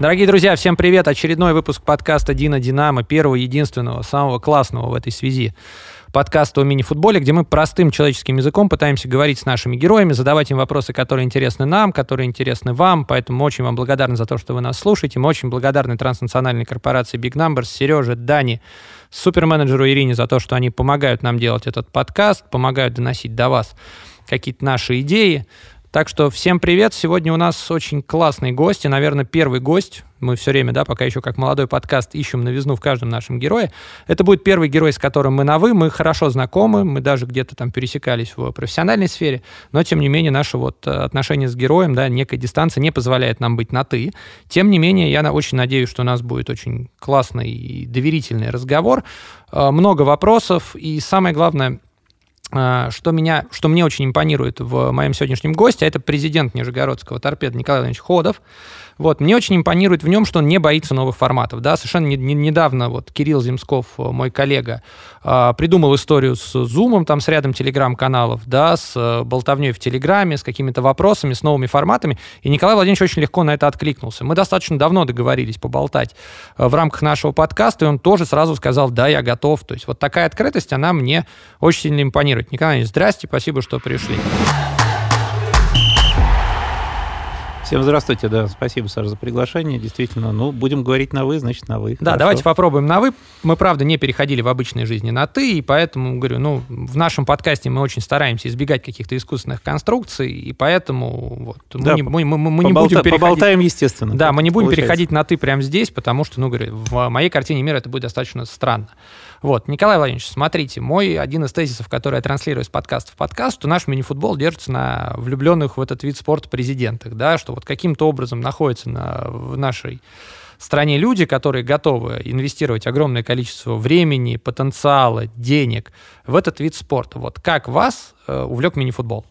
Дорогие друзья, всем привет! Очередной выпуск подкаста «Дина Динамо», первого, единственного, самого классного в этой связи подкаста о мини-футболе, где мы простым человеческим языком пытаемся говорить с нашими героями, задавать им вопросы, которые интересны нам, которые интересны вам. Поэтому очень вам благодарны за то, что вы нас слушаете. Мы очень благодарны транснациональной корпорации Big Numbers, Сереже, Дани, суперменеджеру Ирине за то, что они помогают нам делать этот подкаст, помогают доносить до вас какие-то наши идеи. Так что всем привет. Сегодня у нас очень классный гость, и, наверное, первый гость. Мы все время, да, пока еще как молодой подкаст, ищем новизну в каждом нашем герое. Это будет первый герой, с которым мы на «вы», мы хорошо знакомы, мы даже где-то там пересекались в профессиональной сфере, но, тем не менее, наше вот э, отношение с героем, да, некая дистанция не позволяет нам быть на «ты». Тем не менее, я очень надеюсь, что у нас будет очень классный и доверительный разговор, э, много вопросов, и самое главное – что, меня, что мне очень импонирует в моем сегодняшнем госте, это президент Нижегородского торпеда Николай Иванович Ходов. Вот, мне очень импонирует в нем, что он не боится новых форматов. Да? Совершенно не, не, недавно вот Кирилл Земсков, мой коллега, э, придумал историю с Зумом, там, с рядом телеграм-каналов, да, с э, болтовней в Телеграме, с какими-то вопросами, с новыми форматами. И Николай Владимирович очень легко на это откликнулся. Мы достаточно давно договорились поболтать э, в рамках нашего подкаста, и он тоже сразу сказал, да, я готов. То есть вот такая открытость, она мне очень сильно импонирует. Николай Иванович, здрасте, спасибо, что пришли. Всем здравствуйте, да, спасибо, Саша, за приглашение. Действительно, ну, будем говорить на «вы», значит, на «вы». Да, Хорошо. давайте попробуем на «вы». Мы, правда, не переходили в обычной жизни на «ты», и поэтому, говорю, ну, в нашем подкасте мы очень стараемся избегать каких-то искусственных конструкций, и поэтому вот, да, мы, мы, мы, мы не будем переходить... Поболтаем, естественно. Да, мы не будем получается. переходить на «ты» прямо здесь, потому что, ну, говорю, в моей картине мира это будет достаточно странно. Вот, Николай Владимирович, смотрите, мой один из тезисов, который я транслирую с подкаста в подкаст, что наш мини-футбол держится на влюбленных в этот вид спорта президентах, да, что вот каким-то образом находится на, в нашей стране люди, которые готовы инвестировать огромное количество времени, потенциала, денег в этот вид спорта. Вот как вас э, увлек мини-футбол?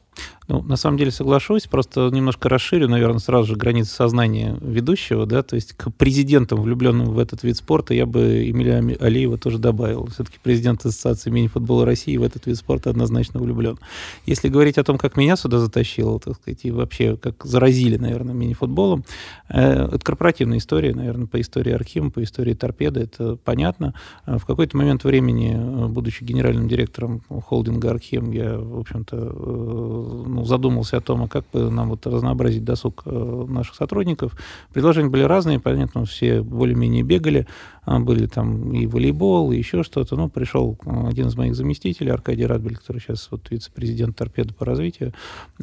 Ну, на самом деле соглашусь, просто немножко расширю, наверное, сразу же границы сознания ведущего, да, то есть к президентам, влюбленным в этот вид спорта, я бы Эмилия Алиева тоже добавил. Все-таки президент Ассоциации мини-футбола России в этот вид спорта однозначно влюблен. Если говорить о том, как меня сюда затащило, так сказать, и вообще как заразили, наверное, мини-футболом, э, это корпоративная история, наверное, по истории Архима, по истории Торпеда, это понятно. В какой-то момент времени, э, будучи генеральным директором холдинга Архим, я, в общем-то, э, ну, задумался о том, а как бы нам вот разнообразить досуг э, наших сотрудников. Предложения были разные, понятно, все более-менее бегали. А, были там и волейбол, и еще что-то. Ну, пришел один из моих заместителей, Аркадий Радбель, который сейчас вот вице-президент торпеды по развитию,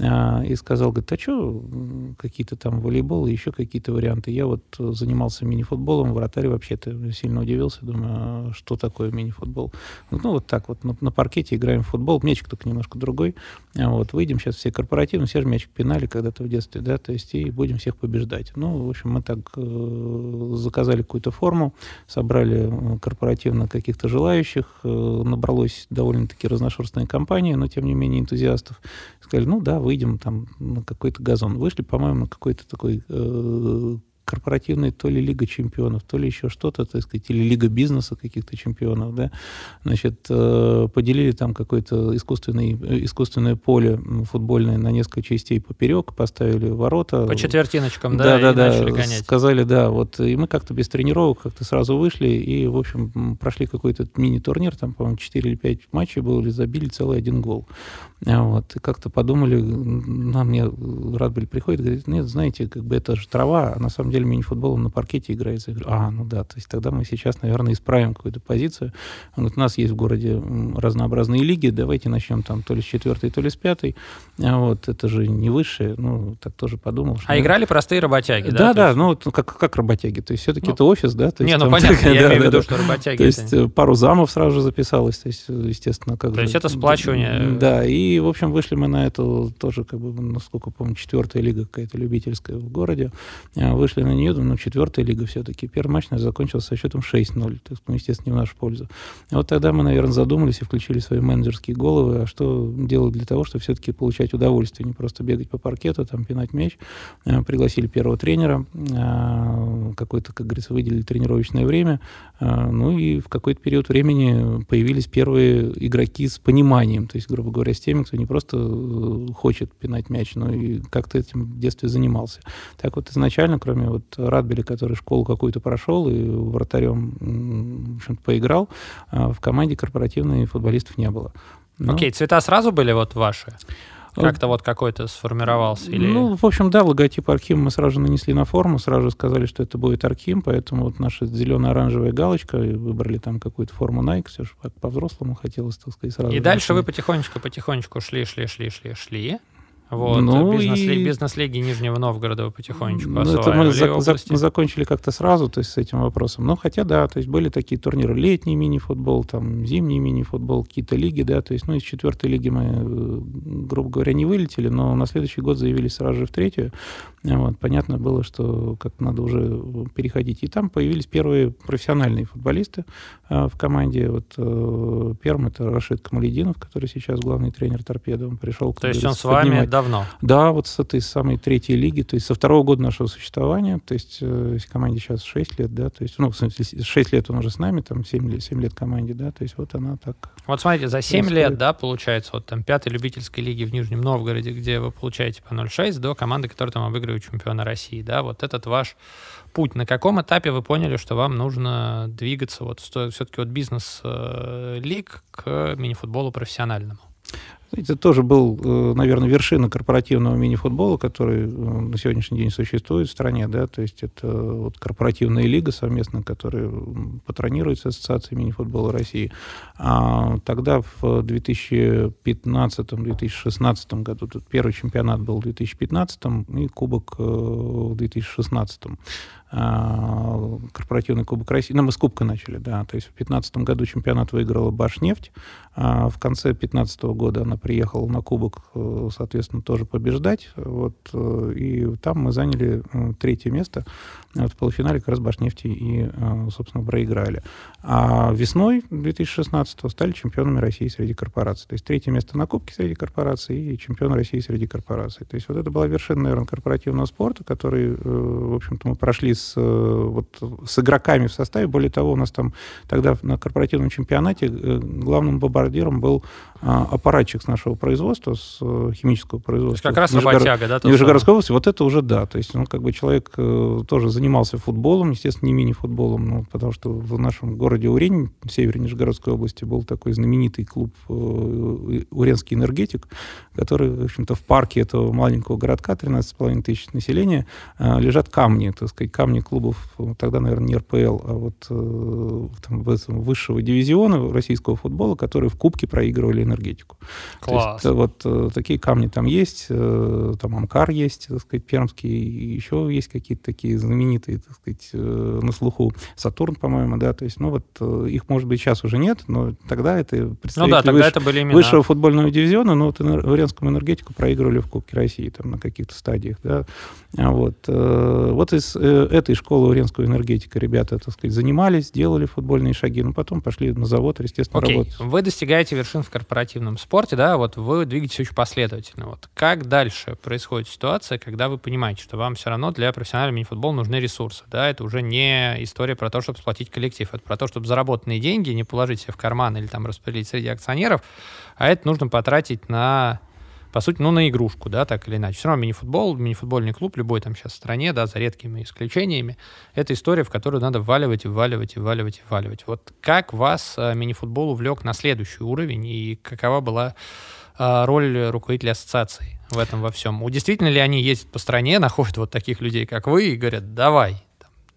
а, и сказал, говорит, а что какие-то там волейбол и еще какие-то варианты. Я вот занимался мини-футболом, вратарь вообще-то сильно удивился, думаю, а что такое мини-футбол? Ну, вот так вот, на, на паркете играем в футбол, мячик только немножко другой. Вот, выйдем сейчас все корпоративно, все же мячик пинали когда-то в детстве, да, то есть и будем всех побеждать. Ну, в общем, мы так э, заказали какую-то форму, собрали э, корпоративно каких-то желающих, э, набралось довольно-таки разношерстная компания, но тем не менее энтузиастов. Сказали, ну да, выйдем там на какой-то газон. Вышли, по-моему, на какой-то такой э, корпоративная то ли Лига чемпионов, то ли еще что-то, так сказать, или Лига бизнеса каких-то чемпионов, да, значит, э, поделили там какое-то искусственное, искусственное поле футбольное на несколько частей поперек, поставили ворота. По четвертиночкам, да, да, да, да, гонять. Сказали, да, вот, и мы как-то без тренировок как-то сразу вышли и, в общем, прошли какой-то мини-турнир, там, по-моему, 4 или 5 матчей было, или забили целый один гол. А вот, и как-то подумали, на мне Радбель приходит, говорит, нет, знаете, как бы это же трава, а на самом деле деле мини-футболом на паркете играется. Я говорю, а, ну да, то есть тогда мы сейчас, наверное, исправим какую-то позицию. Он говорит, у нас есть в городе разнообразные лиги, давайте начнем там то ли с четвертой, то ли с пятой. А вот, это же не высшее, ну, так тоже подумал. Что, а играли простые работяги, да? Да, да, есть... ну, как, как работяги, то есть все-таки ну, это офис, да? То есть, не, ну, понятно, так, я да, имею в виду, что работяги. То есть это... пару замов сразу же записалось, то есть, естественно, как То же, есть это сплачивание. Да, и, в общем, вышли мы на эту тоже, как бы, насколько помню, четвертая лига какая-то любительская в городе. А, вышли на нее, ну, четвертая лига все-таки. Первый матч наш закончился со счетом 6-0, то есть, ну, естественно, не в нашу пользу. И вот тогда мы, наверное, задумались и включили свои менеджерские головы, а что делать для того, чтобы все-таки получать удовольствие, не просто бегать по паркету, там, пинать мяч. Э, пригласили первого тренера, э, какой-то, как говорится, выделили тренировочное время, э, ну и в какой-то период времени появились первые игроки с пониманием, то есть, грубо говоря, с теми, кто не просто хочет пинать мяч, но и как-то этим в детстве занимался. Так вот, изначально, кроме вот Радбеля, который школу какую-то прошел и вратарем, в общем поиграл, в команде корпоративных футболистов не было. Но... Окей, цвета сразу были вот ваши? Как-то вот какой-то сформировался? Или... Ну, в общем, да, логотип Архим мы сразу же нанесли на форму, сразу же сказали, что это будет Архим, поэтому вот наша зелено-оранжевая галочка, выбрали там какую-то форму Nike, все же по-взрослому хотелось, так сказать, сразу. И дальше вы потихонечку-потихонечку шли, шли, шли, шли, шли, вот, ну, бизнес-лиги, и... бизнес-лиги Нижнего Новгорода потихонечку ну, это мы, за, закончили как-то сразу, то есть с этим вопросом. Но хотя, да, то есть были такие турниры, летний мини-футбол, там, зимний мини-футбол, какие-то лиги, да, то есть, ну, из четвертой лиги мы, э, грубо говоря, не вылетели, но на следующий год заявились сразу же в третью. Вот, понятно было, что как надо уже переходить. И там появились первые профессиональные футболисты э, в команде. Вот э, первым это Рашид Камалединов, который сейчас главный тренер торпеды. Он пришел... То есть он с вами давно? Да, вот с этой самой третьей лиги, то есть со второго года нашего существования, то есть э, команде сейчас 6 лет, да, то есть, ну, в смысле, 6 лет он уже с нами, там 7 лет, 7 лет команде, да, то есть вот она так... Вот смотрите, за 7 лет, да, получается, вот там пятой любительской лиги в Нижнем Новгороде, где вы получаете по 0,6, до команды, которая там обыгрывает чемпиона России, да, вот этот ваш путь. На каком этапе вы поняли, что вам нужно двигаться вот все-таки от бизнес-лиг э, к мини-футболу профессиональному? Это тоже был, э, наверное, вершина корпоративного мини-футбола, который э, на сегодняшний день существует в стране, да, то есть это вот корпоративная лига совместно, которая патронируется Ассоциацией мини-футбола России. А тогда в 2015-2016 году, тут первый чемпионат был в 2015 и кубок в 2016 а, корпоративный кубок России. Ну, мы с кубка начали, да. То есть в 2015 году чемпионат выиграла Башнефть. А в конце 2015 года она приехала на кубок, э, соответственно, тоже побеждать. Вот, э, и там мы заняли э, третье место. Вот в полуфинале как раз Башнефти и, собственно, проиграли. А весной 2016 стали чемпионами России среди корпораций. То есть третье место на Кубке среди корпораций и чемпион России среди корпораций. То есть вот это была вершина, наверное, корпоративного спорта, который, в общем-то, мы прошли с, вот, с игроками в составе. Более того, у нас там тогда на корпоративном чемпионате главным бомбардиром был а, аппаратчик с нашего производства, с э, химического производства. как раз Нижегород... работяга, да? Нижегородской области, вот это уже да. То есть, ну, как бы человек э, тоже занимался футболом, естественно, не мини-футболом, ну, потому что в нашем городе Урень, в севере Нижегородской области, был такой знаменитый клуб э, Уренский энергетик, который, в общем-то, в парке этого маленького городка, 13,5 тысяч населения, лежат камни, так сказать, камни клубов, тогда, наверное, не РПЛ, а вот там, высшего дивизиона российского футбола, которые в Кубке проигрывали энергетику. Класс. То есть, вот э, такие камни там есть, э, там Амкар есть, так сказать, пермский, еще есть какие-то такие знаменитые, так сказать, э, на слуху. Сатурн, по-моему, да, то есть, ну вот их, может быть, сейчас уже нет, но тогда это представители ну да, тогда выше, это были имена. высшего футбольного дивизиона, но вот Уренскому энергетику проигрывали в Кубке России там на каких-то стадиях, да. А вот, вот из этой школы Уренского энергетика ребята, так сказать, занимались, делали футбольные шаги, но потом пошли на завод, естественно, Окей. работать. Вы достигаете вершин в корпоративном спорте, да, вот вы двигаетесь очень последовательно. Вот как дальше происходит ситуация, когда вы понимаете, что вам все равно для профессионального мини-футбола нужны ресурсы, да, это уже не история про то, чтобы сплотить коллектив, это про то, чтобы заработанные деньги не положить себе в карман или там распределить среди акционеров, а это нужно потратить на по сути, ну, на игрушку, да, так или иначе. Все равно мини-футбол, мини-футбольный клуб, любой там сейчас в стране, да, за редкими исключениями, это история, в которую надо вваливать и вваливать и вваливать и вваливать. Вот как вас а, мини-футбол увлек на следующий уровень и какова была а, роль руководителя ассоциации в этом во всем? Действительно ли они ездят по стране, находят вот таких людей, как вы, и говорят, давай,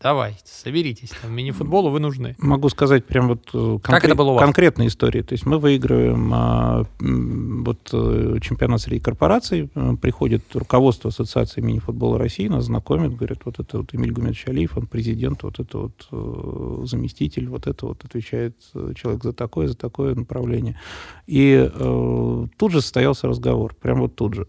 давай, соберитесь, там, мини-футболу вы нужны. Могу сказать прям вот конкрет, как это было конкретная история. То есть мы выигрываем а, вот э, чемпионат среди корпораций, э, приходит руководство Ассоциации мини-футбола России, нас знакомит, говорят, вот это вот Эмиль Гумедович Алиев, он президент, вот это вот э, заместитель, вот это вот отвечает человек за такое, за такое направление. И э, тут же состоялся разговор, прям вот тут же.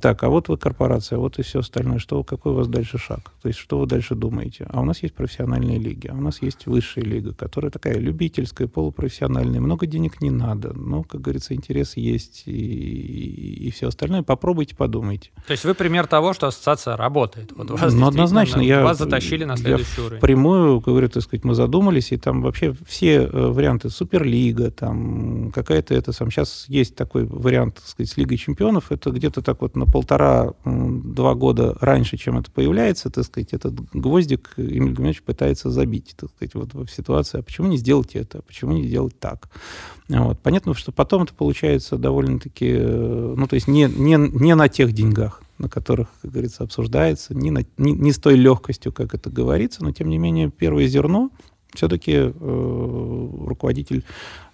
Так, а вот вы корпорация, вот и все остальное. Что, какой у вас дальше шаг? То есть, что вы дальше думаете? А у нас есть профессиональные лиги, а у нас есть высшая лига, которая такая любительская, полупрофессиональная. Много денег не надо, но, как говорится, интерес есть и, и, и все остальное. Попробуйте, подумайте. То есть вы пример того, что ассоциация работает. Вот вас ну, однозначно. Я, вас затащили на следующий я уровень. Прямую, говорю, так сказать, мы задумались, и там вообще все э, варианты. Суперлига, там какая-то это сам. Сейчас есть такой вариант, так сказать, с Лигой чемпионов. Это где-то так вот на полтора-два года раньше, чем это появляется, так сказать, этот гвоздик Эмиль Гумянович пытается забить, так сказать, вот в ситуации, а почему не сделать это, почему не сделать так. Вот. Понятно, что потом это получается довольно-таки, э, ну, то есть не, не, не на тех деньгах, на которых, как говорится, обсуждается, не, на, не, не с той легкостью, как это говорится, но, тем не менее, первое зерно все-таки э, руководитель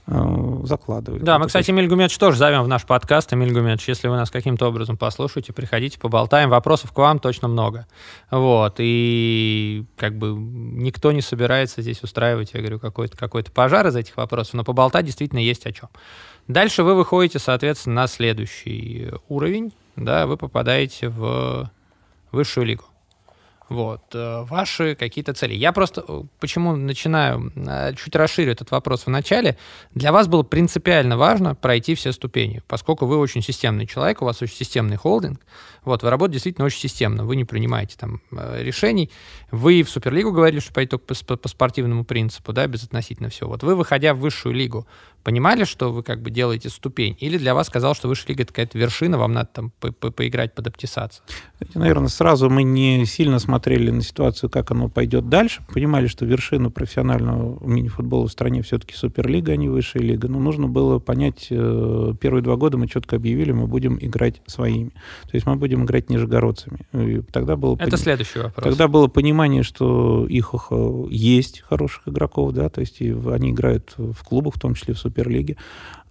Э, закладывают. Да, мы, кстати, Эмиль Гумяч тоже зовем в наш подкаст. Эмиль Гумяч, если вы нас каким-то образом послушаете, приходите, поболтаем. Вопросов к вам точно много. Вот. И как бы никто не собирается здесь устраивать, я говорю, какой-то какой пожар из этих вопросов, но поболтать действительно есть о чем. Дальше вы выходите, соответственно, на следующий уровень, да, вы попадаете в высшую лигу. Вот. Э, ваши какие-то цели. Я просто э, почему начинаю, э, чуть расширю этот вопрос в начале. Для вас было принципиально важно пройти все ступени, поскольку вы очень системный человек, у вас очень системный холдинг. Вот, вы работаете действительно очень системно, вы не принимаете там решений. Вы в Суперлигу говорили, что пойдете только по, по спортивному принципу, да, безотносительно все. Вот вы, выходя в высшую лигу, понимали, что вы как бы делаете ступень? Или для вас казалось, что высшая лига это какая-то вершина, вам надо там по -по поиграть, подоптисаться? Наверное, сразу мы не сильно смотрели на ситуацию, как оно пойдет дальше. Понимали, что вершину профессионального мини-футбола в стране все-таки Суперлига, а не высшая лига. Но нужно было понять, э, первые два года мы четко объявили, мы будем играть своими. То есть мы будем играть нижегородцами. И тогда было это пон... следующий вопрос. Тогда было понимание, что их э, есть хороших игроков, да, то есть они играют в клубах, в том числе в Суперлиге.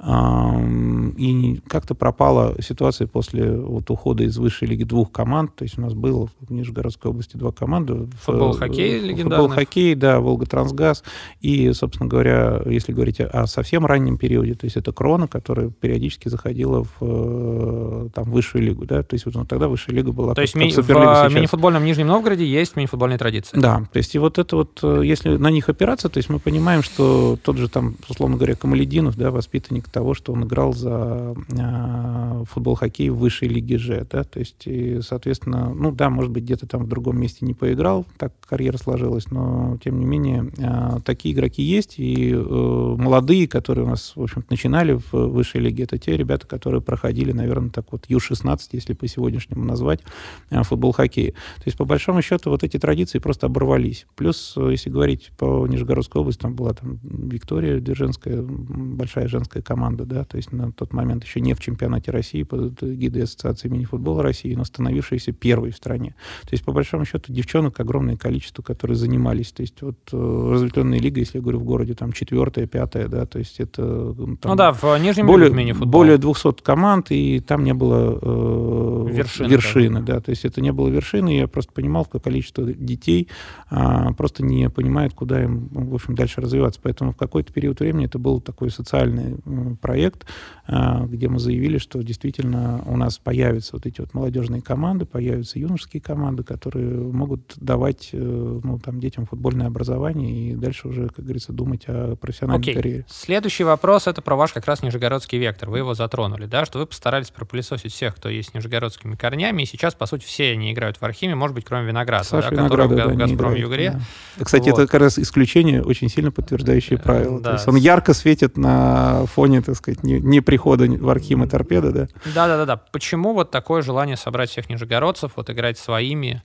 И как-то пропала ситуация после вот ухода из высшей лиги двух команд. То есть у нас было в Нижегородской области два команды. Футбол-хоккей легендарный. Футбол-хоккей, да, Волга-Трансгаз. И, собственно говоря, если говорить о совсем раннем периоде, то есть это Крона, которая периодически заходила в э, там, высшую лигу. Да? То есть вот ну, тогда высшая лига была То есть ми- в мини-футбольном Нижнем Новгороде есть мини-футбольные традиции? Да, то есть и вот это вот, э, если на них опираться, то есть мы понимаем, что тот же там, условно говоря, Камалединов, да, воспитанник того, что он играл за э, футбол-хоккей в высшей лиге Ж, да, то есть, и, соответственно, ну да, может быть, где-то там в другом месте не поиграл, так карьера сложилась, но, тем не менее, э, такие игроки есть, и э, молодые, которые у нас, в общем начинали в высшей лиге, это те ребята, которые проходили, наверное, так вот Ю-16, если по сегодняшнему назвать, э, футбол-хоккей. То есть, по большому счету, вот эти традиции просто оборвались. Плюс, если говорить по Нижегородской области, там была там Виктория Дзержинская, большая женская команда, да, то есть на тот момент еще не в чемпионате России под гидой Ассоциации мини-футбола России, но становившаяся первой в стране. То есть, по большому счету, девчонок огромное количество, которые занимались. То есть, вот э, разветвленная лига, если я говорю в городе, там четвертая, пятая, да, то есть это... Там, ну да, в Нижнем более, мини-футбол. Более 200 команд, и там не было э, вершины, вершины да. да, то есть это не было вершины, я просто понимал, какое количество детей а, просто не понимают, куда им, в общем, дальше развиваться. Поэтому в какой-то период времени это был такой социальный проект, а, где мы заявили, что действительно у нас появятся вот эти вот молодежные команды, появятся юношеские команды, которые могут давать э, ну, там, детям футбольное образование и дальше уже, как говорится, думать о профессиональной Окей. карьере. Следующий вопрос — это про ваш как раз нижегородский вектор. Вы его затронули, да, что вы постарались пропылесосить всех, кто есть с нижегородскими корнями, и сейчас, по сути, все они играют в Архиме, может быть, кроме Виноградова, да, который в, да, в «Газпром-Югре». Да. Кстати, вот. это как раз исключение, очень сильно подтверждающее э, правило. Да. То есть он ярко светит на фоне, так сказать, не, не прихода в Архима торпеда, да? Да-да-да. Почему вот такое желание собрать всех нижегородцев, вот играть своими,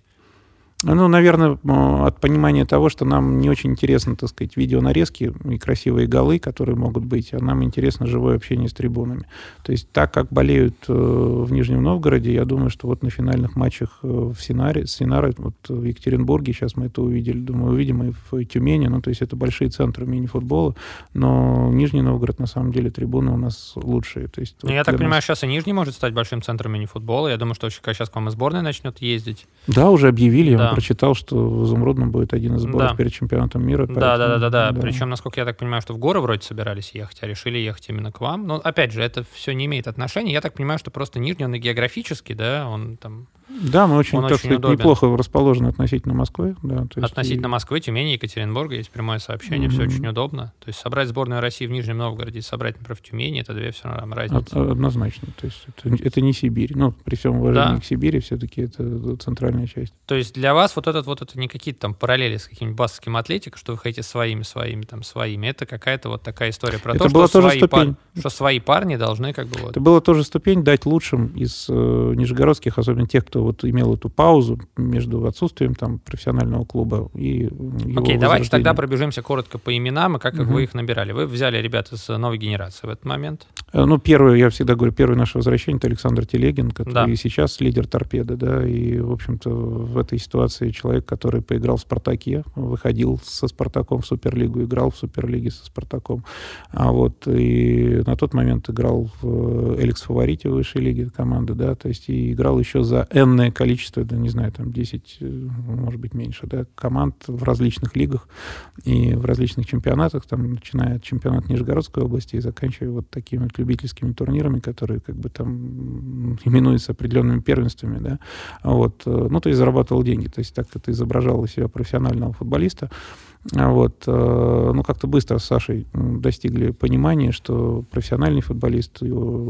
ну, наверное, от понимания того, что нам не очень интересно, так сказать, видеонарезки и красивые голы, которые могут быть, а нам интересно живое общение с трибунами. То есть так, как болеют э, в Нижнем Новгороде, я думаю, что вот на финальных матчах э, в Синаре, Синаре вот в Екатеринбурге, сейчас мы это увидели, думаю, увидим и в Тюмени, ну, то есть это большие центры мини-футбола, но Нижний Новгород, на самом деле, трибуны у нас лучшие. То есть, ну, вот я так понимаю, сейчас и Нижний может стать большим центром мини-футбола. Я думаю, что сейчас к вам и сборная начнет ездить. Да, уже объявили, да да. прочитал, что в Изумрудном будет один из сборов да. перед чемпионатом мира. Поэтому, да, да, да, да, да. Причем, насколько я так понимаю, что в горы вроде собирались ехать, а решили ехать именно к вам. Но опять же, это все не имеет отношения. Я так понимаю, что просто Нижний, он и географически, да, он там да, мы очень, он так очень сказать, неплохо расположены относительно Москвы. Да, то есть относительно и... Москвы, Тюмени, Екатеринбурга есть прямое сообщение, mm-hmm. все очень удобно. То есть собрать сборную России в Нижнем Новгороде и собрать, например, в Тюмени, это две все равно разницы. Однозначно. То есть это, это не Сибирь. Ну, при всем уважении да. к Сибири, все-таки это центральная часть. То есть для вас вот этот вот это не какие-то там параллели с каким-нибудь басовским атлетиком, что вы хотите своими, своими, там, своими. Это какая-то вот такая история про это то, была что, тоже свои ступень. Пар... что свои парни должны как бы вот... Это была тоже ступень дать лучшим из э, нижегородских, особенно тех, кто вот имел эту паузу между отсутствием там профессионального клуба и его Окей, давайте тогда пробежимся коротко по именам и как, угу. вы их набирали. Вы взяли ребят из новой генерации в этот момент? Э, ну, первый, я всегда говорю, первое наше возвращение это Александр Телегин, который да. и сейчас лидер торпеды, да, и, в общем-то, в этой ситуации человек, который поиграл в «Спартаке», выходил со «Спартаком» в Суперлигу, играл в Суперлиге со «Спартаком», а вот и на тот момент играл в «Эликс Фаворите» высшей лиги команды, да, то есть и играл еще за энное количество да, не знаю, там 10, э, может быть, меньше, да, команд в различных лигах и в различных чемпионатах, там, начиная от чемпионата Нижегородской области и заканчивая вот такими вот любительскими турнирами, которые как бы там именуются определенными первенствами, да, вот, э, ну, то есть зарабатывал деньги, то есть так это изображал из себя профессионального футболиста, вот, э, ну, как-то быстро с Сашей достигли понимания, что профессиональный футболист, его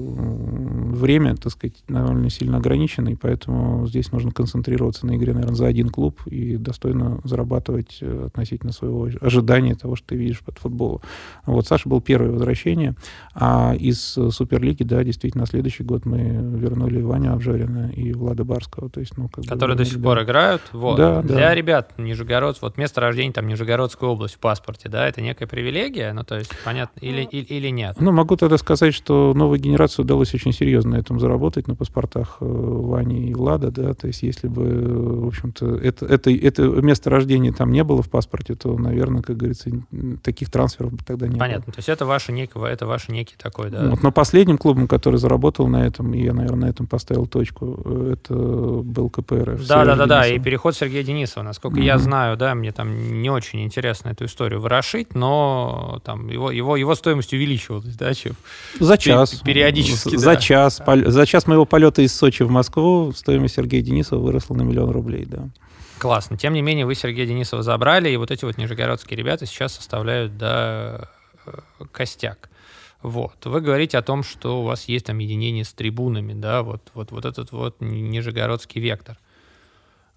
время, так сказать, довольно сильно ограничено, и поэтому здесь нужно концентрироваться на игре, наверное, за один клуб и достойно зарабатывать э, относительно своего ожидания того, что ты видишь под футбола. Вот, Саша был первое возвращение, а из Суперлиги, да, действительно, на следующий год мы вернули Ваню Обжарина и Влада Барского. То есть, ну, как Которые бы, до сих да. пор играют. Вот. Да, Для да. ребят Нижегород, вот место рождения там Нижегород Нижегородскую область в паспорте, да, это некая привилегия, ну, то есть, понятно, или, или, или нет? Ну, могу тогда сказать, что новой генерации удалось очень серьезно на этом заработать, на паспортах э, Вани и Влада, да, то есть, если бы, в общем-то, это, это, это место рождения там не было в паспорте, то, наверное, как говорится, таких трансферов бы тогда не Понятно, было. Понятно, то есть, это ваше некого, это ваш некий такой, да? Вот, но последним клубом, который заработал на этом, и я, наверное, на этом поставил точку, это был КПРФ. Да, да, да, да, и переход Сергея Денисова, насколько mm-hmm. я знаю, да, мне там не очень интересно интересно эту историю ворошить, но там его, его, его стоимость увеличивалась, да, чем за час. Периодически, За да. час. За час моего полета из Сочи в Москву стоимость Сергея Денисова выросла на миллион рублей, да. Классно. Тем не менее, вы Сергея Денисова забрали, и вот эти вот нижегородские ребята сейчас составляют, да, э, костяк. Вот. Вы говорите о том, что у вас есть там единение с трибунами, да, вот, вот, вот этот вот нижегородский вектор.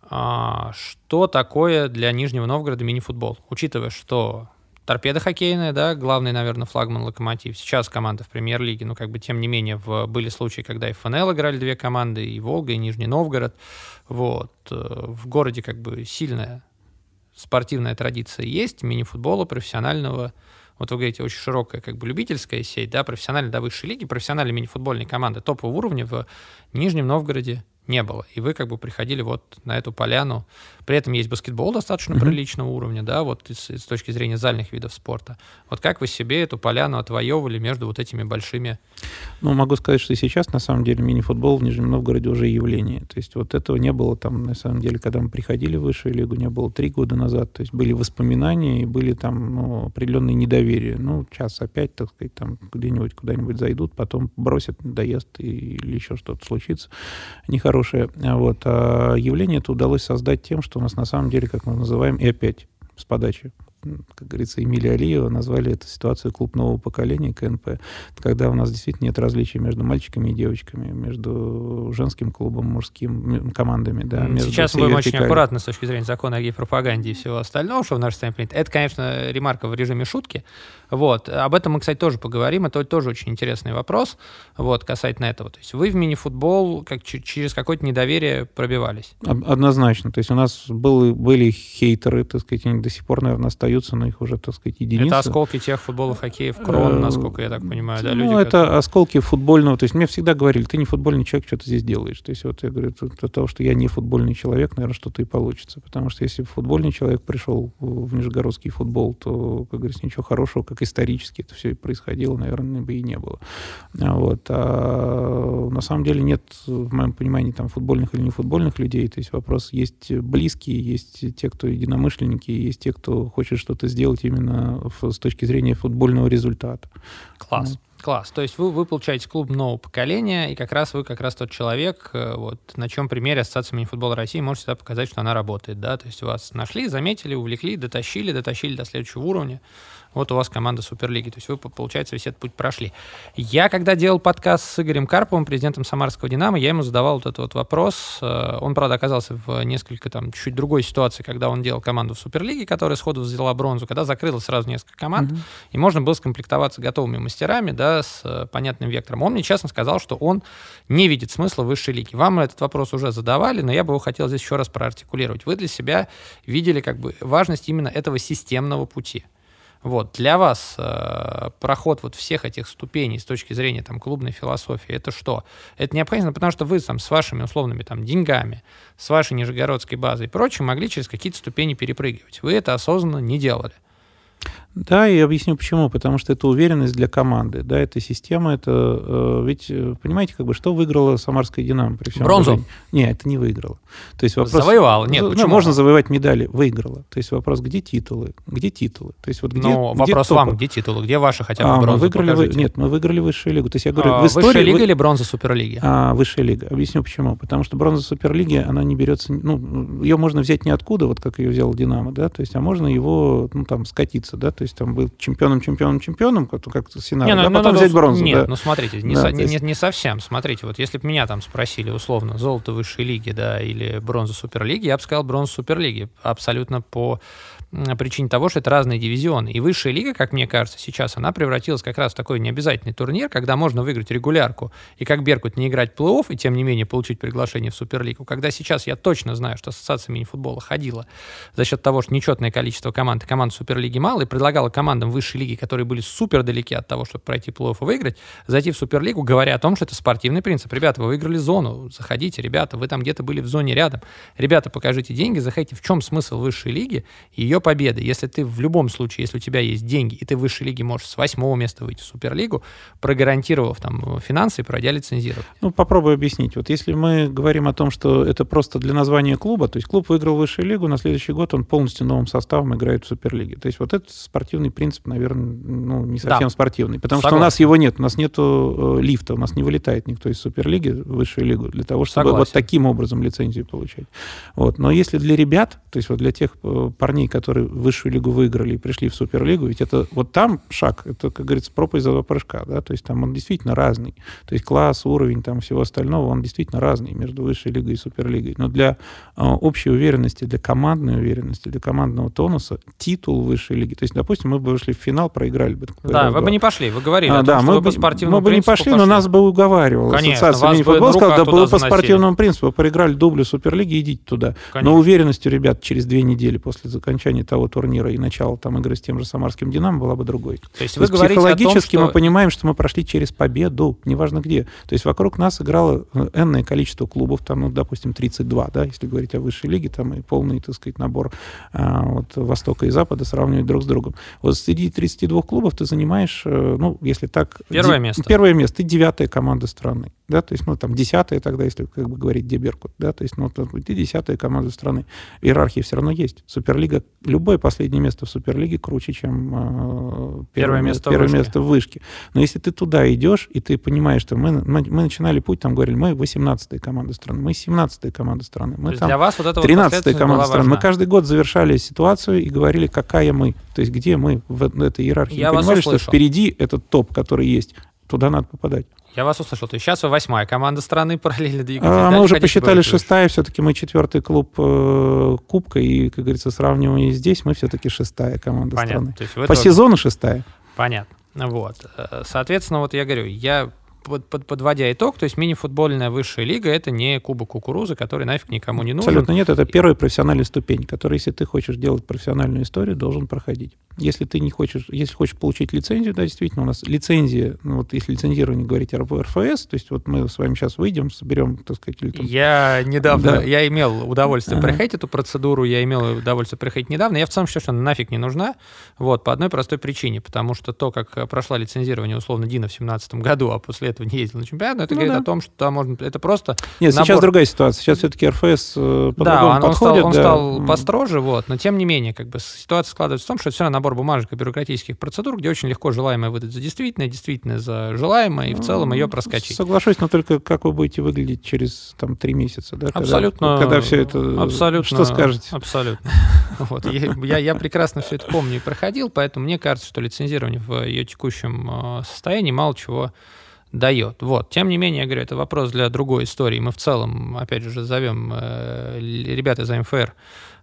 А, что такое для Нижнего Новгорода мини-футбол? Учитывая, что торпеда хоккейная, да, главный, наверное, флагман Локомотив. Сейчас команда в премьер-лиге, но как бы тем не менее в, были случаи, когда и ФНЛ играли две команды, и Волга, и Нижний Новгород. Вот. Э, в городе как бы сильная спортивная традиция есть, мини-футбола профессионального. Вот вы говорите, очень широкая как бы любительская сеть, да, профессиональная до высшей лиги, профессиональные мини-футбольные команды топового уровня в Нижнем Новгороде не было. И вы как бы приходили вот на эту поляну. При этом есть баскетбол достаточно mm-hmm. приличного уровня, да, вот с, с точки зрения зальных видов спорта. Вот как вы себе эту поляну отвоевывали между вот этими большими... Ну, могу сказать, что и сейчас, на самом деле, мини-футбол в Нижнем Новгороде уже явление. То есть вот этого не было там, на самом деле, когда мы приходили в высшую лигу, не было три года назад. То есть были воспоминания и были там ну, определенные недоверия. Ну, час опять, так сказать, там где-нибудь куда-нибудь зайдут, потом бросят, доест или еще что-то случится нехорошее хорошее. Вот. А явление это удалось создать тем, что у нас на самом деле, как мы называем, и опять с подачи как говорится, Эмилия Алиева назвали эту ситуацию клуб нового поколения, КНП. Когда у нас действительно нет различий между мальчиками и девочками, между женским клубом, мужским командами. Да, Сейчас мы будем очень аккуратны с точки зрения закона о гей-пропаганде и всего остального, что в нашей стране принято. Это, конечно, ремарка в режиме шутки. Вот. Об этом мы, кстати, тоже поговорим. Это тоже очень интересный вопрос вот, касательно этого. То есть вы в мини-футбол как через какое-то недоверие пробивались? Однозначно. То есть у нас был, были хейтеры, так сказать, они до сих пор, наверное, остаются остаются, на их уже, так сказать, единицы. Это осколки тех футболов, хоккеев, крон, э, насколько я так понимаю, да, люди? Ну, это осколки футбольного, то есть мне всегда говорили, ты не футбольный человек, что ты здесь делаешь? То есть вот я говорю, от того, что я не футбольный человек, наверное, что-то и получится, потому что если футбольный человек пришел в нижегородский футбол, то, как говорится, ничего хорошего, как исторически это все происходило, наверное, бы и не было. Вот. А на самом деле нет, в моем понимании, там, футбольных или не футбольных людей, то есть вопрос, есть близкие, есть те, кто единомышленники, есть те, кто хочет что-то сделать именно с точки зрения футбольного результата. Класс. Класс. То есть вы, вы получаете клуб нового поколения, и как раз вы как раз тот человек, э, вот, на чем примере Ассоциации мини-футбола России можете всегда показать, что она работает. Да? То есть вас нашли, заметили, увлекли, дотащили, дотащили до следующего уровня вот у вас команда Суперлиги. То есть вы, получается, весь этот путь прошли. Я, когда делал подкаст с Игорем Карповым, президентом Самарского «Динамо», я ему задавал вот этот вот вопрос. Э, он, правда, оказался в несколько, там, чуть другой ситуации, когда он делал команду в Суперлиге, которая сходу взяла бронзу, когда закрылось сразу несколько команд, mm-hmm. и можно было скомплектоваться готовыми мастерами, да, с э, понятным вектором. Он мне честно сказал, что он не видит смысла в высшей лиге. Вам этот вопрос уже задавали, но я бы его хотел здесь еще раз проартикулировать. Вы для себя видели как бы важность именно этого системного пути. Вот, для вас э, проход вот всех этих ступеней с точки зрения там клубной философии, это что? Это необходимо, потому что вы там с вашими условными там деньгами, с вашей нижегородской базой и прочим могли через какие-то ступени перепрыгивать. Вы это осознанно не делали. Да, и объясню почему. Потому что это уверенность для команды. Да, эта система, это... Э, ведь, э, понимаете, как бы, что выиграла Самарская «Динамо»? При всем Бронзу? Уважении? Нет, это не выиграла. То есть вопрос... Завоевала. Нет, ну, почему? можно завоевать медали. Выиграла. То есть вопрос, где титулы? Где титулы? То есть вот где, ну, где вопрос топы? вам, где титулы? Где ваши хотя бы а, бронзы? Мы выиграли, вы... Нет, мы выиграли высшую лигу. То есть я говорю, а, в истории... Высшая лига вы... или бронза Суперлиги? А, высшая лига. Объясню почему. Потому что бронза Суперлиги, она не берется... Ну, ее можно взять ниоткуда, вот как ее взял «Динамо», да, то есть, а можно его, ну, там, скатиться, да, то есть там был чемпион чемпионом, чемпионом, чемпионом, как, как Синара, не, ну, да, ну, потом ну, взять бронзу. Нет, да. ну смотрите, не, да, со, есть... не, не совсем. Смотрите, вот если бы меня там спросили условно золото высшей лиги, да, или бронза суперлиги, я бы сказал бронзу суперлиги. Абсолютно по причине того, что это разные дивизионы. И высшая лига, как мне кажется, сейчас она превратилась как раз в такой необязательный турнир, когда можно выиграть регулярку и как Беркут не играть плей-офф и тем не менее получить приглашение в Суперлигу. Когда сейчас я точно знаю, что ассоциация мини-футбола ходила за счет того, что нечетное количество команд, команд Суперлиги мало, и предлагала командам высшей лиги, которые были супер далеки от того, чтобы пройти плей-офф и выиграть, зайти в Суперлигу, говоря о том, что это спортивный принцип. Ребята, вы выиграли зону, заходите, ребята, вы там где-то были в зоне рядом. Ребята, покажите деньги, заходите. В чем смысл высшей лиги и ее победы? Если ты в любом случае, если у тебя есть деньги, и ты в высшей лиге можешь с восьмого места выйти в Суперлигу, прогарантировав там финансы и пройдя лицензирование. Ну, попробуй объяснить. Вот если мы говорим о том, что это просто для названия клуба, то есть клуб выиграл высшую лигу, на следующий год он полностью новым составом играет в Суперлиге. То есть вот этот спортивный принцип, наверное, ну, не совсем да. спортивный. Потому Согласен. что у нас его нет, у нас нет э, лифта, у нас не вылетает никто из Суперлиги в высшую лигу для того, чтобы Согласен. вот таким образом лицензию получать. Вот. Но если для ребят, то есть вот для тех э, парней, которые высшую лигу выиграли и пришли в Суперлигу, ведь это вот там шаг, это, как говорится, проповедь за два прыжка, да, то есть там он действительно разный. То есть класс, уровень там всего остального, он действительно разный между высшей лигой и Суперлигой. Но для э, общей уверенности, для командной уверенности, для командного тонуса титул высшей лиги. То есть, допустим, мы бы вышли в финал, проиграли бы. Да, вы бы не пошли, вы говорили а, том, да, что мы вы бы, по спортивному Мы бы не пошли, пошли, но нас бы уговаривала Конечно, Ассоциация мини-футбола, сказала, да, было по спортивному принципу, проиграли дублю Суперлиги, идите туда. Конечно. Но уверенностью ребят через две недели после окончания того турнира и начала там игры с тем же самарским «Динамо» была бы другой. То есть, То вы есть психологически том, что... мы понимаем, что мы прошли через победу, неважно где. То есть вокруг нас играло э, энное количество клубов, там, ну, допустим, 32, да, если говорить о высшей лиге, там и полный, так сказать, набор а, вот, Востока и Запада сравнивать друг с другом. Вот среди 32 клубов ты занимаешь, э, ну, если так... Первое де... место. Первое место. Ты девятая команда страны. Да, то есть, ну, там, десятая тогда, если как бы говорить, где Беркут, да, то есть, ну, ты десятая команда страны. Иерархия все равно есть. Суперлига, любое последнее место в Суперлиге круче, чем э, первое, первое, место, первое в место в вышке. Но если ты туда идешь, и ты понимаешь, что мы, мы, мы начинали путь, там говорили, мы 18-я команда страны, мы 17-я команда страны, мы там для вас вот это 13-я команда страны. Мы каждый год завершали ситуацию и говорили, какая мы, то есть где мы в этой иерархии. Я понимали, что впереди этот топ, который есть, туда надо попадать. Я вас услышал. То есть сейчас вы восьмая команда страны параллельно двигаетесь. А, мы уже посчитали шестая, все-таки мы четвертый клуб э, Кубка, и, как говорится, сравнивая здесь, мы все-таки шестая команда Понятно. страны. То есть По тоже... сезону шестая. Понятно. Вот. Э, соответственно, вот я говорю, я под, под, подводя итог, то есть мини-футбольная высшая лига это не кубок кукурузы, который нафиг никому не нужен. Абсолютно нет, это первая профессиональная ступень, которая, если ты хочешь делать профессиональную историю, должен проходить. Если ты не хочешь, если хочешь получить лицензию, да, действительно, у нас лицензия, ну вот если лицензирование говорить о РФС, то есть вот мы с вами сейчас выйдем, соберем, так сказать, или там... Я недавно, да. я имел удовольствие ага. проходить эту процедуру, я имел удовольствие проходить недавно, я в целом считаю, что она нафиг не нужна, вот, по одной простой причине, потому что то, как прошла лицензирование условно Дина в 2017 году, а после этого не ездил на чемпионат, но это ну, говорит да. о том, что там можно... Это просто Нет, набор... сейчас другая ситуация. Сейчас все-таки РФС э, Да, он, он стал, он да. стал построже, вот, но тем не менее, как бы ситуация складывается в том, что это все равно набор бумажек и бюрократических процедур, где очень легко желаемое выдать за действительное, действительное за желаемое, и в целом ее проскочить. Соглашусь, но только как вы будете выглядеть через там три месяца, да? Абсолютно. Когда, когда все это... Абсолютно. Что скажете? Абсолютно. Вот. Я, я, я прекрасно все это помню и проходил, поэтому мне кажется, что лицензирование в ее текущем э, состоянии мало чего дает. Вот. Тем не менее, я говорю, это вопрос для другой истории. Мы в целом, опять же, зовем э, ребят из АМФР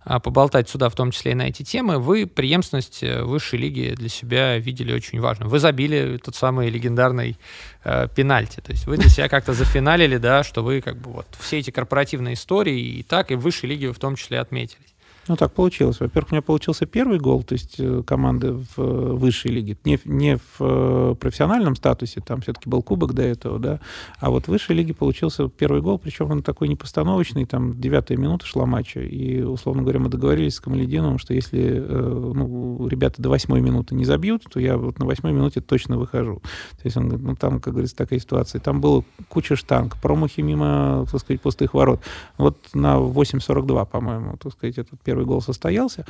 э, поболтать сюда, в том числе и на эти темы. Вы преемственность э, высшей лиги для себя видели очень важно. Вы забили тот самый легендарный э, пенальти. То есть вы для себя как-то зафиналили, да, что вы как бы вот все эти корпоративные истории и так, и в высшей лиге вы в том числе отметились. Ну, так получилось. Во-первых, у меня получился первый гол, то есть э, команды в э, высшей лиге. Не, не в э, профессиональном статусе, там все-таки был кубок до этого, да, а вот в высшей лиге получился первый гол, причем он такой непостановочный, там девятая минута шла матча, и, условно говоря, мы договорились с Камалединовым, что если ну, ребята до восьмой минуты не забьют, то я вот на восьмой минуте точно выхожу. То есть он говорит, ну, там, как говорится, такая ситуация. Там было куча штанг, промахи мимо, так сказать, пустых ворот. Вот на 8.42, по-моему, так сказать, этот первый первый гол состоялся.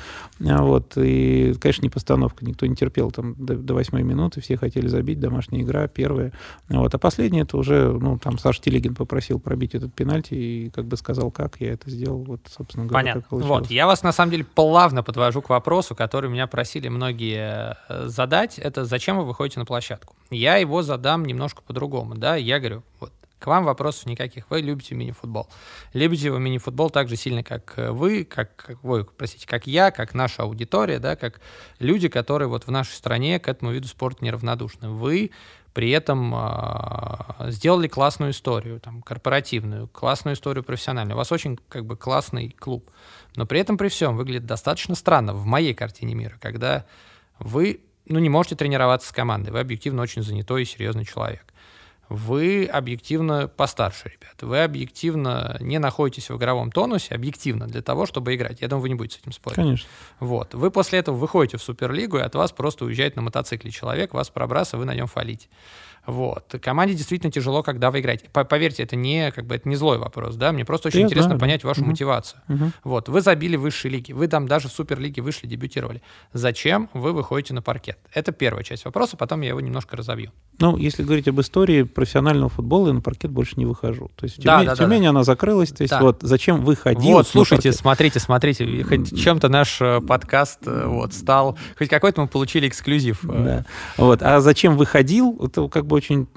А вот, и, конечно, не постановка. Никто не терпел там до, до 8 минуты. Все хотели забить. Домашняя игра первая. Вот. А последняя это уже, ну, там Саш Телегин попросил пробить этот пенальти и как бы сказал, как я это сделал. Вот, собственно говоря, Понятно. Вот, я вас на самом деле плавно подвожу к вопросу, который меня просили многие э, задать. Это зачем вы выходите на площадку? Я его задам немножко по-другому. Да? Я говорю, вот к вам вопросов никаких. Вы любите мини-футбол. Любите вы мини-футбол так же сильно, как э, вы, как, как вы, простите, как я, как наша аудитория, да, как люди, которые вот в нашей стране к этому виду спорта неравнодушны. Вы при этом э, сделали классную историю, там, корпоративную, классную историю профессиональную. У вас очень как бы классный клуб. Но при этом при всем выглядит достаточно странно в моей картине мира, когда вы ну, не можете тренироваться с командой. Вы объективно очень занятой и серьезный человек вы объективно постарше, ребят. Вы объективно не находитесь в игровом тонусе, объективно, для того, чтобы играть. Я думаю, вы не будете с этим спорить. Конечно. Вот. Вы после этого выходите в Суперлигу, и от вас просто уезжает на мотоцикле человек, вас пробрасывает, вы на нем фалите. Вот. Команде действительно тяжело, когда вы играете. Поверьте, это не, как бы, это не злой вопрос, да, мне просто очень Я интересно знаю, понять да. вашу угу. мотивацию. Угу. Вот, вы забили в высшей лиге, вы там даже в Суперлиге вышли, дебютировали. Зачем вы выходите на паркет? Это первая часть вопроса, потом я его немножко разобью. Ну, если говорить об истории профессионального футбола, я на паркет больше не выхожу. То есть в Тюмени, да, да, Тюмени да, она закрылась, то есть да. вот зачем выходить? Вот, слушайте, смотрите, смотрите, хоть чем-то наш э, подкаст э, вот стал, хоть какой-то мы получили эксклюзив. Э. Да. Вот, а зачем выходил, это как бы очень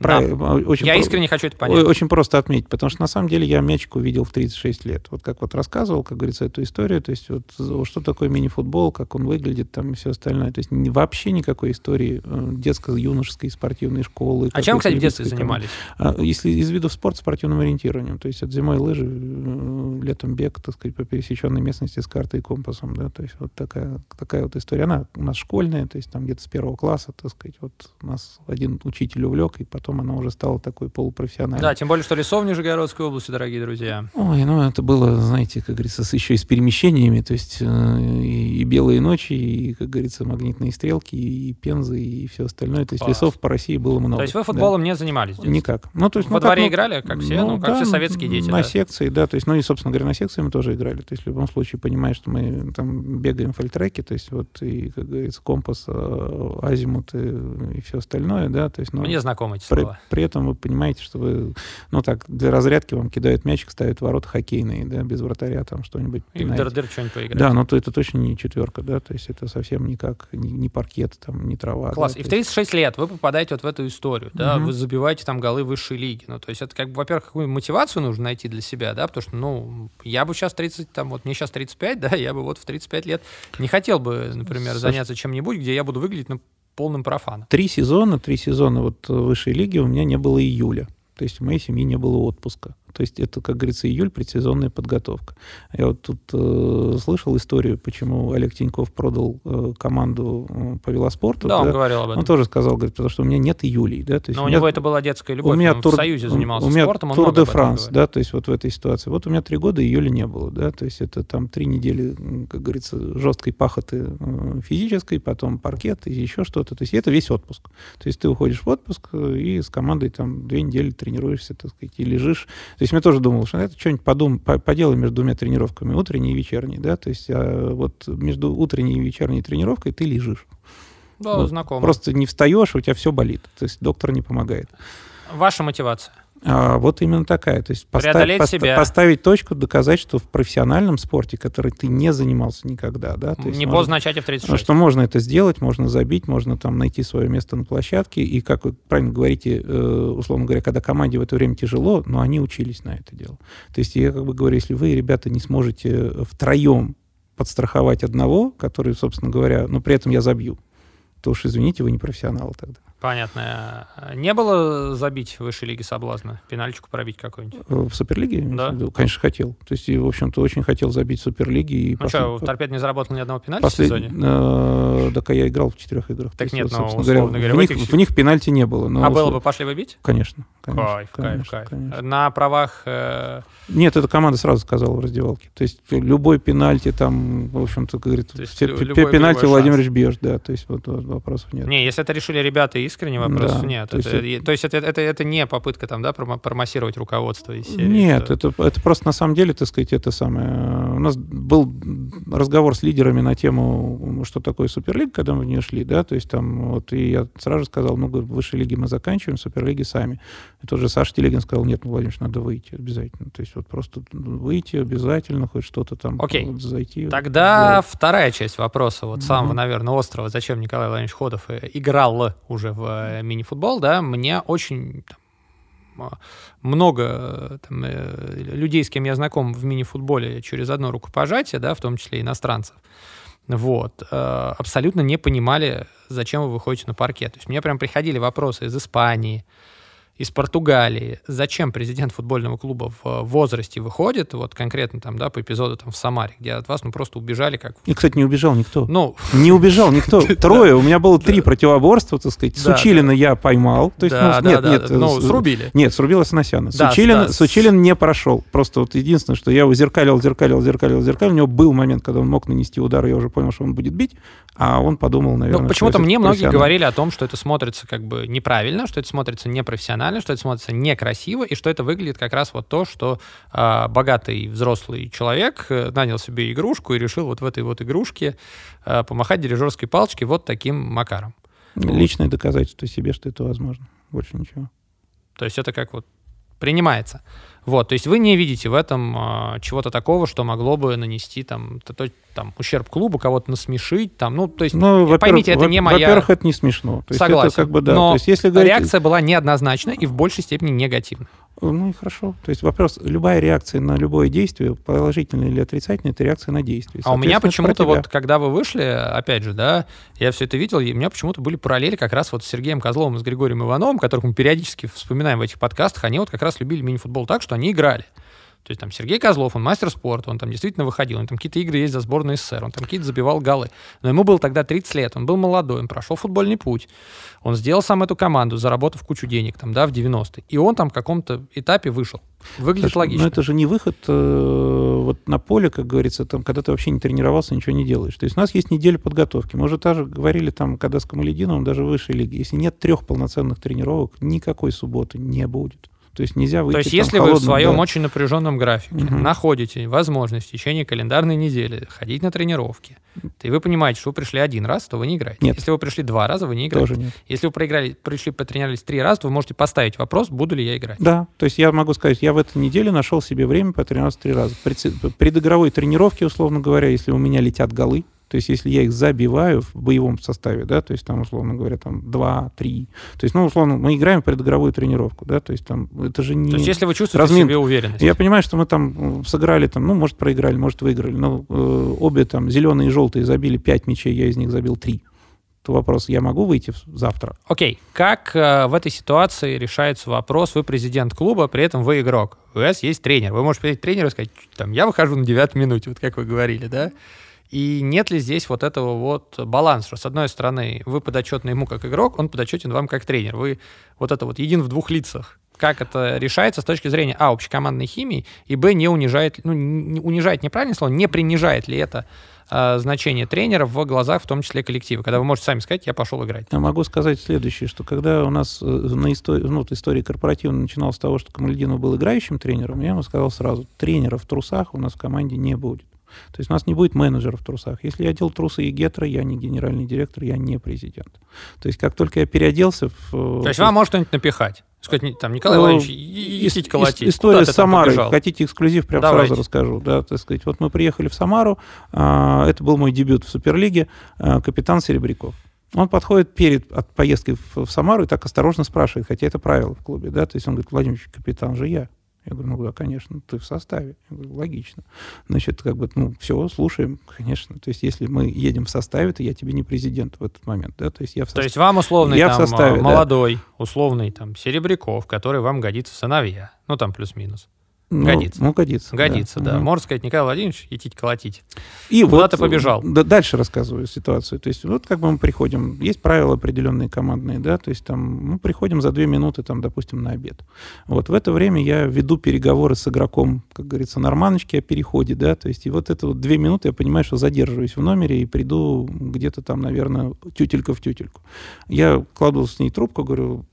да. очень я про... искренне хочу это понять. Очень просто отметить, потому что на самом деле я мячик увидел в 36 лет. Вот как вот рассказывал, как говорится, эту историю, то есть вот что такое мини-футбол, как он выглядит там и все остальное. То есть вообще никакой истории э, детско-юношеской спортивной школы. А чем, кстати, в детстве занимались? А, если из видов спорта спортивным ориентированием, то есть от зимой лыжи, э, летом бег, так сказать, по пересеченной местности с картой и компасом, да, то есть вот такая, такая вот история. Она у нас школьная, то есть там где-то с первого класса, так сказать, вот у нас один учитель увлек, и потом она уже стала такой полупрофессиональной. Да, тем более, что лесов в Нижегородской области, дорогие друзья. Ой, ну это было, знаете, как говорится, еще и с перемещениями, то есть э, и, и белые ночи, и, как говорится, магнитные стрелки, и пензы, и все остальное. То есть Класс. лесов по России было много. То есть вы футболом да. не занимались? Никак. Ну, то есть, Во ну, дворе как, ну, играли, как все, ну, ну как да, все советские дети? На да? секции, да, то есть, ну и, собственно говоря, на секции мы тоже играли. То есть в любом случае понимаешь, что мы там бегаем фальтреки, то есть вот и, как говорится, компас, э, азимут и, и все остальное, да, то есть, ну, Мне знакомы эти слова. При, при этом вы понимаете, что вы, ну так, для разрядки вам кидают мячик, ставят ворота хоккейные, да, без вратаря там что-нибудь. И в дыр что-нибудь поиграть. Да, но то это точно не четверка, да, то есть это совсем никак, не, не паркет, там, не трава. Класс. Да, и в 36 лет вы попадаете вот в эту историю, да, угу. вы забиваете там голы высшей лиги. Ну, то есть это как бы, во-первых, какую мотивацию нужно найти для себя, да, потому что, ну, я бы сейчас 30, там, вот мне сейчас 35, да, я бы вот в 35 лет не хотел бы, например, заняться чем-нибудь, где я буду выглядеть, ну, полным профаном. Три сезона, три сезона вот высшей лиги у меня не было июля. То есть у моей семьи не было отпуска. То есть это, как говорится, июль, предсезонная подготовка. Я вот тут э, слышал историю, почему Олег Тиньков продал э, команду э, по велоспорту. Да, да, он говорил об этом. Он тоже сказал, говорит, потому что у меня нет июлей. Да? То есть Но у, меня, него это была детская любовь, у меня он тур, в Союзе занимался у меня спортом. Тур де Франс, да, то есть вот в этой ситуации. Вот у меня три года июля не было, да, то есть это там три недели, как говорится, жесткой пахоты физической, потом паркет и еще что-то. То есть это весь отпуск. То есть ты уходишь в отпуск э, и с командой там две недели тренируешься, так сказать, и лежишь. То есть я тоже думал, что это что-нибудь подум, по- поделай между двумя тренировками, утренней и вечерней, да, то есть а вот между утренней и вечерней тренировкой ты лежишь. Да, Вот знакомо. Просто не встаешь, у тебя все болит. То есть доктор не помогает. Ваша мотивация. А, вот именно такая. То есть поста- Преодолеть поста- себя. поставить точку, доказать, что в профессиональном спорте, который ты не занимался никогда, да, то есть Не можно- поздно начать в 36. что можно это сделать, можно забить, можно там найти свое место на площадке. И, как вы правильно говорите, э, условно говоря, когда команде в это время тяжело, но они учились на это дело. То есть я как бы говорю, если вы, ребята, не сможете втроем подстраховать одного, который, собственно говоря, но при этом я забью, то уж извините, вы не профессионал тогда. Понятно. Не было забить в высшей лиге соблазна? Пенальчику пробить какой-нибудь? Э, В Суперлиге? Да. Конечно, хотел. То есть, и, в общем-то, очень хотел забить в Суперлиге. И Ну что, торпед не заработал ни одного пенальти послед- в сезоне? э, так а я играл в четырех играх. Так есть, нет, вот, но, условно говоря, в, в них, в них пенальти не было. но а было услов- бы, пошли бы бить? Конечно. конечно Кайф, кайф, конечно, кайф. конечно. На правах... э, Нет, эта команда сразу сказала в раздевалке. То есть любой пенальти там, в общем-то, говорит, То есть все любой пенальти болевой Владимир бьешь, да, то есть вот, вот вопросов нет. Не, если это решили ребята искренне, вопросов Да, нет. то есть Это- это- То есть это, это, это не попытка там, да, промассировать руководство из серии, Нет, что- это, это просто на самом деле, так сказать, это самое. У нас был разговор с лидерами на тему, что такое Суперлига, когда мы в нее шли, да, то есть там вот, и я сразу сказал, ну, говорю, высшей лиги мы заканчиваем, Суперлиги сами. И тот же Саша Телегин сказал, нет, ну, Владимир, надо выйти обязательно. То есть вот просто выйти обязательно, хоть что-то там Окей. вот зайти. Тогда сделать. вторая часть вопроса, вот самого, Мгм. наверное, острова, зачем Николай Владимирович Ходов э, играл уже в э, мини-футбол, да, мне очень там, много э, там, э, людей, с кем я знаком в мини-футболе через одно рукопожатие, да, в том числе иностранцев, вот, э, абсолютно не понимали, зачем вы выходите на паркет. То есть мне прям приходили вопросы из Испании, из Португалии, зачем президент футбольного клуба в э, возрасте выходит, вот конкретно там, да, по эпизоду там в Самаре, где от вас, ну, просто убежали как... И, кстати, не убежал никто. Ну, Не убежал никто. Трое. У меня было три противоборства, так сказать. Сучилина я поймал. То есть, ну, нет, нет. ну, э, срубили. Нет, срубил Асанасяна. Да, Сучилин, не прошел. Просто вот единственное, что я его зеркалил, зеркалил, зеркалил, зеркалил. У него был момент, когда он мог нанести удар, я уже понял, что он будет бить, а он подумал, наверное, Ну, почему-то мне многие говорили о том, что это смотрится как бы неправильно, что это смотрится непрофессионально, что это смотрится некрасиво, и что это выглядит как раз вот то, что а, богатый взрослый человек э, нанял себе игрушку и решил вот в этой вот игрушке а, помахать дирижерской палочкой вот таким макаром. Личное доказательство себе, что это возможно. Больше ничего. То есть это как вот принимается. Вот, то есть вы не видите в этом а, чего-то такого, что могло бы нанести там, то- то- там ущерб клубу, кого-то насмешить, там, ну, то есть Ну, поймите, это не моя- Во-первых, это не смешно. То есть Согласен. это как бы, да. Но То есть если говорить... реакция была неоднозначна и в большей степени негативна. Ну и хорошо. То есть вопрос, любая реакция на любое действие, положительное или отрицательное, это реакция на действие. А у меня почему-то вот, когда вы вышли, опять же, да, я все это видел, и у меня почему-то были параллели как раз вот с Сергеем Козловым и с Григорием Ивановым, которых мы периодически вспоминаем в этих подкастах, они вот как раз любили мини-футбол так, что они играли. То есть там Сергей Козлов, он мастер спорта, он там действительно выходил, он там какие-то игры есть за сборную СССР, он там какие-то забивал голы. Но ему было тогда 30 лет, он был молодой, он прошел футбольный путь, он сделал сам эту команду, заработав кучу денег там, да, в 90-е. И он там в каком-то этапе вышел. Выглядит Слушай, логично. Но это же не выход э, вот на поле, как говорится, там, когда ты вообще не тренировался, ничего не делаешь. То есть у нас есть неделя подготовки. Мы уже даже говорили там, когда с Камалединовым, даже высшей лиге. Если нет трех полноценных тренировок, никакой субботы не будет. То есть нельзя выйти То есть, если вы в холодным, своем да. очень напряженном графике Мгм. находите возможность в течение календарной недели ходить на тренировки, и вы понимаете, что вы пришли один раз, то вы не играете. Нет. Если вы пришли два раза, вы не играете. Тоже нет. Если вы проиграли, пришли, потренировались три раза, то вы можете поставить вопрос, буду ли я играть. Да, то есть я могу сказать, я в этой неделе нашел себе время потренироваться три раза. Предыгровой тренировке, условно говоря, если у меня летят голы, то есть если я их забиваю в боевом составе, да, то есть там, условно говоря, там два, три, то есть, ну, условно, мы играем в предыгровую тренировку, да, то есть там, это же не... То есть, если вы чувствуете в разминка. себе уверенность. Я понимаю, что мы там сыграли, там, ну, может, проиграли, может, выиграли, но э, обе там, зеленые и желтые, забили пять мячей, я из них забил три. что вопрос, я могу выйти завтра? Окей, как э, в этой ситуации решается вопрос, вы президент клуба, при этом вы игрок, у вас есть тренер, вы можете прийти к тренеру и сказать, там, я выхожу на девятой минуте, вот как вы говорили, да? И нет ли здесь вот этого вот баланса, с одной стороны вы подотчетны ему как игрок, он подотчетен вам как тренер, вы вот это вот един в двух лицах, как это решается с точки зрения, а, общекомандной химии, и, б, не унижает, ну, не унижает неправильное слово, не принижает ли это э, значение тренера в глазах, в том числе коллектива, когда вы можете сами сказать, я пошел играть. Я могу сказать следующее, что когда у нас э, на истории, ну, история корпоративно начиналась с того, что Камальдинов был играющим тренером, я ему сказал сразу, тренера в трусах у нас в команде не будет. То есть у нас не будет менеджера в трусах. Если я делал трусы и гетро, я не генеральный директор, я не президент. То есть как только я переоделся... В, То есть вам может что-нибудь напихать? Сказать, там, Николай ну, Иванович, идите колотить. История с Самарой. Хотите эксклюзив, прямо Давайте. сразу расскажу. Да, так сказать. Вот мы приехали в Самару, а, это был мой дебют в Суперлиге, а, капитан Серебряков. Он подходит перед от поездкой в, в Самару и так осторожно спрашивает, хотя это правило в клубе, да, то есть он говорит, Владимир капитан же я. Я говорю, ну да, конечно, ты в составе. Я говорю, логично. Значит, как бы, ну, все, слушаем, конечно. То есть, если мы едем в составе, то я тебе не президент в этот момент, да, то есть я в составе. То есть вам условный я там в составе, молодой, да. условный там Серебряков, который вам годится в сыновья, ну там плюс-минус. Ну, годится. Ну, годится. Годится, да. да. Угу. Можно сказать, Николай Владимирович, идите колотить. И Куда вот, побежал? Да, дальше рассказываю ситуацию. То есть вот как бы мы приходим, есть правила определенные командные, да, то есть там мы приходим за две минуты, там, допустим, на обед. Вот в это время я веду переговоры с игроком, как говорится, норманочки о переходе, да, то есть и вот это вот две минуты я понимаю, что задерживаюсь в номере и приду где-то там, наверное, тютелька в тютельку. Я кладу с ней трубку, говорю,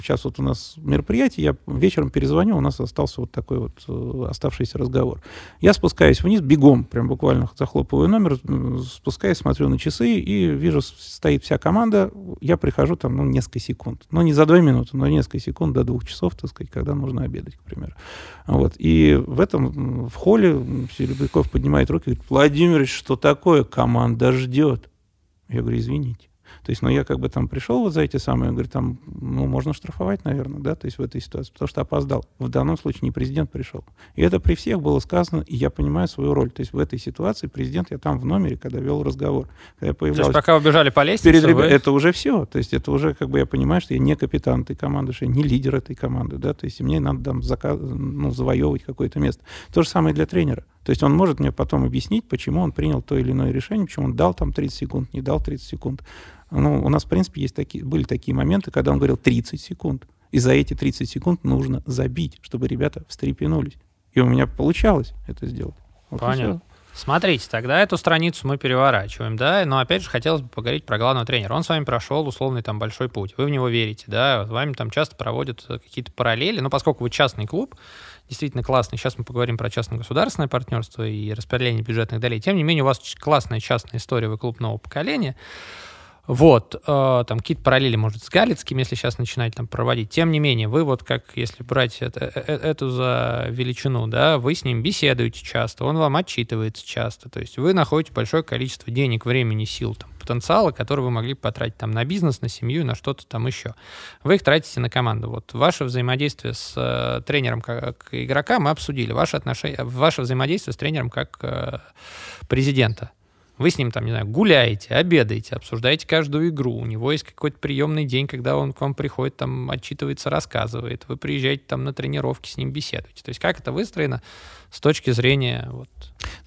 сейчас вот у нас мероприятие, я вечером перезвоню, у нас остался вот такой такой вот э, оставшийся разговор. Я спускаюсь вниз, бегом, прям буквально захлопываю номер, спускаюсь, смотрю на часы и вижу, стоит вся команда. Я прихожу там, ну, несколько секунд. Ну, не за две минуты, но несколько секунд до двух часов, так сказать, когда нужно обедать, к примеру. Вот. И в этом, в холле Серебряков поднимает руки и говорит, Владимирович, что такое? Команда ждет. Я говорю, извините. То есть, ну, я как бы там пришел вот за эти самые, говорю, там, ну, можно штрафовать, наверное, да, то есть в этой ситуации, потому что опоздал. В данном случае не президент пришел. И это при всех было сказано, и я понимаю свою роль. То есть в этой ситуации президент, я там в номере, когда вел разговор. Когда я появлялся, то есть пока убежали по лестнице, перед, вы... Это уже все. То есть это уже, как бы, я понимаю, что я не капитан этой команды, что я не лидер этой команды, да, то есть мне надо там заказ, ну, завоевывать какое-то место. То же самое для тренера. То есть он может мне потом объяснить, почему он принял то или иное решение, почему он дал там 30 секунд, не дал 30 секунд. Ну, у нас, в принципе, есть такие, были такие моменты, когда он говорил 30 секунд. И за эти 30 секунд нужно забить, чтобы ребята встрепенулись. И у меня получалось это сделать. Вот Понятно. Смотрите, тогда эту страницу мы переворачиваем, да, но опять же хотелось бы поговорить про главного тренера. Он с вами прошел условный там большой путь, вы в него верите, да, с вами там часто проводят какие-то параллели, но поскольку вы частный клуб, действительно классный, сейчас мы поговорим про частно-государственное партнерство и распределение бюджетных долей, тем не менее у вас классная частная история, вы клуб нового поколения, вот, э, там какие-то параллели, может, с Галицким, если сейчас начинать там проводить. Тем не менее, вы вот как, если брать это, э, э, эту за величину, да, вы с ним беседуете часто, он вам отчитывается часто, то есть вы находите большое количество денег, времени, сил, там, потенциала, который вы могли потратить там на бизнес, на семью, на что-то там еще. Вы их тратите на команду. Вот ваше взаимодействие с э, тренером как игрока мы обсудили. Ваше, отношение, ваше взаимодействие с тренером как э, президента. Вы с ним там, не знаю, гуляете, обедаете, обсуждаете каждую игру. У него есть какой-то приемный день, когда он к вам приходит, там, отчитывается, рассказывает. Вы приезжаете там на тренировки, с ним беседуете. То есть как это выстроено с точки зрения вот,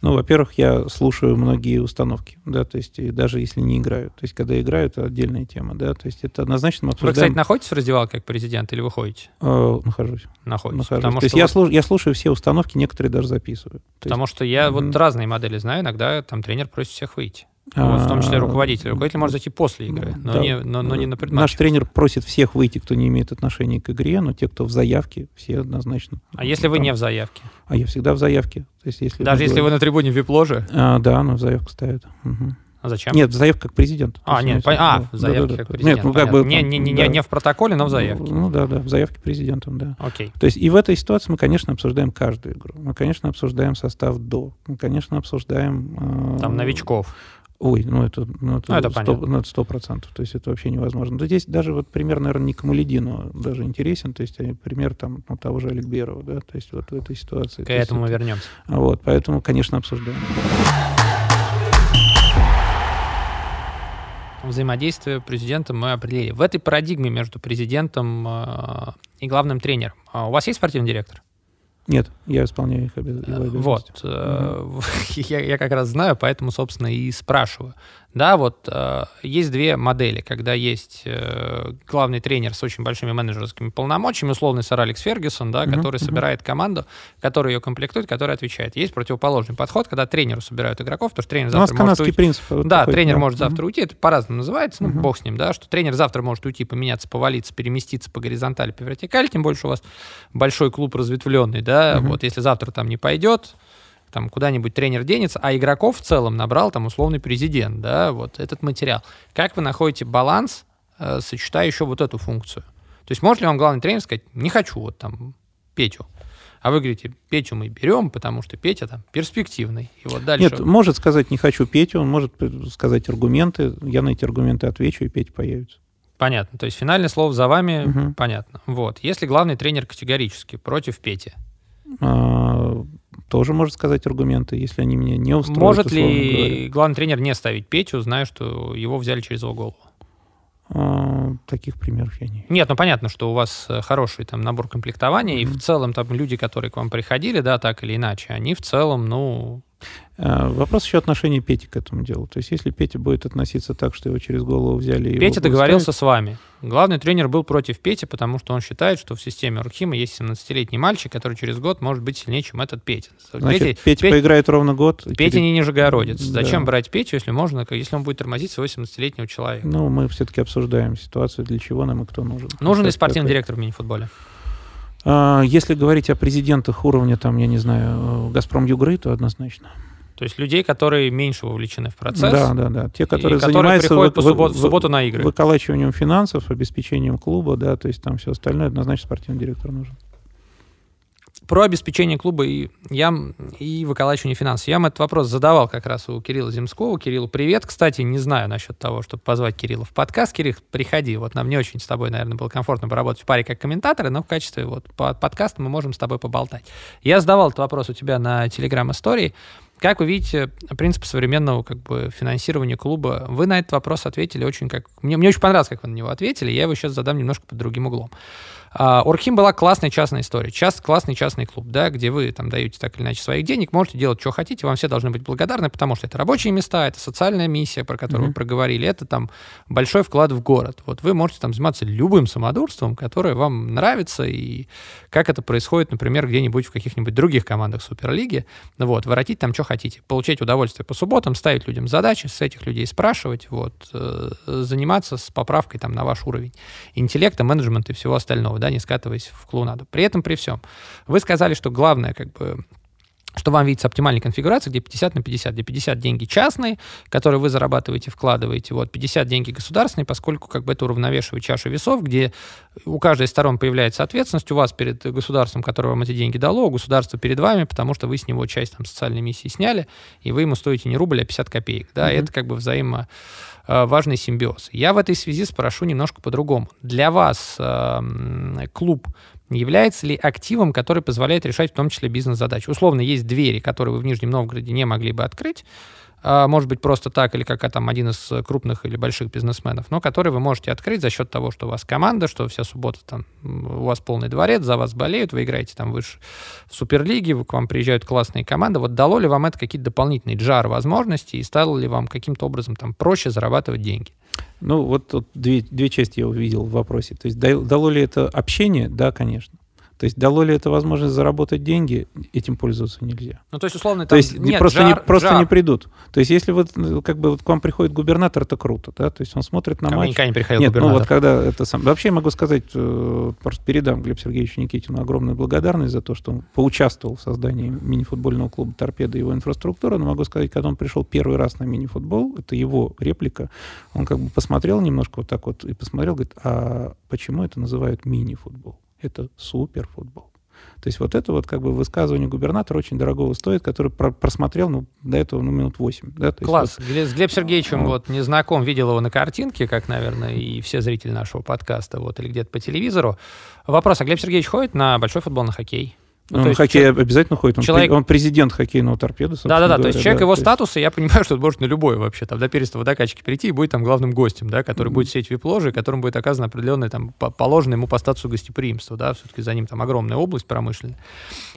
ну, во-первых, я слушаю многие установки, да, то есть даже если не играю. То есть когда играю, это отдельная тема, да, то есть это однозначно мы обсуждаем... Вы, кстати, находитесь в раздевалке как президент или выходите? Э, нахожусь. Находитесь. Нахожусь. то есть вот... я, слуш... я слушаю все установки, некоторые даже записываю. Потому есть... что я mm-hmm. вот разные модели знаю, иногда там тренер просит всех выйти. Вот, в том числе а, руководитель. Руководитель может зайти после игры, но, да. не, но, но не на предматче. Наш тренер просит всех выйти, кто не имеет отношения к игре, но те, кто в заявке, все однозначно. А если вы не в заявке? А я всегда в заявке. То есть, если Даже если говорим... вы на трибуне в вип-ложе? А, да, но в заявку ставят. Угу. А зачем? Нет, в заявку как президент. А, нет, по... а, в заявке да, да, как президент. Нет, ну как бы... Не, не, не, да. не в протоколе, но в заявке. Ну да, да, в заявке президентом, да. Окей. То есть и в этой ситуации мы, конечно, обсуждаем каждую игру. Мы, конечно, обсуждаем состав до. Мы, конечно, обсуждаем... Э... Там новичков. Ой, ну это, ну, это, ну, это 100, ну, это 100%, то есть это вообще невозможно. Но здесь даже вот пример, наверное, не Камаледину даже интересен, то есть э, пример там ну, того же Аликберова, да, то есть вот в этой ситуации. К этому мы это, вернемся. Вот, поэтому, конечно, обсуждаем. взаимодействие президента мы определили. В этой парадигме между президентом э, и главным тренером а у вас есть спортивный директор? Нет, я исполняю их обязанности. Вот. Угу. Я, я как раз знаю, поэтому, собственно, и спрашиваю. Да, вот э, есть две модели, когда есть э, главный тренер с очень большими менеджерскими полномочиями, условный сэр Алекс Фергюсон, да, uh-huh, который uh-huh. собирает команду, который ее комплектует, который отвечает. Есть противоположный подход, когда тренеру собирают игроков, потому что тренер завтра может уйти. принцип. Вот да, такой, тренер да. может завтра uh-huh. уйти, это по-разному называется, ну, uh-huh. бог с ним, да, что тренер завтра может уйти, поменяться, повалиться, переместиться по горизонтали, по вертикали, тем больше у вас большой клуб разветвленный, да, uh-huh. вот если завтра там не пойдет, там куда-нибудь тренер денется, а игроков в целом набрал там условный президент, да, вот этот материал. Как вы находите баланс, э, сочетая еще вот эту функцию? То есть может ли вам главный тренер сказать, не хочу вот там Петю, а вы говорите, Петю мы берем, потому что Петя там перспективный. И вот дальше... Нет, может сказать, не хочу Петю, он может сказать аргументы, я на эти аргументы отвечу, и Петя появится. Понятно. То есть финальное слово за вами, угу. понятно. Вот. Если главный тренер категорически против Пети, а, тоже может сказать аргументы, если они меня не устроят. Может ли говоря. главный тренер не ставить Петю, зная, что его взяли через его голову? А, таких примеров я не Нет, ну понятно, что у вас э, хороший там набор комплектования, mm-hmm. и в целом там люди, которые к вам приходили, да, так или иначе, они в целом, ну, вопрос еще отношения Пети к этому делу. То есть, если Петя будет относиться так, что его через голову взяли... Петя договорился с вами. Главный тренер был против Пети, потому что он считает, что в системе Рухима есть 17-летний мальчик, который через год может быть сильнее, чем этот Петя. Значит, Петя, Петя, Петя поиграет ровно год. Петя через... не нижегородец. Да. Зачем брать Петю, если можно, если он будет тормозить своего 17-летнего человека? Ну, мы все-таки обсуждаем ситуацию, для чего нам и кто нужен. Нужен ли спортивный директор в мини-футболе? А, если говорить о президентах уровня, там, я не знаю, «Газпром Югры», то однозначно. То есть людей, которые меньше вовлечены в процесс. Да, да, да. Те, которые, которые занимаются приходят по суббот, в субботу на игры. Выколачиванием финансов, обеспечением клуба, да, то есть там все остальное, однозначно спортивный директор нужен. Про обеспечение клуба и, я, и выколачивание финансов. Я вам этот вопрос задавал как раз у Кирилла Земского. Кириллу привет. Кстати, не знаю насчет того, чтобы позвать Кирилла в подкаст. Кирилл, приходи. Вот нам не очень с тобой, наверное, было комфортно поработать в паре как комментаторы, но в качестве вот подкаста мы можем с тобой поболтать. Я задавал этот вопрос у тебя на Телеграм-истории. Как вы видите принцип современного как бы, финансирования клуба? Вы на этот вопрос ответили очень как... Мне, мне очень понравилось, как вы на него ответили. Я его сейчас задам немножко под другим углом. А, Орхим была классная частная история, час, классный частный клуб, да, где вы там даете так или иначе своих денег, можете делать, что хотите, вам все должны быть благодарны, потому что это рабочие места, это социальная миссия, про которую mm-hmm. вы проговорили, это там большой вклад в город. Вот вы можете там заниматься любым самодурством, которое вам нравится, и как это происходит, например, где-нибудь в каких-нибудь других командах Суперлиги, вот, воротить там, что хотите, получать удовольствие по субботам, ставить людям задачи, с этих людей спрашивать, вот, э, заниматься с поправкой там на ваш уровень интеллекта, менеджмента и всего остального да, не скатываясь в клоунаду. При этом, при всем, вы сказали, что главное, как бы, что вам видится оптимальная конфигурация, где 50 на 50, где 50 деньги частные, которые вы зарабатываете, вкладываете, вот 50 деньги государственные, поскольку как бы это уравновешивает чашу весов, где у каждой из сторон появляется ответственность у вас перед государством, которое вам эти деньги дало, у государства перед вами, потому что вы с него часть там социальной миссии сняли, и вы ему стоите не рубль, а 50 копеек, да, mm-hmm. это как бы взаимо важный симбиоз. Я в этой связи спрошу немножко по-другому. Для вас э, клуб является ли активом, который позволяет решать в том числе бизнес-задачи? Условно, есть двери, которые вы в Нижнем Новгороде не могли бы открыть, может быть, просто так, или как там один из крупных или больших бизнесменов, но который вы можете открыть за счет того, что у вас команда, что вся суббота там, у вас полный дворец, за вас болеют, вы играете там выше в Суперлиге, к вам приезжают классные команды. Вот дало ли вам это какие-то дополнительные джар возможности и стало ли вам каким-то образом там проще зарабатывать деньги? Ну, вот тут две, две части я увидел в вопросе. То есть дало ли это общение? Да, конечно. То есть дало ли это возможность заработать деньги, этим пользоваться нельзя. Ну, то есть, условно, там то есть нет, просто, жар, не, просто жар. не придут. То есть, если вот как бы вот к вам приходит губернатор, это круто, да, то есть он смотрит на Ко матч. никогда не приходил нет, губернатор. ну вот когда это сам... Вообще я могу сказать, э, просто передам Глебу Сергеевичу Никитину огромную благодарность за то, что он поучаствовал в создании мини-футбольного клуба «Торпеда» и его инфраструктуры, но могу сказать, когда он пришел первый раз на мини-футбол, это его реплика, он как бы посмотрел немножко вот так вот и посмотрел, говорит, а почему это называют мини-футбол? Это суперфутбол. То есть вот это вот как бы высказывание губернатора очень дорогого стоит, который про просмотрел ну, до этого ну, минут 8. Да? То Класс. Вот, с Глеб Сергеевичем вот не знаком, видел его на картинке, как, наверное, и все зрители нашего подкаста, вот, или где-то по телевизору. Вопрос, а Глеб Сергеевич ходит на большой футбол, на хоккей? Ну, ну, хоккей человек, обязательно ходит. Он, человек... он президент хоккейного торпеда. Да-да-да, то есть человек да, его есть... статуса, я понимаю, что он может на любой вообще, там, до первенства водокачки прийти и будет там главным гостем, да, который mm-hmm. будет сеть вип-ложи, которому будет оказано определенное там положенное ему по статусу гостеприимство, да, все-таки за ним там огромная область промышленная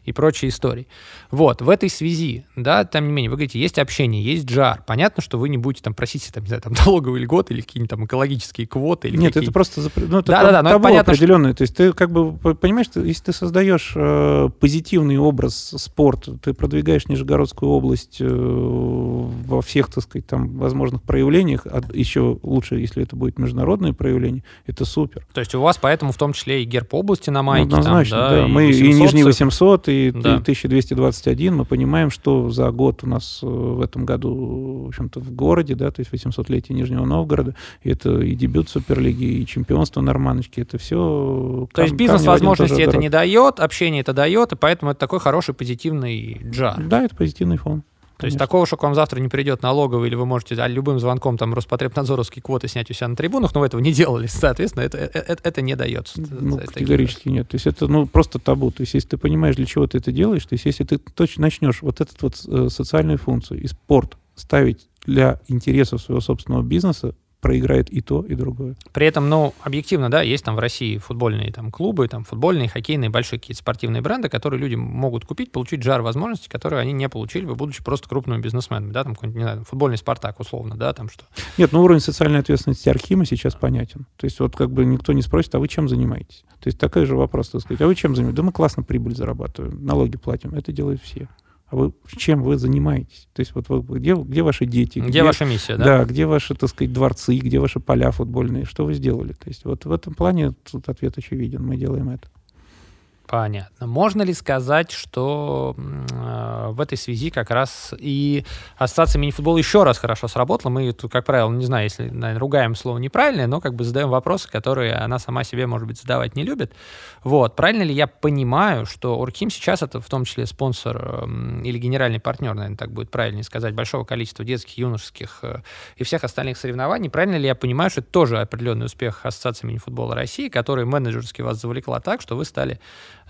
и прочие истории. Вот, в этой связи, да, тем не менее, вы говорите, есть общение, есть джар. Понятно, что вы не будете там просить, там, не знаю, там, налоговый льгот или какие-нибудь там экологические квоты. Или Нет, это просто ну, это да, да, да, но понятно, определенное. Что... То есть ты как бы понимаешь, если ты создаешь э, позитивный образ спорта, ты продвигаешь Нижегородскую область э, во всех, так сказать, там возможных проявлениях, а еще лучше, если это будет международное проявление, это супер. То есть у вас поэтому в том числе и герб области на майке, ну, однозначно, там, да, да. И Мы и Нижний 800, и, да. и 1221, мы понимаем, что за год у нас э, в этом году, в общем-то, в городе, да, то есть 800-летие Нижнего Новгорода, и это и дебют Суперлиги, и чемпионство Норманочки, это все... То есть бизнес-возможности это не дает, общение это дает, и поэтому это такой хороший позитивный джар. Да, это позитивный фон. То есть такого, что к вам завтра не придет налоговый, или вы можете а, любым звонком там Роспотребнадзоровские квоты снять у себя на трибунах, но вы этого не делали, соответственно, это, это, э, это не дается. Ну, это категорически нет. То есть это ну, просто табу. То есть если ты понимаешь, для чего ты это делаешь, то есть если ты точно начнешь вот эту вот э, социальную функцию и спорт ставить для интересов своего собственного бизнеса, проиграет и то, и другое. При этом, ну, объективно, да, есть там в России футбольные там клубы, там футбольные, хоккейные, большие какие-то спортивные бренды, которые люди могут купить, получить жар возможностей, которые они не получили бы, будучи просто крупными бизнесменами, да, там какой-нибудь, не знаю, футбольный «Спартак», условно, да, там что. Нет, ну, уровень социальной ответственности Архима сейчас понятен. То есть вот как бы никто не спросит, а вы чем занимаетесь? То есть такой же вопрос, так сказать, а вы чем занимаетесь? Да мы классно прибыль зарабатываем, налоги платим, это делают все а вы чем вы занимаетесь? То есть вот вы, где, где ваши дети? Где, где ваша миссия, да? Да, где ваши, так сказать, дворцы, где ваши поля футбольные? Что вы сделали? То есть вот в этом плане тут ответ очевиден, мы делаем это. Понятно. Можно ли сказать, что э, в этой связи как раз и ассоциация мини-футбола еще раз хорошо сработала? Мы тут, как правило, не знаю, если, наверное, ругаем слово неправильное, но как бы задаем вопросы, которые она сама себе, может быть, задавать не любит. Вот. Правильно ли я понимаю, что Урким сейчас это в том числе спонсор э, или генеральный партнер, наверное, так будет правильнее сказать, большого количества детских, юношеских э, и всех остальных соревнований? Правильно ли я понимаю, что это тоже определенный успех Ассоциации мини-футбола России, которая менеджерски вас завлекла так, что вы стали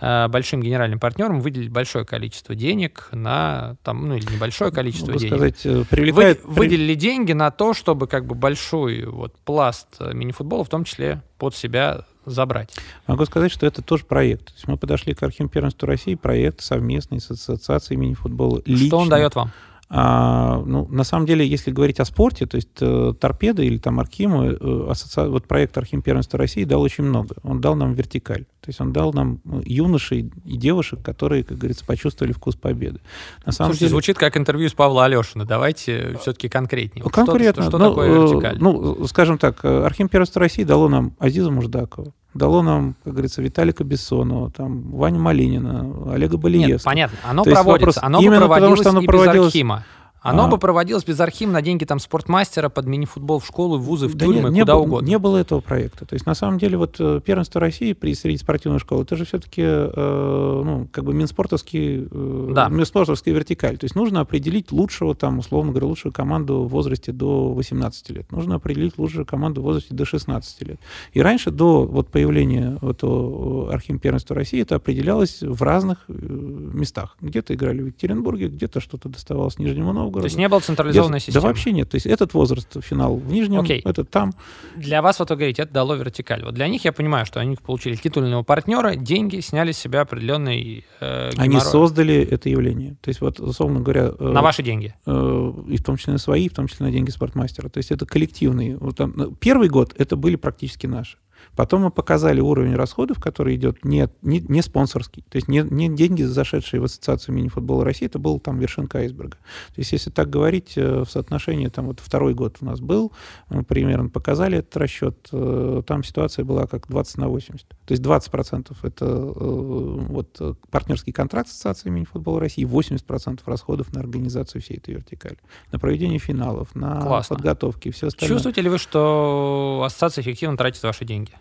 большим генеральным партнерам выделить большое количество денег на, там, ну или небольшое количество Могу денег. Сказать, э, привлекает... Вы, выделили деньги на то, чтобы как бы большой вот пласт э, мини-футбола в том числе под себя забрать. Могу сказать, что это тоже проект. То есть мы подошли к Архим первенству России, проект совместный с Ассоциацией мини-футбола. Что он дает вам? А, ну, на самом деле, если говорить о спорте, то есть э, торпеда или там Архима, э, ассоци... вот проект Архим первенства России дал очень много. Он дал нам вертикаль. То есть он дал нам э, юношей и девушек, которые, как говорится, почувствовали вкус победы. На самом Слушайте, деле... звучит как интервью с Павла Алешина. Давайте все-таки конкретнее. Конкретно. Что, что, что ну, такое вертикаль? Ну, скажем так, Архим первенства России дало нам Азиза Муждакова, дало нам, как говорится, Виталика Бессонова, там, Ваню Малинина, Олега Балиевского. Нет, понятно. Оно То проводится. Вопрос, оно именно потому, что оно проводилось... Архима. Оно а. бы проводилось без архива на деньги там спортмастера под мини-футбол в школу, в вузы, в да тюрьмы, не, не куда было, угодно. Не было этого проекта. То есть, на самом деле, вот э, первенство России при среди спортивной школы, это же все-таки, э, ну, как бы Минспортовский, э, да. Минспортовский вертикаль. То есть, нужно определить лучшего, там, условно говоря, лучшую команду в возрасте до 18 лет. Нужно определить лучшую команду в возрасте до 16 лет. И раньше, до вот появления этого э, архива первенства России, это определялось в разных э, местах. Где-то играли в Екатеринбурге, где-то что-то доставалось Нижнему Новгороду. То есть, не было централизованной централизованная система? Да вообще нет. То есть этот возраст, финал в нижнем, okay. этот там. Для вас, вот вы говорите, это дало вертикаль. Вот для них я понимаю, что они получили титульного партнера, деньги, сняли с себя определенный э, Они создали это явление. То есть вот, условно говоря... Э, на ваши деньги? Э, и в том числе на свои, в том числе на деньги спортмастера. То есть это коллективные. Вот там, первый год это были практически наши. Потом мы показали уровень расходов, который идет не, не, не спонсорский. То есть не, не деньги, зашедшие в Ассоциацию мини-футбола России, это был там вершинка айсберга. То есть если так говорить э, в соотношении, там вот второй год у нас был, мы примерно показали этот расчет, э, там ситуация была как 20 на 80. То есть 20% это э, вот партнерский контракт с Ассоциацией мини-футбола России, 80% расходов на организацию всей этой вертикали, на проведение финалов, на Классно. подготовки и все остальное. Чувствуете ли вы, что ассоциация эффективно тратит ваши деньги?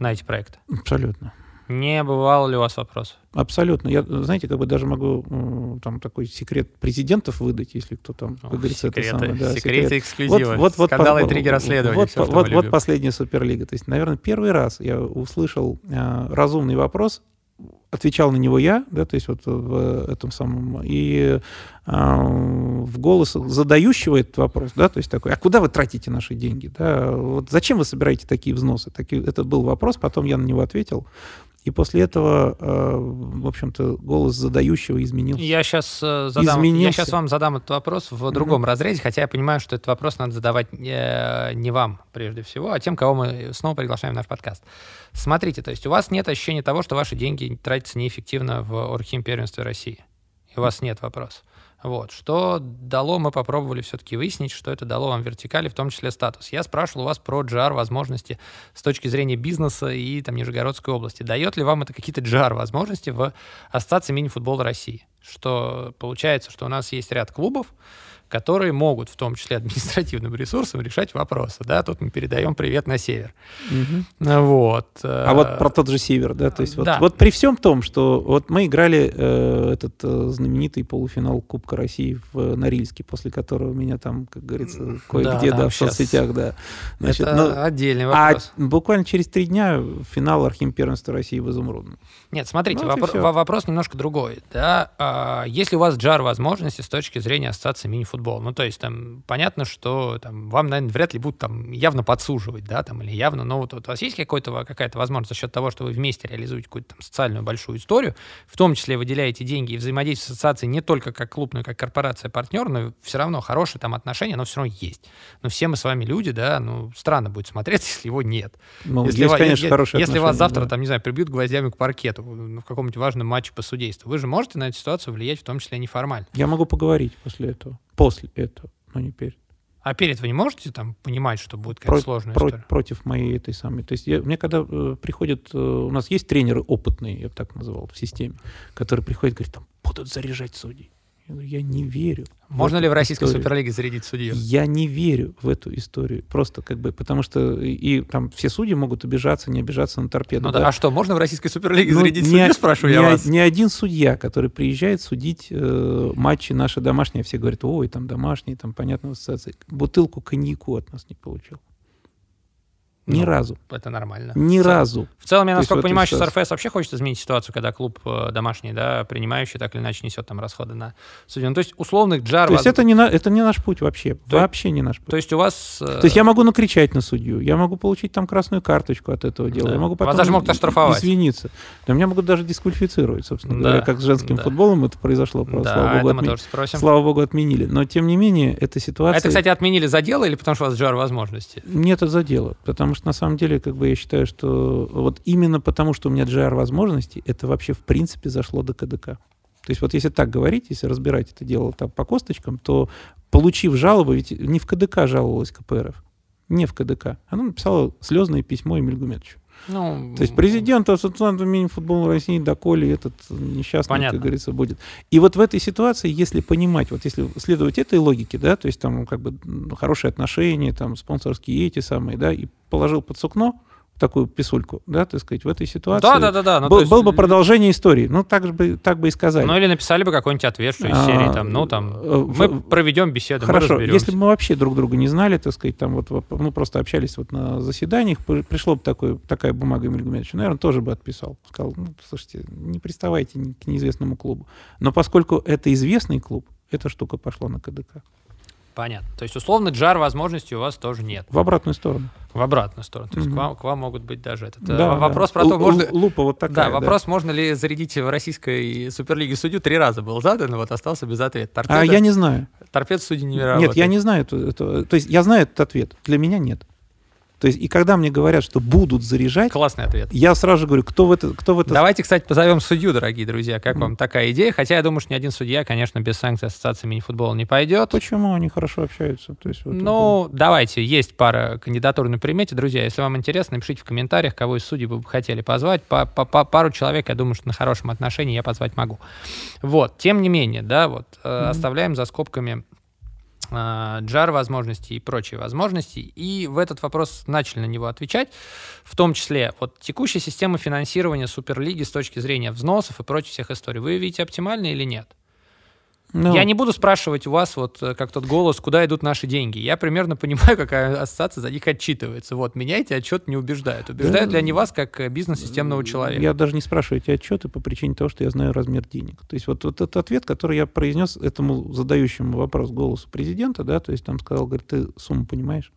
На эти проекты? Абсолютно. Не бывало ли у вас вопросов? Абсолютно. Я, знаете, как бы даже могу там такой секрет президентов выдать, если кто там, как говорится, это самое. Да, секреты секрет. эксклюзивы. Вот, вот, Скандалы, вот, интриги, расследования. Вот, все, вот, вот последняя Суперлига. То есть, наверное, первый раз я услышал э, разумный вопрос отвечал на него я, да, то есть вот в этом самом, и э, в голос задающего этот вопрос, да, то есть такой, а куда вы тратите наши деньги, да, вот зачем вы собираете такие взносы? Такие, это был вопрос, потом я на него ответил, и после этого, э, в общем-то, голос задающего изменился. Я сейчас, э, задам, я сейчас вам задам этот вопрос в другом mm-hmm. разрезе, хотя я понимаю, что этот вопрос надо задавать э, не вам прежде всего, а тем, кого мы снова приглашаем в наш подкаст. Смотрите, то есть у вас нет ощущения того, что ваши деньги тратятся неэффективно в Орхим первенстве России. И у вас нет вопроса. Вот. Что дало, мы попробовали все-таки выяснить, что это дало вам вертикали, в том числе статус. Я спрашивал у вас про GR возможности с точки зрения бизнеса и там Нижегородской области. Дает ли вам это какие-то GR возможности в Ассоциации мини-футбола России? Что получается, что у нас есть ряд клубов, которые могут, в том числе административным ресурсом, решать вопросы. Да? Тут мы передаем привет на север. Угу. Вот. А вот про тот же север, да? То есть вот, да. вот при всем том, что вот мы играли э, этот э, знаменитый полуфинал Кубка России в Норильске, после которого меня там, как говорится, кое-где, да, да в соцсетях, да. Значит, Это ну, отдельный а вопрос. А буквально через три дня финал Архим первенства России в Изумрудном. Нет, смотрите, ну, вопро- вопрос немножко другой. Да? А, если у вас джар возможности с точки зрения ассоциации мини-футбола, ну, то есть там понятно, что там, вам, наверное, вряд ли будут там явно подсуживать, да, там, или явно, но вот, вот у вас есть какой-то, какая-то возможность за счет того, что вы вместе реализуете какую-то там социальную большую историю, в том числе выделяете деньги и взаимодействуете с ассоциацией не только как клуб, но и как корпорация-партнер, но все равно хорошие там отношения, но все равно есть. Но все мы с вами люди, да, ну, странно будет смотреться, если его нет. Ну, если, есть, конечно, хорошие Если вас завтра, да. там, не знаю, прибьют гвоздями к паркету, в каком-нибудь важном матче по судейству. Вы же можете на эту ситуацию влиять, в том числе неформально. Я могу поговорить после этого. После этого, но не перед. А перед вы не можете там понимать, что будет какая-то про- сложная про- история? Против моей этой самой. То есть я, мне когда э, приходят, э, у нас есть тренеры опытные, я бы так называл, в системе, которые приходят и говорят, там, будут заряжать судей. Я говорю, я не верю. Можно ли в российской историю. суперлиге зарядить судью? Я не верю в эту историю. Просто как бы, потому что и, и там все судьи могут обижаться, не обижаться на торпеду. Ну да, да. а что, можно в российской суперлиге ну, зарядить судью, спрашиваю не, я вас? Ни один судья, который приезжает судить э, матчи наши домашние, все говорят, ой, там домашние, там, понятно, ассоциации. Бутылку коньяку от нас не получил. Ни ну, разу. Это нормально. Ни в разу. В целом, я насколько понимаю, что РФС вообще хочет изменить ситуацию, когда клуб э, домашний, да, принимающий, так или иначе несет там расходы на судью. Ну, то есть условных джар... То есть это не, на, это не наш путь вообще. То, вообще не наш путь. То есть у вас... Э, то есть я могу накричать на судью, я могу получить там красную карточку от этого дела, да. я могу потом вас даже могут оштрафовать. извиниться. Да, меня могут даже дисквалифицировать, собственно да. говоря, как с женским да. футболом это произошло. Да, слава, богу, отме... слава богу, отменили. Но, тем не менее, эта ситуация... Это, кстати, отменили за дело или потому что у вас джар возможности? Нет, это за дело. Потому что, на самом деле, как бы я считаю, что вот именно потому, что у меня GR возможности, это вообще в принципе зашло до КДК. То есть вот если так говорить, если разбирать это дело там по косточкам, то получив жалобу, ведь не в КДК жаловалась КПРФ, не в КДК. Она написала слезное письмо Эмиль Гуметовичу. Ну, То есть президент Ассоциации мини-футбола России доколе этот несчастный, понятно. как говорится, будет. И вот в этой ситуации, если понимать, вот если следовать этой логике, да, то есть там как бы хорошие отношения, там спонсорские эти самые, да, и положил под сукно, такую писульку, да, так сказать, в этой ситуации. Да, да, да, да. Ну, был, есть... был бы продолжение истории. Ну, так же бы, так бы и сказали. Ну, или написали бы какой-нибудь ответ, что из а, серии там, ну, там, э, мы проведем беседу, Хорошо, если бы мы вообще друг друга не знали, так сказать, там вот, ну, просто общались вот на заседаниях, пришло бы такое, такая бумага Эмиль Гумятович, наверное, тоже бы отписал. Сказал, ну, слушайте, не приставайте к неизвестному клубу. Но поскольку это известный клуб, эта штука пошла на КДК. Понятно. То есть, условно, джар возможностей у вас тоже нет. В обратную сторону. В обратную сторону. То есть, mm-hmm. к, вам, к вам могут быть даже этот. Э, да, вопрос да. про то, можно... Лупа вот такая. Да, вопрос, да. можно ли зарядить в российской суперлиге судью, три раза был задан, вот остался без ответа. Торпеда... А я не знаю. Торпед судьи не Нет, я не знаю. Это, это, то есть, я знаю этот ответ. Для меня нет. То есть, и когда мне говорят, что будут заряжать... Классный ответ. Я сразу говорю, кто в это... Кто в это... Давайте, кстати, позовем судью, дорогие друзья. Как mm. вам такая идея? Хотя я думаю, что ни один судья, конечно, без санкций Ассоциации мини-футбола не пойдет. Почему? Они хорошо общаются. То есть, вот ну, это... давайте. Есть пара кандидатур на примете. Друзья, если вам интересно, напишите в комментариях, кого из судей вы бы хотели позвать. По, по, по пару человек, я думаю, что на хорошем отношении я позвать могу. Вот. Тем не менее, да, вот, mm-hmm. оставляем за скобками джар возможностей и прочие возможности. И в этот вопрос начали на него отвечать, в том числе вот текущая система финансирования Суперлиги с точки зрения взносов и прочих всех историй. Вы видите оптимальной или нет? Ну, я не буду спрашивать у вас, вот э, как тот голос, куда идут наши деньги. Я примерно понимаю, какая ассоциация за них отчитывается. Вот, меня эти отчеты не убеждают. Убеждают да, ли они вас как э, бизнес-системного человека? Я даже не спрашиваю эти отчеты по причине того, что я знаю размер денег. То есть вот, вот этот ответ, который я произнес этому задающему вопрос голосу президента, да, то есть там сказал, говорит, ты сумму понимаешь?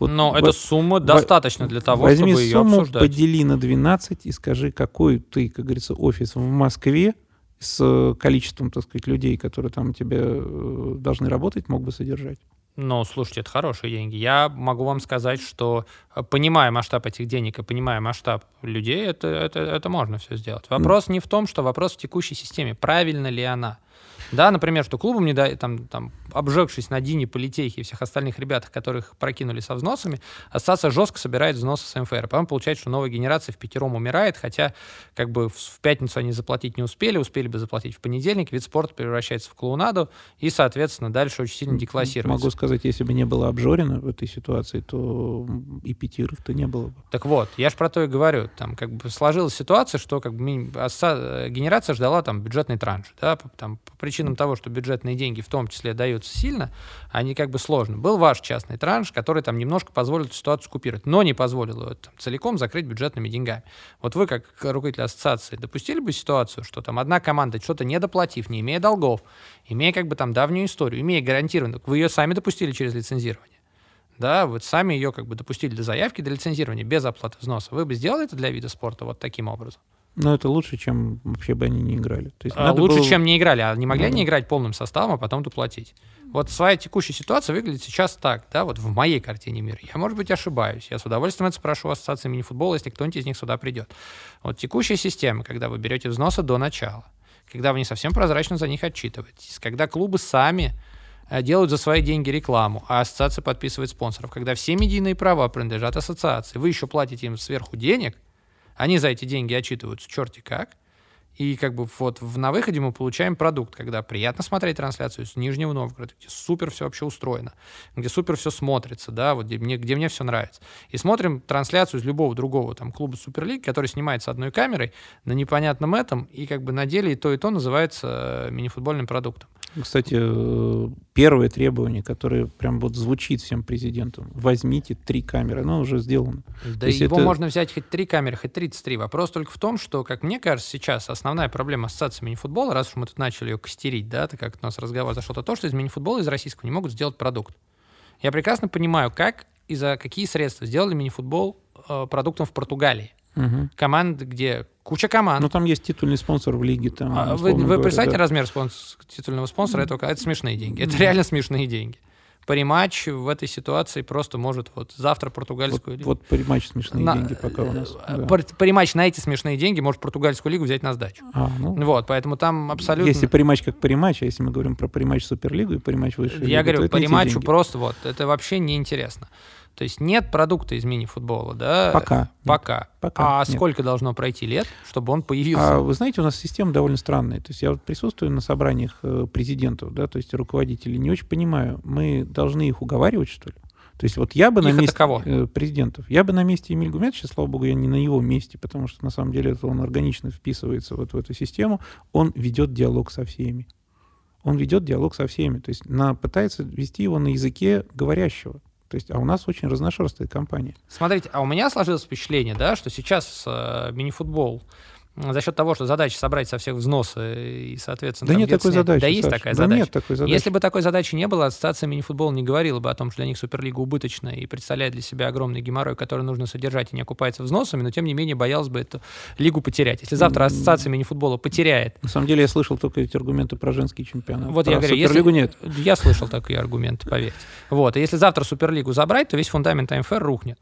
Вот Но в... эта сумма в... достаточно для того, Возьми чтобы ее сумму, обсуждать. подели на 12 и скажи, какой ты, как говорится, офис в Москве, с количеством, так сказать, людей, которые там тебе э, должны работать, мог бы содержать. Ну, слушайте, это хорошие деньги. Я могу вам сказать, что э, понимая масштаб этих денег и понимая масштаб людей, это, это, это можно все сделать. Вопрос mm. не в том, что вопрос в текущей системе, правильно ли она. Да, например, что клубам не дают, там, там, обжегшись на Дине, Политехе и всех остальных ребятах, которых прокинули со взносами, ассоциация жестко собирает взносы с МФР. Потом получается, что новая генерация в пятером умирает, хотя как бы в пятницу они заплатить не успели, успели бы заплатить в понедельник, вид спорта превращается в клоунаду и, соответственно, дальше очень сильно деклассируется. Могу сказать, если бы не было обжорено в этой ситуации, то и пятерых-то не было бы. Так вот, я же про то и говорю. Там как бы сложилась ситуация, что как бы генерация ждала там бюджетный транш, да, там, по причинам того, что бюджетные деньги в том числе дают двигаются сильно, они как бы сложно. Был ваш частный транш, который там немножко позволил эту ситуацию купировать, но не позволил ее там, целиком закрыть бюджетными деньгами. Вот вы, как руководитель ассоциации, допустили бы ситуацию, что там одна команда, что-то не доплатив, не имея долгов, имея как бы там давнюю историю, имея гарантированно, вы ее сами допустили через лицензирование, да, вот сами ее как бы допустили до заявки, до лицензирования, без оплаты взноса. Вы бы сделали это для вида спорта вот таким образом? Но это лучше, чем вообще бы они не играли. То есть а, лучше, было... чем не играли. А не могли ну, они играть полным составом, а потом доплатить. Вот своя текущая ситуация выглядит сейчас так, да, вот в моей картине мира. Я, может быть, ошибаюсь. Я с удовольствием это спрошу у Ассоциации мини-футбола, если кто-нибудь из них сюда придет. Вот текущая система, когда вы берете взносы до начала, когда вы не совсем прозрачно за них отчитываетесь, когда клубы сами э, делают за свои деньги рекламу, а ассоциация подписывает спонсоров, когда все медийные права принадлежат ассоциации, вы еще платите им сверху денег – они за эти деньги отчитываются черти как. И как бы вот на выходе мы получаем продукт, когда приятно смотреть трансляцию с Нижнего Новгорода, где супер все вообще устроено, где супер все смотрится, да, вот где мне, где мне все нравится. И смотрим трансляцию из любого другого там клуба Суперлиг, который снимается одной камерой на непонятном этом, и как бы на деле и то, и то называется э, мини-футбольным продуктом. Кстати, э, первое требование, которое прям вот звучит всем президентам, возьмите три камеры, оно уже сделано. Да его это... можно взять хоть три камеры, хоть 33. Вопрос только в том, что, как мне кажется, сейчас основная проблема ассоциации мини-футбола, раз уж мы тут начали ее костерить, да, так как у нас разговор зашел, то то, что из мини-футбола из российского не могут сделать продукт. Я прекрасно понимаю, как и за какие средства сделали мини-футбол э, продуктом в Португалии. Угу. Команд, где куча команд. Ну, там есть титульный спонсор в лиге. Там, а, вы вы говоря, представляете да. размер спонс- титульного спонсора? Это, это смешные деньги. Это реально смешные деньги. Париматч в этой ситуации просто может вот завтра португальскую вот, лигу... Вот Париматч смешные на, деньги пока у нас. Э, да. Париматч на эти смешные деньги может португальскую лигу взять на сдачу. А, ну, вот, поэтому там абсолютно... Если Париматч как Париматч, а если мы говорим про Париматч Суперлигу и Париматч высшую Я лигу, говорю, Париматчу просто вот, это вообще неинтересно. То есть нет продукта из мини-футбола, да? Пока. Пока. Пока. А нет. сколько должно пройти лет, чтобы он появился? А вы знаете, у нас система довольно странная. То есть я вот присутствую на собраниях э, президентов, да, то есть руководителей, не очень понимаю, мы должны их уговаривать, что ли? То есть вот я бы их на месте кого? Э, президентов, я бы на месте Эмиль Гуметовича, слава богу, я не на его месте, потому что на самом деле это он органично вписывается вот в эту систему, он ведет диалог со всеми. Он ведет диалог со всеми, то есть на, пытается вести его на языке говорящего. То есть, а у нас очень разношерстная компания. Смотрите, а у меня сложилось впечатление, да, что сейчас э, мини-футбол за счет того, что задача собрать со всех взносы и, соответственно... Да нет такой задачи, Да есть Саша. такая да задача. нет такой задачи. Если бы такой задачи не было, ассоциация мини-футбола не говорила бы о том, что для них Суперлига убыточная и представляет для себя огромный геморрой, который нужно содержать и не окупается взносами, но тем не менее боялась бы эту лигу потерять. Если завтра ассоциация мини-футбола потеряет... На самом деле я слышал только эти аргументы про женский чемпионат. Вот про я говорю, Суперлигу если... нет. Я слышал такие аргументы, поверьте. Вот, и если завтра Суперлигу забрать, то весь фундамент АМФР рухнет.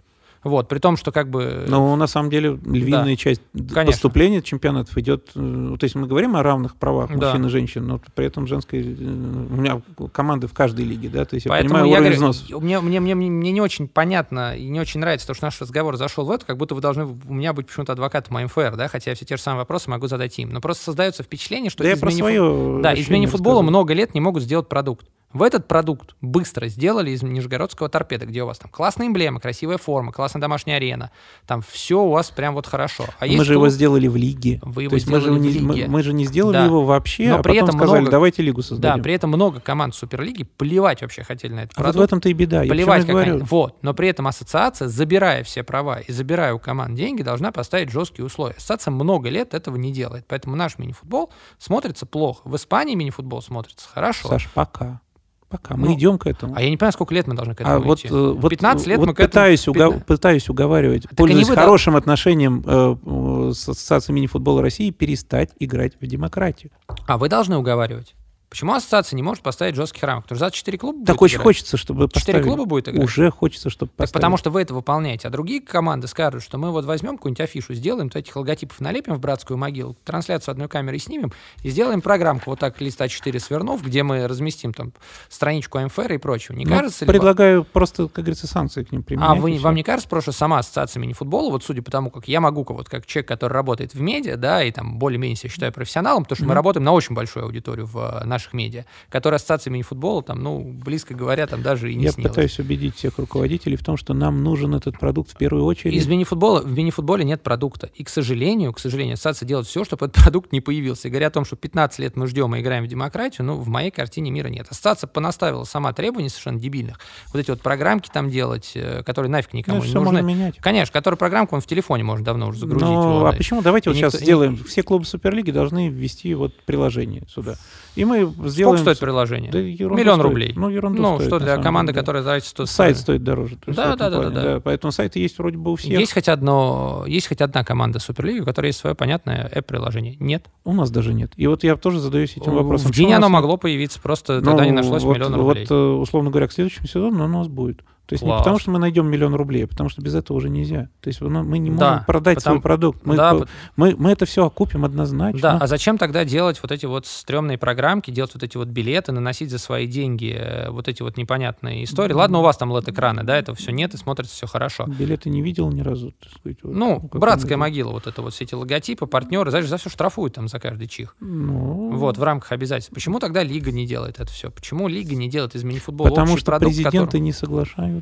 Вот, при том, что как бы... Но на самом деле львиная да, часть конечно. поступления чемпионатов идет... Э, то есть мы говорим о равных правах да. мужчин и женщин, но при этом женской... Э, у меня команды в каждой лиге, да, то есть Поэтому я понимаю я уровень говорю, взносов. Мне, мне, мне, мне не очень понятно и не очень нравится то, что наш разговор зашел в это, как будто вы должны у меня быть почему-то адвокатом АМФР, да, хотя я все те же самые вопросы могу задать им. Но просто создается впечатление, что да из, мини... да, из мини-футбола много лет не могут сделать продукт. Вы этот продукт быстро сделали из Нижегородского торпеда, где у вас там классная эмблема, красивая форма, классная домашняя арена. Там все у вас прям вот хорошо. А мы же клуб... его сделали в лиге. Вы его То есть мы же, не, мы, мы же не сделали да. его вообще, Но а при потом этом сказали, много, давайте лигу создадим. Да, при этом много команд Суперлиги плевать вообще хотели на это. А вот в этом-то и беда. Плевать, как говорю. Они, вот. Но при этом ассоциация, забирая все права и забирая у команд деньги, должна поставить жесткие условия. Ассоциация много лет этого не делает. Поэтому наш мини-футбол смотрится плохо. В Испании мини-футбол смотрится хорошо. Саш, пока. Пока. Мы ну, идем к этому. А я не понимаю, сколько лет мы должны к а этому а идти. Вот, 15 лет вот мы к пытаюсь этому... Угов... Пытаюсь уговаривать, так пользуясь хорошим дал... отношением э, с Ассоциацией мини-футбола России, перестать играть в демократию. А вы должны уговаривать. Почему ассоциация не может поставить жестких рамок? Потому что за 4 клуба Так очень играть. хочется, чтобы 4 поставили. клуба будет играть? Уже хочется, чтобы поставили. Так потому что вы это выполняете. А другие команды скажут, что мы вот возьмем какую-нибудь афишу, сделаем, то этих логотипов налепим в братскую могилу, трансляцию одной камеры снимем и сделаем программку вот так листа 4 свернув, где мы разместим там страничку МФР и прочего. Не ну, кажется Предлагаю ли... просто, как говорится, санкции к ним применять. А вы, вам не кажется просто, сама ассоциация мини-футбола, вот судя по тому, как я могу, вот как человек, который работает в медиа, да, и там более-менее себя считаю профессионалом, потому что mm-hmm. мы работаем на очень большую аудиторию в э, наших медиа, которая ассоциация мини-футбола, там, ну, близко говоря, там даже и не Я снилась. пытаюсь убедить всех руководителей в том, что нам нужен этот продукт в первую очередь. Из мини-футбола, в мини-футболе нет продукта. И, к сожалению, к сожалению, ассоциация делает все, чтобы этот продукт не появился. И говоря о том, что 15 лет мы ждем и играем в демократию, ну, в моей картине мира нет. Ассоциация понаставила сама требований совершенно дебильных. Вот эти вот программки там делать, э, которые нафиг никому ну, не нужны. менять. Конечно, который программку он в телефоне можно давно уже загрузить. Ну, а почему? Давайте и вот никто, сейчас сделаем. Все клубы Суперлиги должны ввести вот приложение сюда. И мы сделаем... Сколько стоит приложение? Да Миллион стоит. рублей. Ну, ерунду Ну, стоит, что для команды, деле, которая тратит 100 Сайт стоит дороже. Да, да, да, да, да. Поэтому сайты есть вроде бы у всех. Есть хоть, одно, есть хоть одна команда Суперлиги, у которой есть свое понятное app-приложение? Нет. У нас даже нет. И вот я тоже задаюсь этим вопросом. В день оно могло появиться, просто ну, тогда не нашлось миллиона рублей. Вот, э, условно говоря, к следующему сезону оно у нас будет. То есть Класс. не потому, что мы найдем миллион рублей, а потому что без этого уже нельзя. То есть ну, мы не можем да, продать потому, свой продукт. Мы, да, мы, мы это все окупим однозначно. Да, а зачем тогда делать вот эти вот стрёмные программки, делать вот эти вот билеты, наносить за свои деньги э, вот эти вот непонятные истории? Ладно, у вас там LED-экраны, да, этого все нет, и смотрится все хорошо. Билеты не видел ни разу, так сказать. Вот, ну, братская могила, вот это вот все эти логотипы, партнеры, знаешь, за все штрафуют там за каждый чих. Ну... Вот, в рамках обязательств. Почему тогда Лига не делает это все? Почему Лига не делает из мини-футбола Потому что президенты которым... не соглашаются.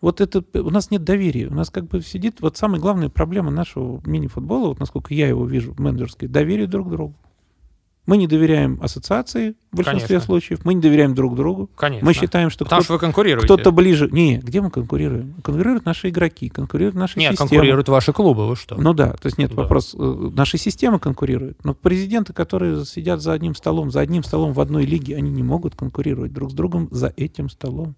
Вот это у нас нет доверия. У нас как бы сидит вот самая главная проблема нашего мини-футбола, вот насколько я его вижу, менеджерской, доверие друг другу. Мы не доверяем ассоциации в большинстве Конечно. случаев, мы не доверяем друг другу. Конечно. Мы считаем, что Потому кто-то, что вы конкурируете. кто-то ближе... Не, где мы конкурируем? Конкурируют наши игроки, конкурируют наши нет, системы. конкурируют ваши клубы, вы что? Ну да, то есть нет, да. вопрос, э, наши системы конкурируют, но президенты, которые сидят за одним столом, за одним столом в одной лиге, они не могут конкурировать друг с другом за этим столом.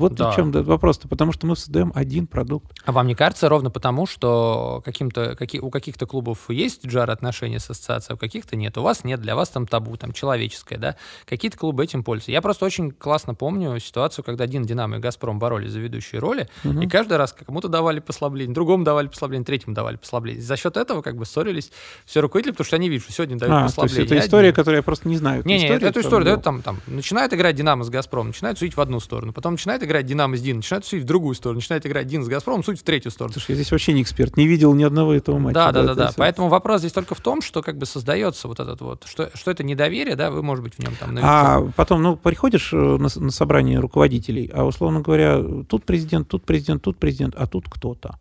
Вот да. в чем вопрос-то, потому что мы создаем один продукт. А вам не кажется ровно потому, что каким-то, какие, у каких-то клубов есть джар отношения с ассоциацией, а у каких-то нет? У вас нет, для вас там табу, там человеческое, да? Какие-то клубы этим пользуются. Я просто очень классно помню ситуацию, когда один «Динамо» и «Газпром» боролись за ведущие роли, угу. и каждый раз кому-то давали послабление, другому давали послабление, третьему давали послабление. За счет этого как бы ссорились все руководители, потому что они видят, что сегодня дают а, послабление. То есть это история, которую я просто не знаю. Не, не, эту историю дают там, там, начинает играть «Динамо» с «Газпром», начинает судить в одну сторону, потом начинает играть «Динамо» с «Дин», начинает судить в другую сторону, начинает играть Дин с «Газпромом», суть в третью сторону. Слушай, я здесь вообще не эксперт, не видел ни одного этого матча. Да, да, да, да. Поэтому вопрос здесь только в том, что как бы создается вот этот вот, что, что это недоверие, да, вы, может быть, в нем там... Наверху. А потом, ну, приходишь э, на, на собрание руководителей, а, условно говоря, тут президент, тут президент, тут президент, а тут кто-то.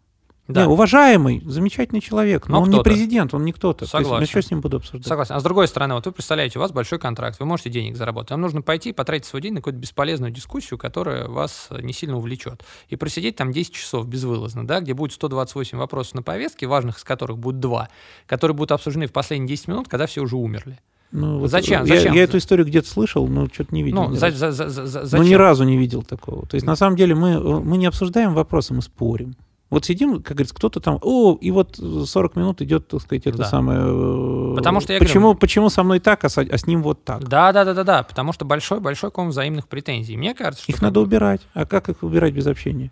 Да. Не, уважаемый, замечательный человек, но, но он не президент, он не кто-то. Согласен. Есть, ну, что с ним буду обсуждать? Согласен. А с другой стороны, вот вы представляете, у вас большой контракт, вы можете денег заработать. Вам нужно пойти потратить свой день на какую-то бесполезную дискуссию, которая вас не сильно увлечет. И просидеть там 10 часов безвылазно, да, где будет 128 вопросов на повестке, важных из которых будет два, которые будут обсуждены в последние 10 минут, когда все уже умерли. Ну, зачем? Вот, зачем? Я, я эту историю где-то слышал, но что-то не видел. Ну, за, за, за, за, зачем? Ну, ни разу не видел такого. То есть, на самом деле, мы, мы не обсуждаем вопросы, мы спорим. Вот сидим, как говорится, кто-то там, о, и вот 40 минут идет, так сказать, это да. самое... Потому что я почему, говорю, почему со мной так, а, с, а с ним вот так? Да, да, да, да, да, потому что большой-большой ком взаимных претензий. Мне кажется, что... Их надо убирать. А как их убирать без общения?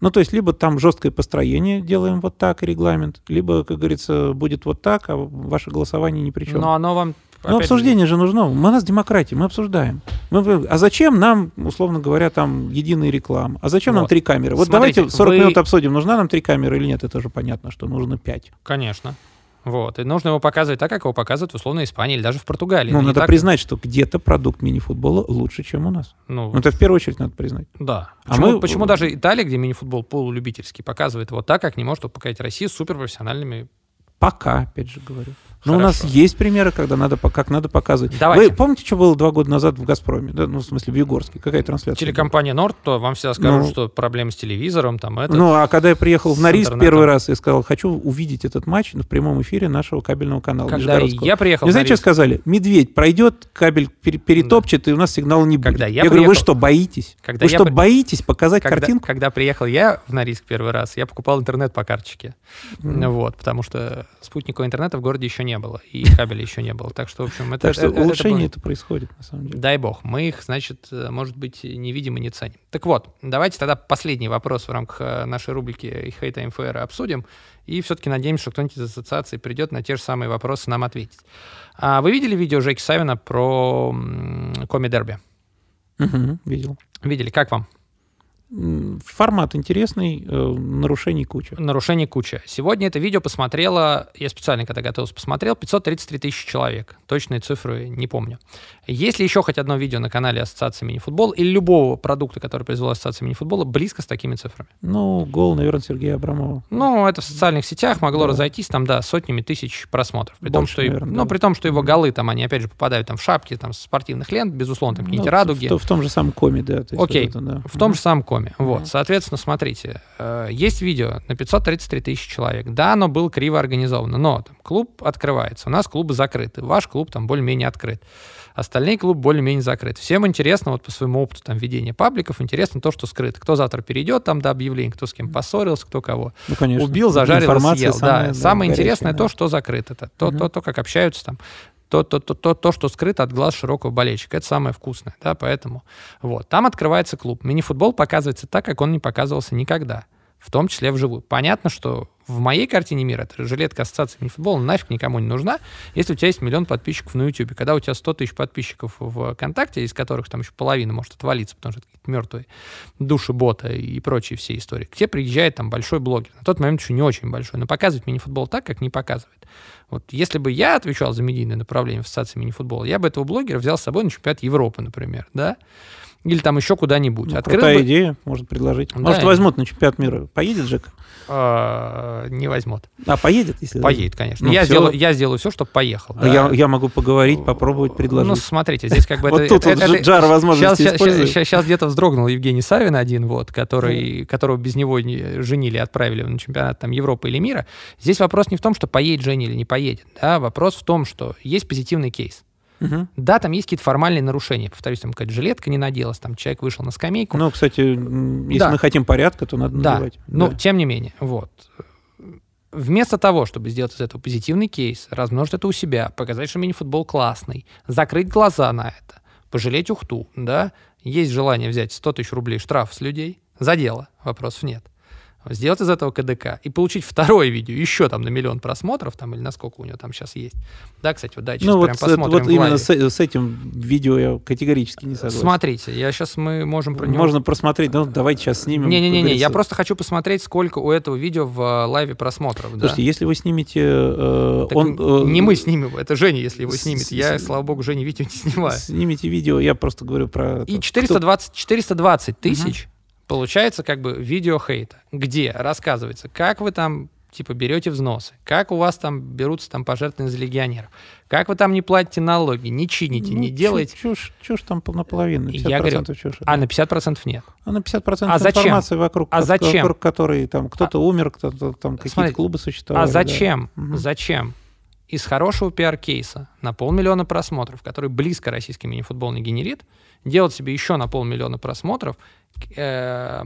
Ну, то есть, либо там жесткое построение делаем вот так, регламент, либо, как говорится, будет вот так, а ваше голосование ни при чем. Но оно вам ну, обсуждение же нужно. У нас демократия, мы обсуждаем. Мы, а зачем нам, условно говоря, там единая реклама? А зачем вот. нам три камеры? Вот Смотрите, давайте 40 вы... минут обсудим, нужна нам три камеры или нет. Это же понятно, что нужно пять. Конечно. Вот. И нужно его показывать так, как его показывают в условной Испании или даже в Португалии. Ну, надо так- признать, что где-то продукт мини-футбола лучше, чем у нас. Ну, Ну, это в первую очередь надо признать. да. А Почему, мы- почему даже Италия, где мини-футбол полулюбительский, показывает его так, как не может показать Россия с суперпрофессиональными Пока, опять же говорю. Но у нас Хорошо. есть примеры, когда надо, как надо показывать. Давайте. Вы помните, что было два года назад в «Газпроме»? Да? Ну, в смысле, в Югорске. Какая трансляция? Телекомпания Норд, то вам всегда скажут, Ну. что проблемы с телевизором, там это. Ну, а когда я приехал в Норильск интернетом. первый раз, я сказал, хочу увидеть этот матч в прямом эфире нашего кабельного канала. когда я приехал Мне знаете, что сказали? Медведь пройдет, кабель пере- перетопчет, и у нас сигнала не будет. Когда я говорю, вы приехал- что, боитесь? Когда вы я что, при- боитесь показать когда, картинку? когда приехал я в Норильск первый раз, я покупал интернет по карточке. Мгм. Вот, потому что спутникового интернета в городе еще не было, и кабеля еще не было. Так что, в общем, это... Так что улучшение это происходит, на самом деле. Дай бог, мы их, значит, может быть, не видим и не ценим. Так вот, давайте тогда последний вопрос в рамках э, нашей рубрики «Хейта МФР» обсудим, и все-таки надеемся, что кто-нибудь из ассоциации придет на те же самые вопросы нам ответить. А вы видели видео Жеки Савина про коми-дерби? Мгм, видел. Видели? Как вам? Формат интересный, э, нарушений куча. Нарушений куча. Сегодня это видео посмотрело, я специально когда готовился посмотрел, 533 тысячи человек. Точные цифры не помню. Есть ли еще хоть одно видео на канале Ассоциации Минифутбол или любого продукта, который произвела Ассоциация Минифутбола, близко с такими цифрами? Ну, гол, наверное, Сергея Абрамова. Ну, это в социальных сетях могло Да. разойтись там, да, сотнями тысяч просмотров. При том, Больше, что, и- наверное, ну, да. при том, что его голы там, они опять же попадают там в шапки, там, с спортивных лент, безусловно, там какие-нибудь Ну, радуги. В, в том же самом коме, да. Окей, это, да. В том же самом коме. Вот, Мгм. соответственно, смотрите, э, есть видео на 533 тысячи человек. Да, оно было криво организовано, но там, клуб открывается, у нас клубы закрыты, ваш клуб там более-менее открыт. Остальные клубы более-менее закрыты. Всем интересно, вот по своему опыту там ведения пабликов, интересно то, что скрыто. Кто завтра перейдет там до объявлений, кто с кем поссорился, кто кого. Ну, конечно. Убил, зажарил, Информация съел. самая, да, да, самое горячая, интересное да. то, что закрыто. Это то, Мгм. то, то, как общаются там. То, то, то, то, то, что скрыто от глаз широкого болельщика. Это самое вкусное, да, поэтому вот. Там открывается клуб. Мини-футбол показывается так, как он не показывался никогда, в том числе вживую. Понятно, что в моей картине мира эта жилетка ассоциации мини-футбола нафиг никому не нужна, если у тебя есть миллион подписчиков на YouTube. Когда у тебя 100 тысяч подписчиков в ВКонтакте, из которых там еще половина может отвалиться, потому что это какие-то мертвые души бота и прочие все истории. К тебе приезжает там большой блогер. На тот момент еще не очень большой, но показывает мини-футбол так, как не показывает. Вот если бы я отвечал за медийное направление в ассоциации мини-футбола, я бы этого блогера взял с собой на чемпионат Европы, например, да? Или там еще куда-нибудь. Ну, Открыл крутая бы- идея, может предложить. Да, Может, возьмут на чемпионат мира. Поедет Жека? А, не возьмут. А, поедет, если... Поедет, конечно. Ну, я, сделаю, я сделаю все, чтобы поехал. А да. Я, я могу поговорить, попробовать, предложить. Ну, смотрите, здесь как бы... Вот это- тут это- вот это- жар возможностей Сейчас, где-то вздрогнул Евгений Савин один, вот, который, которого без него не- женили, отправили на чемпионат там, Европы или мира. Здесь вопрос не в том, что поедет Женя или не поедет. Да? Вопрос в том, что есть позитивный кейс. Мгм. Да, там есть какие-то формальные нарушения. Повторюсь, там какая-то жилетка не наделась, там человек вышел на скамейку. Ну, кстати, если Да. мы хотим порядка, то надо да, надевать. но Да. тем не менее, вот. Вместо того, чтобы сделать из этого позитивный кейс, размножить это у себя, показать, что мини-футбол классный, закрыть глаза на это, пожалеть ухту, да, есть желание взять 100 тысяч рублей штраф с людей, за дело, вопросов нет. Сделать из этого КДК и получить второе видео, еще там на миллион просмотров, там, или на сколько у него там сейчас есть. Да, кстати, вот давайте Ну, сейчас вот, прям с- посмотрим вот в именно с, с этим видео я категорически не согласен. Смотрите, я сейчас мы можем про него Можно просмотреть, ну, давайте сейчас снимем. Не-не-не, я просто хочу посмотреть, сколько у этого видео в э, лайве просмотров. да. Слушайте, если вы снимете... э, Так он, э, не мы снимем, это Женя, если его снимет. Я, слава богу, Жене видео не снимаю. Снимите видео, я просто говорю про... И то, 420, 420 тысяч получается как бы видео хейта, где рассказывается, как вы там типа берете взносы, как у вас там берутся там пожертвования за легионеров, как вы там не платите налоги, не чините, Ну, не делаете. Чушь, чушь там пол- наполовину, 50% Я говорю, чушь. А на 50% нет. А на 50% А зачем? информации вокруг, А зачем? вокруг которой там кто-то умер, кто-то там какие-то клубы существовали. А да. зачем? Мгм. Зачем? Из хорошего пиар-кейса на полмиллиона просмотров, который близко российский мини-футбол не генерит, делать себе еще на полмиллиона просмотров э,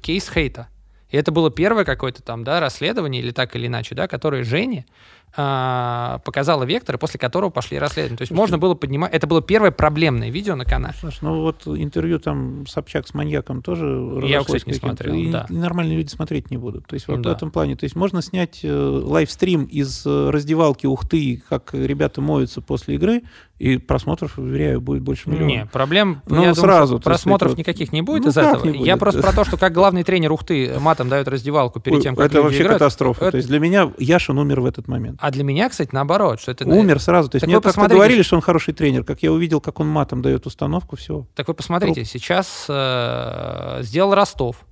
кейс хейта. И это было первое какое-то там, да, расследование, или так или иначе, да, которое Жене показала вектор, и после которого пошли расследования. То есть можно было поднимать... Это было первое проблемное видео на канале. Слушай, ну вот интервью там Собчак с маньяком тоже Я, кстати, не смотрел, и, да. и нормальные люди смотреть не будут. То есть вот Да. в этом плане. То есть можно снять э, лайвстрим из э, раздевалки Ухты, как ребята моются после игры, и просмотров, уверяю, будет больше миллиона. Не, проблем, Ну, я думаю, сразу, так просмотров вот. никаких не будет Ну, из этого. не Я будет? просто про то, что как главный тренер Ухты матом дает раздевалку перед Ой, тем, как это вообще играют. катастрофа. Это- То есть для меня Яшин умер в этот момент. А для меня, кстати, наоборот, что это... Умер сразу. То есть Так мне как-то говорили, что он хороший тренер. Как я увидел, как он матом дает установку, все. Так вы посмотрите, сейчас э, сделал Ростов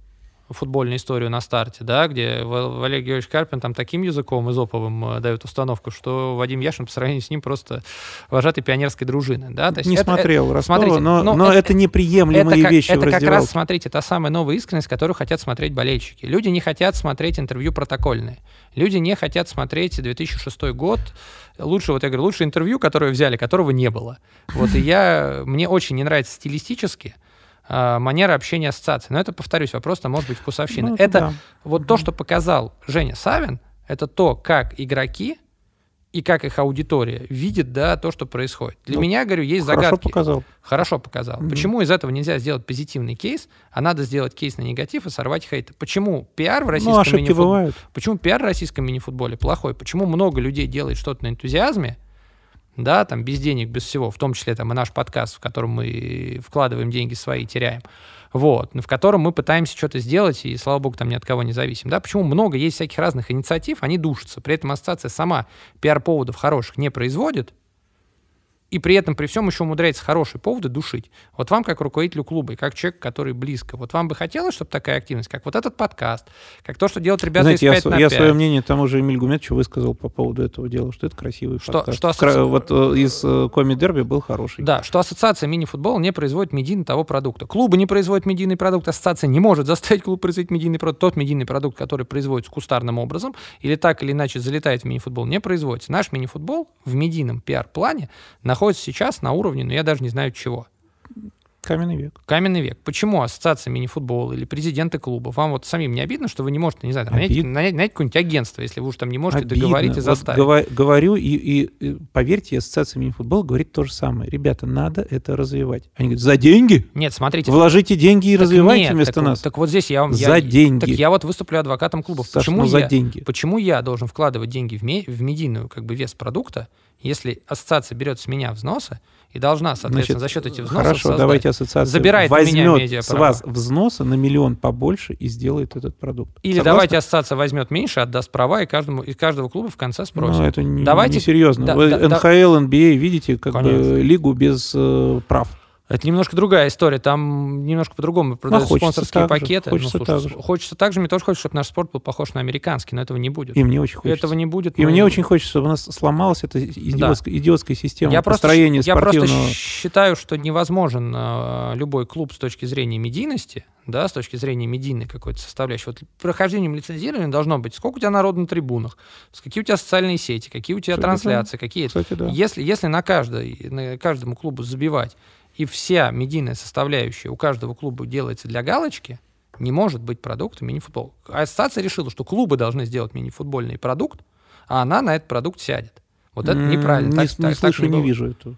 футбольную историю на старте, да, где Ва- Валерий Георгиевич Карпин там таким языком изоповым э, дает установку, что Вадим Яшин по сравнению с ним просто вожатый пионерской дружины, да, то есть Не это- смотрел Ростова, смотрите, но, ну, но это- это, неприемлемые это как, вещи в это как раз, смотрите, та самая новая искренность, которую хотят смотреть болельщики. Люди не хотят смотреть интервью протокольные. Люди не хотят смотреть 2006 год. Лучше, вот я говорю, лучшее интервью, которое взяли, которого не было. Вот и я, мне очень не нравится стилистически а, манера общения ассоциации. Но это, повторюсь, вопрос, там может быть вкусовщина. Ну, это да. вот то, что показал Женя Савин, это то, как игроки и как их аудитория видит, да, то, что происходит. Для Ну, меня, говорю, есть Хорошо загадки. показал. Хорошо показал. Мгм. Почему из этого нельзя сделать позитивный кейс, а надо сделать кейс на негатив и сорвать хейт? Почему пиар в российском Ну, мини-футболе-. Почему пиар в российском мини-футболе плохой? Почему много людей делает что-то на энтузиазме, да, там, без денег, без всего, в том числе там и наш подкаст, в котором мы вкладываем деньги свои, теряем, вот, в котором мы пытаемся что-то сделать, и, слава богу, там ни от кого не зависим, да, почему много есть всяких разных инициатив, они душатся, при этом ассоциация сама пиар-поводов хороших не производит, и при этом, при всем еще умудряется хорошие поводы душить. Вот вам, как руководителю клуба, и как человек, который близко, вот вам бы хотелось, чтобы такая активность, как вот этот подкаст, как то, что делают ребята Знаете, из я, 5 св- на я 5. свое мнение тому же Эмиль Гуметовичу высказал по поводу этого дела, что это красивый Что- подкаст. что асоци- Вот э, из э, Коми Дерби был хороший. Да, что ассоциация мини-футбола не производит медийный того продукта. Клубы не производят медийный продукт, ассоциация не может заставить клуб производить медийный продукт. Тот медийный продукт, который производится кустарным образом или так или иначе залетает в мини-футбол, не производится. Наш мини-футбол в медийном пиар-плане находится сейчас на уровне, ну я даже не знаю чего. Каменный век. Каменный век. Почему ассоциация мини-футбола или президенты клуба? Вам вот самим не обидно, что вы не можете, не знаю, там, нанять, нанять- нанять какое-нибудь агентство, если вы уж там не можете Обидно. договорить и Вот заставить? гова- говорю, и, и, и поверьте, ассоциация мини-футбола говорит то же самое. Ребята, надо это развивать. Они говорят, за деньги? Нет, смотрите. Вложите деньги и так развивайте нет, вместо так, нас. Так вот здесь я вам... За я- деньги. Так я вот выступлю адвокатом клубов. Саш, Почему ну за я, деньги. Почему я должен вкладывать деньги в, ме- в медийную как бы вес продукта, если ассоциация берет с меня взносы и должна, соответственно, за счет этих взносов Хорошо, создать- давайте ассоциация забирает у меня возьмет с вас взносы на миллион побольше и сделает этот продукт. Или Согласны? давайте ассоциация возьмет меньше, отдаст права, и каждому из каждого клуба в конце спросит. Ну, это не, Давайте- не серьезно. да- Вы да- да- НХЛ, NBA, видите, как Конечно. бы лигу без э, прав. Это немножко другая история. Там немножко по-другому продаются хочется спонсорские же, пакеты. хочется слушай, так же. хочется так же. Мне тоже хочется, чтобы наш спорт был похож на американский, но этого не будет. И мне очень хочется. Этого не будет. И мы- мне очень хочется, чтобы у нас сломалась эта идиотская, идиотская система я просто, построения щ- я просто спортивного. считаю, что невозможен э, любой клуб с точки зрения медийности, да, с точки зрения медийной какой-то составляющей. Вот прохождением лицензирования должно быть, сколько у тебя народу на трибунах, какие у тебя социальные сети, какие у тебя Кстати, трансляции, какие... Кстати, да. Если, если на, каждой, на каждому клубу забивать, и вся медийная составляющая у каждого клуба делается для галочки, не может быть продуктом мини-футбол. А Ассоциация решила, что клубы должны сделать мини-футбольный продукт, а она на этот продукт сядет. Вот это неправильно. Не, Так- не так- так слышу и не бывает. вижу этого.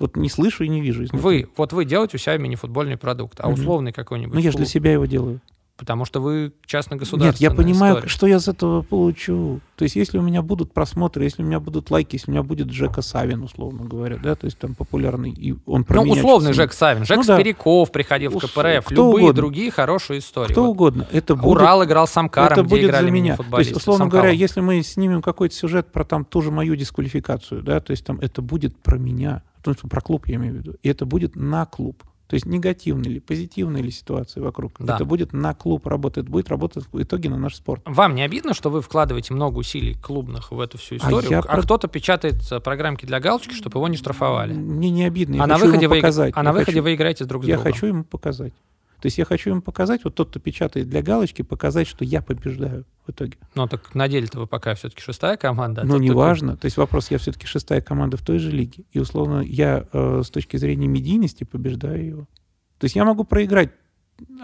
Вот не слышу и не вижу. изнутри. Вы, вот вы делаете у себя мини-футбольный продукт, а условный какой-нибудь Ну, я же для себя его делаю. Потому что вы Нет, частно-государственная я понимаю, история. что я с этого получу. То есть, если у меня будут просмотры, если у меня будут лайки, если у меня будет Джека Савин, условно говоря, да, то есть там популярный, и он про Ну, условный чуть-чуть- Жек Савин, Жек Ну да. Спиряков приходил в Ус- КПРФ, кто любые угодно. другие хорошие истории. Кто Вот угодно. Это будет, Урал играл с Амкаром, это будет играли за меня. То есть, условно говоря, если мы снимем какой-то сюжет про там ту же мою дисквалификацию, да, то есть там это будет про меня, то есть про клуб я имею в виду, и это будет на клуб. То есть негативная или позитивная ли ситуация вокруг. Да. Это будет на клуб работать, будет работать в итоге на наш спорт. Вам не обидно, что вы вкладываете много усилий клубных в эту всю А историю, я а, про- кто-то печатает э, программки для галочки, чтобы его не штрафовали? Мне не обидно, я А на выходе, вы, показать. а на Я выходе хочу- вы играете друг с Я другом. хочу ему показать. То есть я хочу ему показать, вот тот, кто печатает для галочки, показать, что я побеждаю в итоге. Ну, так на деле-то вы пока все-таки шестая команда. а кто- неважно. То есть вопрос, я все-таки шестая команда в той же лиге. И, условно, я э, с точки зрения медийности побеждаю его. То есть я могу проиграть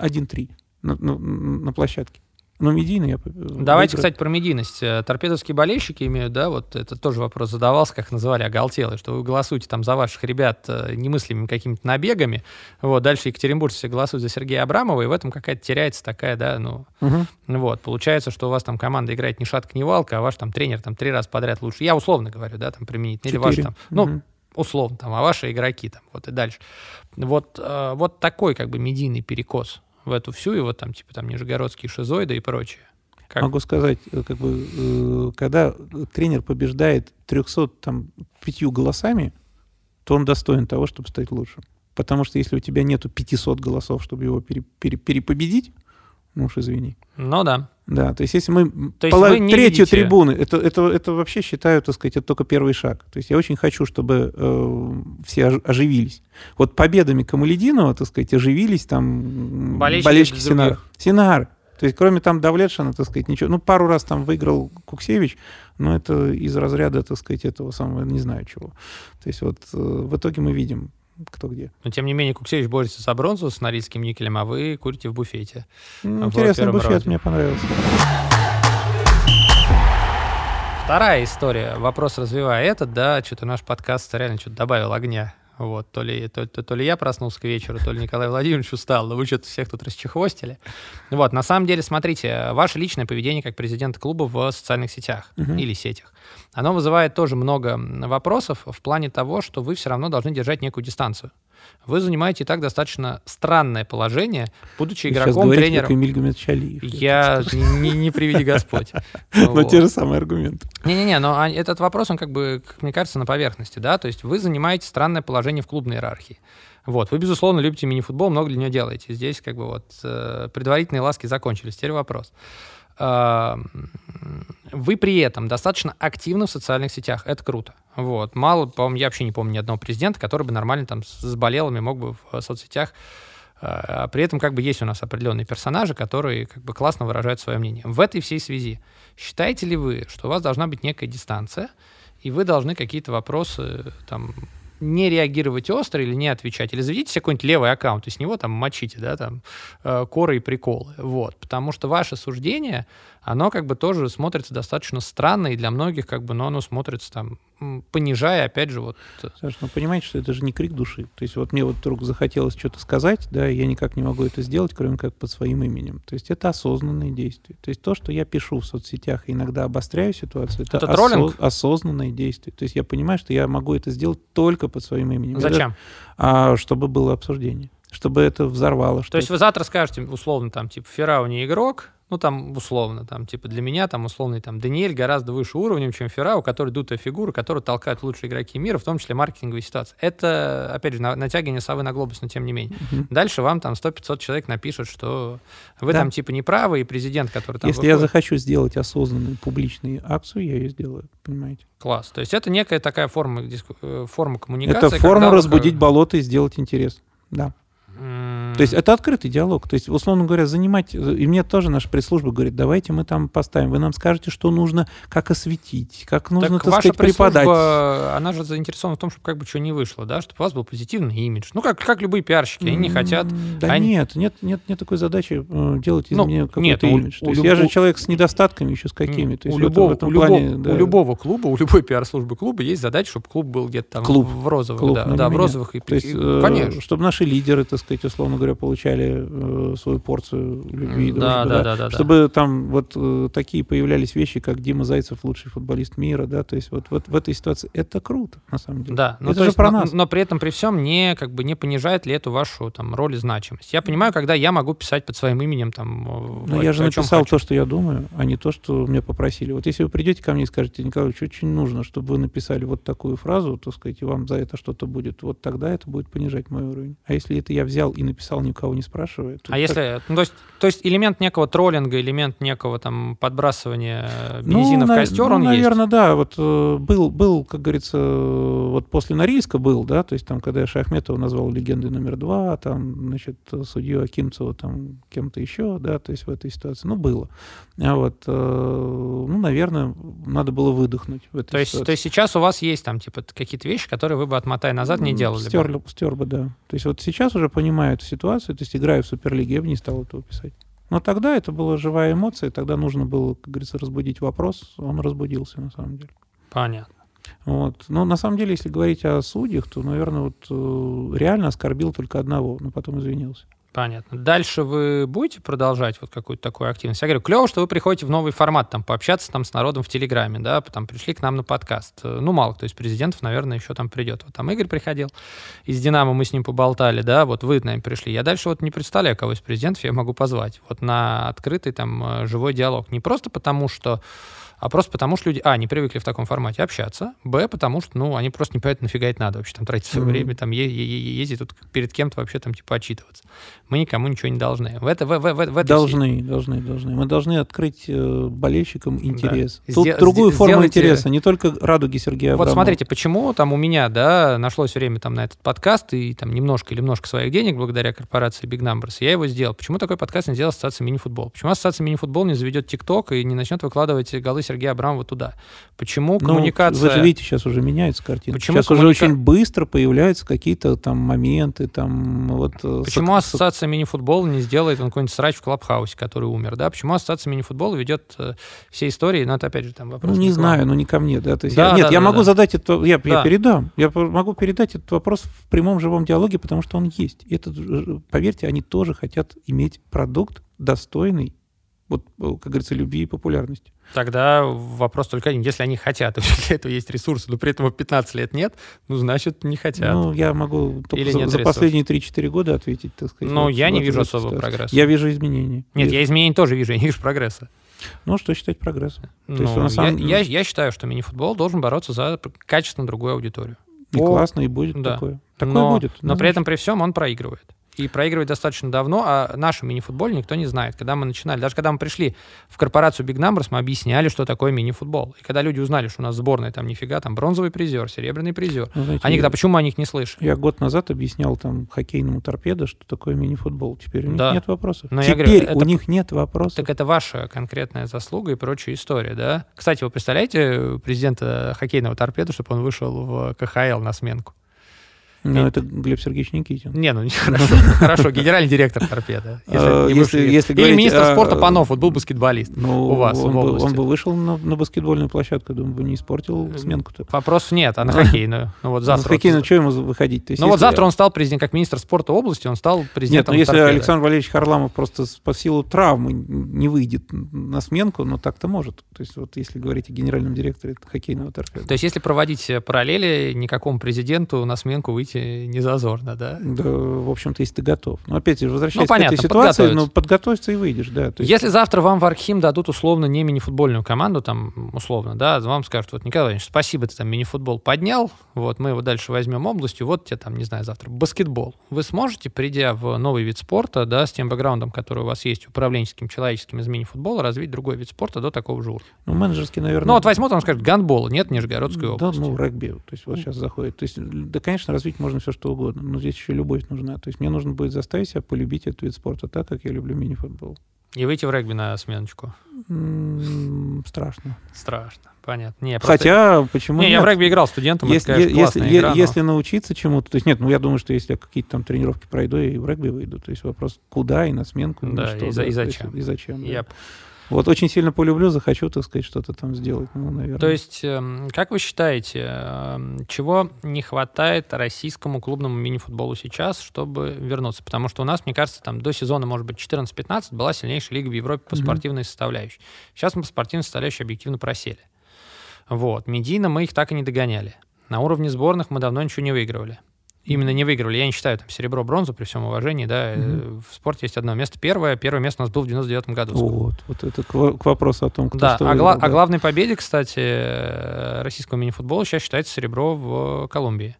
1-3 на, на- на площадке. Но медийно я поб- Давайте, выиграю. кстати, про медийность. Э, Торпедовские болельщики имеют, да, вот это тоже вопрос задавался, как называли, оголтелый, что вы голосуете там за ваших ребят э, немыслимыми какими-то набегами, вот, дальше екатеринбуржцы голосуют за Сергея Абрамова, и в этом какая-то теряется такая, да, ну, Мгм. вот, получается, что у вас там команда играет ни шатка, ни валка, а ваш там тренер там три раза подряд лучше. Я условно говорю, да, там применительно, или ваш там, ну, Мгм. условно, там, а ваши игроки там, вот и дальше. Вот, э, вот такой как бы медийный перекос в эту всю, и вот там, типа, там, нижегородские шизоиды и прочее. Как? Могу сказать, э, как бы, э, когда тренер побеждает 305 голосами, то он достоин того, чтобы стать лучшим. Потому что если у тебя нету 500 голосов, чтобы его пере, пере, перепобедить, ну уж извини. Ну да. Да, то есть если мы то пола- третью видите... трибуны, это, это, это вообще считаю, так сказать, это только первый шаг. То есть я очень хочу, чтобы э, все оживились. Вот победами Камалединова, так сказать, оживились там болельщики, болельщики Синар. Синар. То есть кроме там Давлетшина, так сказать, ничего. Ну, пару раз там выиграл Куксевич, но это из разряда, так сказать, этого самого, не знаю чего. То есть вот э, в итоге мы видим, кто где. Но тем не менее Куксевич борется за бронзу с норильским никелем, а вы курите в буфете. интересный буфет, раунде. мне понравился. Вторая история. Вопрос развивая этот, да, что-то наш подкаст реально что-то добавил огня. Вот, то ли, то, то, то ли я проснулся к вечеру, то ли Николай Владимирович устал, но вы что-то всех тут расчехвостили. Вот, на самом деле, смотрите, ваше личное поведение как президента клуба в социальных сетях угу. или сетях, оно вызывает тоже много вопросов в плане того, что вы все равно должны держать некую дистанцию. Вы занимаете и так достаточно странное положение, будучи игроком, тренером. Я не, не приведи Господь. Но те же самые аргументы. Не-не-не, но этот вопрос, он как бы, как мне кажется, на поверхности, да, то есть вы занимаете странное положение в клубной иерархии. Вот, вы, безусловно, любите мини-футбол, много для него делаете. Здесь как бы вот э, предварительные ласки закончились. Теперь вопрос. Вы при этом достаточно активны в социальных сетях. Это круто. Вот. Мало, по-моему, я вообще не помню ни одного президента, который бы нормально там с болелами мог бы в соцсетях а при этом как бы есть у нас определенные персонажи, которые как бы классно выражают свое мнение. В этой всей связи считаете ли вы, что у вас должна быть некая дистанция, и вы должны какие-то вопросы там не реагировать остро или не отвечать. Или заведите себе какой-нибудь левый аккаунт, и с него там мочите, да, там, э, коры и приколы. Вот. Потому что ваше суждение, оно как бы тоже смотрится достаточно странно, и для многих как бы, но оно смотрится там, понижая, опять же, вот... Э, Саша, ну понимаете, что это же не крик души. То есть вот мне вот вдруг захотелось что-то сказать, да, и я никак не могу это сделать, кроме как под своим именем. То есть это осознанные действия. То есть то, что я пишу в соцсетях и иногда обостряю ситуацию, это, это осо- осознанные действия. То есть я понимаю, что я могу это сделать только под своим именем. Зачем? А, чтобы было обсуждение чтобы это взорвало. То есть вы завтра скажете, условно, там, типа, Феррау не игрок, ну, там, условно, там, типа, для меня, там, условный, там, Даниэль гораздо выше уровнем, чем Феррау, который дутая фигура, который толкает лучшие игроки мира, в том числе маркетинговые ситуации. Это, опять же, натягивание совы на глобус, но тем не менее. Угу. Дальше вам там 100-500 человек напишут, что вы да. там, типа, неправы, и президент, который там Если выходит... я захочу сделать осознанную публичную акцию, я ее сделаю, понимаете? Класс. То есть это некая такая форма, э, форма коммуникации. Это форма разбудить вы... болото и сделать интерес. Да. То есть это открытый диалог. То есть, условно говоря, занимать... И мне тоже наша пресс-служба говорит, давайте мы там поставим, вы нам скажете, что нужно, как осветить, как нужно, так, так ваша сказать, преподать. она же заинтересована в том, чтобы как бы что не вышло, да, чтобы у вас был позитивный имидж. Ну, как, как любые пиарщики, они не хотят... Да они... нет, нет, нет, нет такой задачи э, делать из ну, меня какой-то имидж. У, То есть люб... я же человек с недостатками еще с какими. То есть у, любого, у, плане, любого, да. у любого клуба, у любой пиар-службы клуба есть задача, чтобы клуб был где-то там клуб. в розовых. Клуб, да, да в розовых. И, То есть, и, конечно. Чтобы наши лидеры, так сказать, условно говоря, получали э, свою порцию любви и дружбы. Да, да, да, да, чтобы да. там вот э, такие появлялись вещи, как Дима Зайцев, лучший футболист мира, да, то есть вот, вот в этой ситуации это круто, на самом деле. Да, ну, это же есть, про но, нас. Но при этом, при всем, не, как бы, не понижает ли эту вашу там роль и значимость. Я понимаю, когда я могу писать под своим именем там... Но ну, я же написал то, что я думаю, а не то, что меня попросили. Вот если вы придете ко мне и скажете, Николай, что очень нужно, чтобы вы написали вот такую фразу, то сказать, и вам за это что-то будет, вот тогда это будет понижать мой уровень. А если это я взял и написал, никого не спрашивая, а если, ну, то, есть, то есть элемент некого троллинга, элемент некого там подбрасывания бензина ну, в костер, на, он ну, наверное, есть? да. Вот э, был, был, как говорится, вот после Норильска был, да, то есть там, когда я Шахметова назвал легендой номер два, там, значит, судью Акимцева там кем-то еще, да, то есть в этой ситуации, ну, было. А вот, э, ну, наверное, надо было выдохнуть в этой то есть, то есть сейчас у вас есть там, типа, какие-то вещи, которые вы бы, отмотая назад, не делали стер, бы? Стер бы, да. То есть вот сейчас уже понимаю эту ситуацию, то есть играю в Суперлиге, я бы не стал этого писать. Но тогда это была живая эмоция, тогда нужно было, как говорится, разбудить вопрос, он разбудился на самом деле. Понятно. Вот. Но на самом деле, если говорить о судьях, то, наверное, вот э, реально оскорбил только одного, но потом извинился. Понятно. Дальше вы будете продолжать вот какую-то такую активность? Я говорю, клево, что вы приходите в новый формат, там, пообщаться там с народом в Телеграме, да, там, пришли к нам на подкаст. Ну, мало кто из президентов, наверное, еще там придет. Вот там Игорь приходил из «Динамо», мы с ним поболтали, да, вот вы, наверное, пришли. Я дальше вот не представляю, кого из президентов я могу позвать вот на открытый там э, живой диалог. Не просто потому, что а просто потому, что люди, а, не привыкли в таком формате общаться, б, потому что, ну, они просто не понимают, нафига это надо вообще, там, тратить свое mm-hmm. время, там, е- е- ездить тут перед кем-то вообще, там, типа, отчитываться. Мы никому ничего не должны. В это, в, в, в, в должны, всей... должны, должны. Мы должны открыть э, болельщикам интерес. Да. Тут Сдел- другую форму сделайте... интереса, не только радуги Сергея Вот смотрите, почему там у меня, да, нашлось время там на этот подкаст и там немножко или немножко своих денег благодаря корпорации Big Numbers, я его сделал. Почему такой подкаст не сделал ассоциация мини-футбол? Почему ассоциация мини-футбол не заведет ТикТок и не начнет выкладывать голы Сергея Абрамова туда? Почему ну, коммуникация... Вы же видите, сейчас уже меняется картина. Почему сейчас коммуника... уже очень быстро появляются какие-то там моменты, там вот... Э, Почему с... ассоциация мини-футбола не сделает он какой-нибудь срач в Клабхаусе, который умер, да? Почему ассоциация мини-футбола ведет э, все истории? Ну, это опять же там вопрос. Ну, не знаю, но не ко мне, да? То есть да, я, нет, да, я да, могу да. задать это, я, да. я передам, я могу передать этот вопрос в прямом живом диалоге, потому что он есть. Это, поверьте, они тоже хотят иметь продукт достойный вот, э, как говорится, любви и популярности. Тогда вопрос только один. Если они хотят, и для этого есть ресурсы, но при этом 15 лет нет, ну, значит, не хотят. Ну, я могу только Или за, нет за последние 3-4 года ответить, так сказать. Ну, вот, я не вижу особого ситуации. прогресса. Я вижу изменения. Нет, вижу. я изменений тоже вижу, я не вижу прогресса. Ну, что считать прогрессом? Ну, есть, самом... я, я, я считаю, что мини-футбол должен бороться за качественно другую аудиторию. И По... классно, и будет да. такое. Такое но, будет. Но при этом, при всем, он проигрывает и проигрывает достаточно давно, а нашу мини-футбол никто не знает. Когда мы начинали, даже когда мы пришли в корпорацию Big Numbers, мы объясняли, что такое мини-футбол. И когда люди узнали, что у нас сборная там нифига, там бронзовый призер, серебряный призер, ну, знаете, они говорят, а почему мы о них не слышали? Я год назад объяснял там хоккейному торпедо, что такое мини-футбол. Теперь у них да. нет вопросов. Но Теперь говорю, у это, них нет вопросов. Так это ваша конкретная заслуга и прочая история, да? Кстати, вы представляете президента хоккейного торпеда, чтобы он вышел в КХЛ на сменку? Ну, это Глеб Сергеевич Никитин. Не, ну хорошо, хорошо, генеральный директор торпеда. Или министр спорта Панов, вот был баскетболист ну, у вас Он бы вышел на баскетбольную площадку, думаю, бы не испортил сменку-то. Вопросов нет, а на хоккейную? Ну вот завтра. На хоккейную, что ему выходить? Ну вот завтра он стал президентом, как министр спорта области, он стал президентом Нет, ну если Александр Валерьевич Харламов просто по силу травмы не выйдет на сменку, ну так-то может. То есть вот если говорить о генеральном директоре хоккейного торпеда. То есть если проводить параллели, никакому президенту на сменку выйти выйти не зазорно, да? Да, в общем-то, если ты готов. Но опять же, возвращаясь ну, понятно, к этой ситуации, ну, подготовиться и выйдешь, да. есть... Если завтра вам в Архим дадут условно не мини-футбольную команду, там, условно, да, вам скажут, вот, Николай Иванович, спасибо, ты там мини-футбол поднял, вот, мы его дальше возьмем областью, вот тебе там, не знаю, завтра баскетбол. Вы сможете, придя в новый вид спорта, да, с тем бэкграундом, который у вас есть, управленческим, человеческим из мини-футбола, развить другой вид спорта до такого же уровня? Ну, менеджерский, наверное... Ну, вот возьмут, он скажет, гандбол, нет, Нижегородской области. Да, ну, регби, то есть вот сейчас заходит. То есть, да, конечно, развить можно все, что угодно, но здесь еще любовь нужна. То есть мне нужно будет заставить себя полюбить этот вид спорта так, как я люблю мини-футбол. И выйти в регби на сменочку? М-м, страшно. Страшно, понятно. Не, просто... Хотя, почему Не, нет? я в регби играл студентом, если, это, конечно, если, игра, но... если научиться чему-то, то есть нет, ну я думаю, что если я какие-то там тренировки пройду, я и в регби выйду. То есть вопрос, куда и на сменку, да, и, что, и, да, и зачем. И зачем, да. Вот очень сильно полюблю, захочу, так сказать, что-то там сделать, ну, наверное. То есть, эм, как вы считаете, эм, чего не хватает российскому клубному мини-футболу сейчас, чтобы вернуться? Потому что у нас, мне кажется, там до сезона, может быть, 14-15 была сильнейшая лига в Европе по спортивной mm-hmm. составляющей. Сейчас мы по спортивной составляющей объективно просели. Вот. Медийно мы их так и не догоняли. На уровне сборных мы давно ничего не выигрывали именно не выигрывали. Я не считаю там серебро, бронзу, при всем уважении, да. Mm-hmm. В спорте есть одно место первое. Первое место у нас было в 99 году. Вот, вот это к, к вопросу о том, кто да, что а, выиграл, гла- да. а главной победе, кстати, э, российского мини-футбола сейчас считается серебро в Колумбии.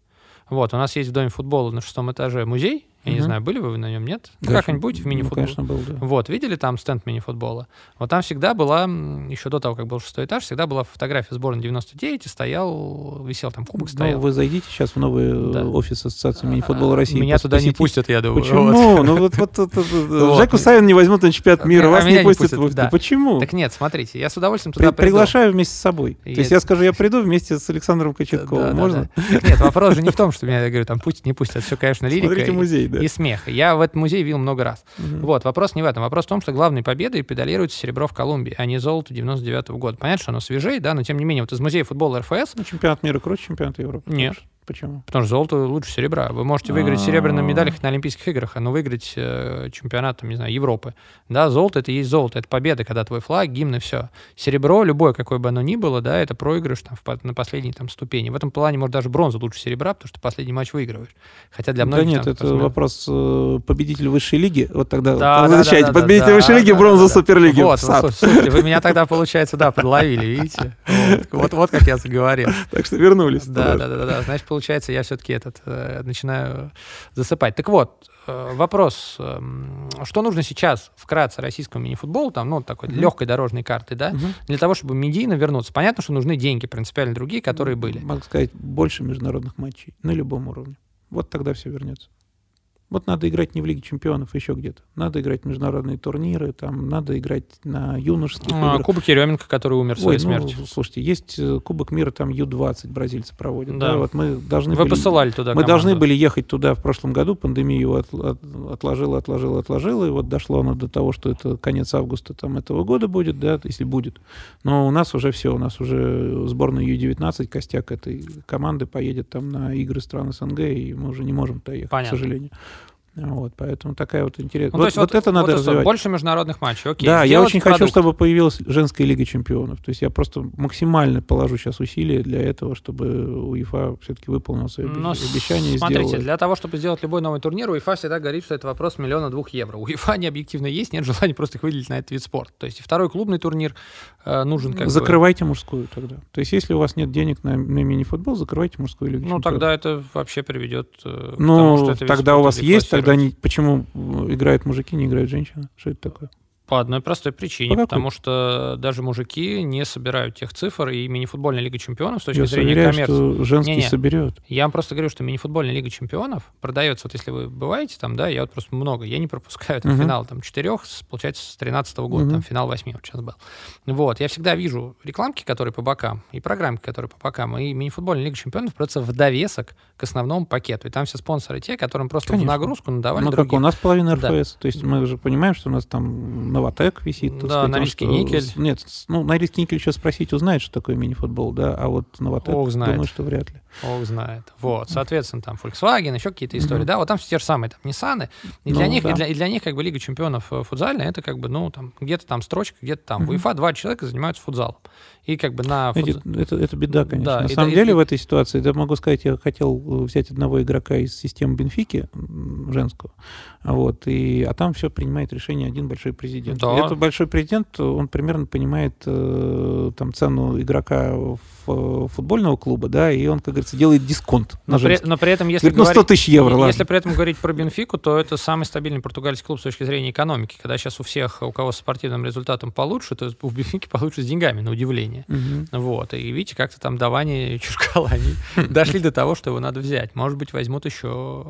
Вот, у нас есть в Доме футбола на шестом этаже музей, я угу. не знаю, были вы на нем, нет? Ну, как-нибудь в мини-футбол? Ну, конечно, был, да. Вот, видели там стенд мини-футбола? Вот там всегда была, еще до того, как был шестой этаж, всегда была фотография сборной 99, и стоял, висел там кубок, стоял. Ну, вы зайдите сейчас в новый да. офис Ассоциации мини-футбола России. Меня туда не пустят, я думаю. Почему? Вот. Ну, вот, вот, вот, вот. Жеку Савин не возьмут на чемпионат мира, а вас не пустят. Не пустят да. Почему? Так нет, смотрите, я с удовольствием туда При, Приглашаю вместе с собой. То есть я скажу, я приду вместе с Александром Кочетковым, можно? Нет, вопрос же не в том, что меня, я говорю, там пустят, не пустят, все, конечно, лирика Смотрите музей, да. И смех. Я в этом музее видел много раз. Угу. Вот, вопрос не в этом. Вопрос в том, что главной победой педалируется серебро в Колумбии, а не золото 99 -го года. Понятно, что оно свежее, да, но тем не менее, вот из музея футбола РФС... Ну, чемпионат мира круче чемпионата Европы. Нет. Почему? Потому что золото лучше серебра. Вы можете выиграть серебряную медаль на Олимпийских играх, а но выиграть э, чемпионат, там, не знаю, Европы. Да, золото это и есть золото, это победа, когда твой флаг, гимн и все. Серебро, любое, какое бы оно ни было, да, это проигрыш там, в, на последней там ступени. В этом плане, может, даже бронза лучше серебра, потому что последний матч выигрываешь. Хотя для многих... Да нет, там, это размер... вопрос э, победителя высшей лиги. Вот тогда Да, да, возвращайте да, да, победителя да, высшей лиги, да, бронза да, да. суперлиги. Вот, ну, слушайте, вы меня тогда, получается, да, подловили, видите? Вот, вот, вот как я заговорил. Так что вернулись. Да, да, да, да, да. Значит, получается, я все-таки этот э, начинаю засыпать. Так вот, э, вопрос: эм, что нужно сейчас вкратце российскому мини-футболу, там, ну, такой Мгм. легкой дорожной карты, да, Мгм. для того, чтобы медийно вернуться. Понятно, что нужны деньги, принципиально другие, которые были. Могу сказать, больше международных матчей на любом уровне. Вот тогда все вернется. Вот надо играть не в Лиге чемпионов, еще где-то. Надо играть в международные турниры, там надо играть на юношеских А, играх. Кубок Еременко, который умер Ой, своей ну, смертью. слушайте, есть э, Кубок мира, там Ю-20 бразильцы проводят. Да. Да. вот мы должны Вы были- посылали туда Мы должны команду. были ехать туда в прошлом году, пандемия его от- от- отложила, отложила, отложила, и вот дошло оно до того, что это конец августа там этого года будет, да, если будет. Но у нас уже все, у нас уже сборная Ю-19, костяк этой команды поедет там на игры стран СНГ, и мы уже не можем туда ехать, Понятно. к сожалению. Вот, поэтому такая вот интересная. Ну, вот, то есть вот это надо вот и развивать. Больше международных матчей, окей. Да, я Сделать очень хочу, продукт. чтобы появилась женская лига чемпионов. То есть я просто максимально положу сейчас усилия для этого, чтобы УЕФА все-таки выполнил свои Но обе- обещания смотрите, сделал. для того, чтобы сделать любой новый турнир, УЕФА всегда говорит, что это вопрос миллиона двух евро. У УЕФА не объективно есть, нет желания просто их выделить на этот вид спорта. То есть второй клубный турнир э, нужен как бы- Закрывайте мужскую тогда. То есть если у вас нет денег на, на мини-футбол, закрывайте мужскую лигу Ну, чемпионов. тогда это вообще приведет э, к Ну, тому, что это тогда у вас есть, тогда деклассируется. не, почему играют мужики, не играют женщины? Что это такое? По одной простой причине, По потому что даже мужики не собирают тех цифр, и мини-футбольная лига чемпионов с точки Я зрения уверяю, коммерции. что женский Не-не. соберет. Я вам просто говорю, что мини-футбольная лига чемпионов продается, вот если вы бываете там, да, я вот просто много, я не пропускаю там Мгм. финал там четырех, получается, с 13 года, Мгм. там финал восьми вот сейчас был. Вот, я всегда вижу рекламки, которые по бокам, и программки, которые по бокам, и мини-футбольная лига чемпионов просто в довесок к основному пакету. И там все спонсоры те, которым просто Конечно. в нагрузку надавали Ну, как у нас половина Да. РФС. То есть мы же понимаем, что у нас там Новотек висит. Да, сказать, он Норильский что- никель. с- Нет, ну, Норильский никель еще спросить, узнает, что такое мини-футбол, да, а вот Новотек, Ох, знает. думаю, что вряд ли. Бог знает. Вот, соответственно, там Volkswagen, еще какие-то истории, Мгм. да, вот там все те же самые, там, Ниссаны, и для Ну, них, да. и, для, и для них, как бы, Лига чемпионов э, футзальная, это, как бы, ну, там, где-то там строчка, где-то там. В Мгм. УЕФА два человека занимаются футзалом. И, как бы, на футз- это, это беда, конечно. Да, На и самом да, и- деле и- в этой ситуации, я могу сказать, я хотел э, взять одного игрока из системы Бенфики, а вот, и, а там все принимает решение один большой президент. Да. И этот большой президент, он примерно понимает э, там цену игрока в, футбольного клуба, да, и он, как говорится, делает дисконт на но, при, но при этом, если Говорит, ну 100 говорить- тысяч евро, ладно. Если при этом говорить про Бенфику, то это самый стабильный португальский клуб с точки зрения экономики. Когда сейчас у всех, у кого с спортивным результатом получше, то у Бенфики получше с деньгами, на удивление. Мгм. Вот, и видите, как-то там Давани и Чуркала, они дошли до того, что его надо взять. Может быть, возьмут еще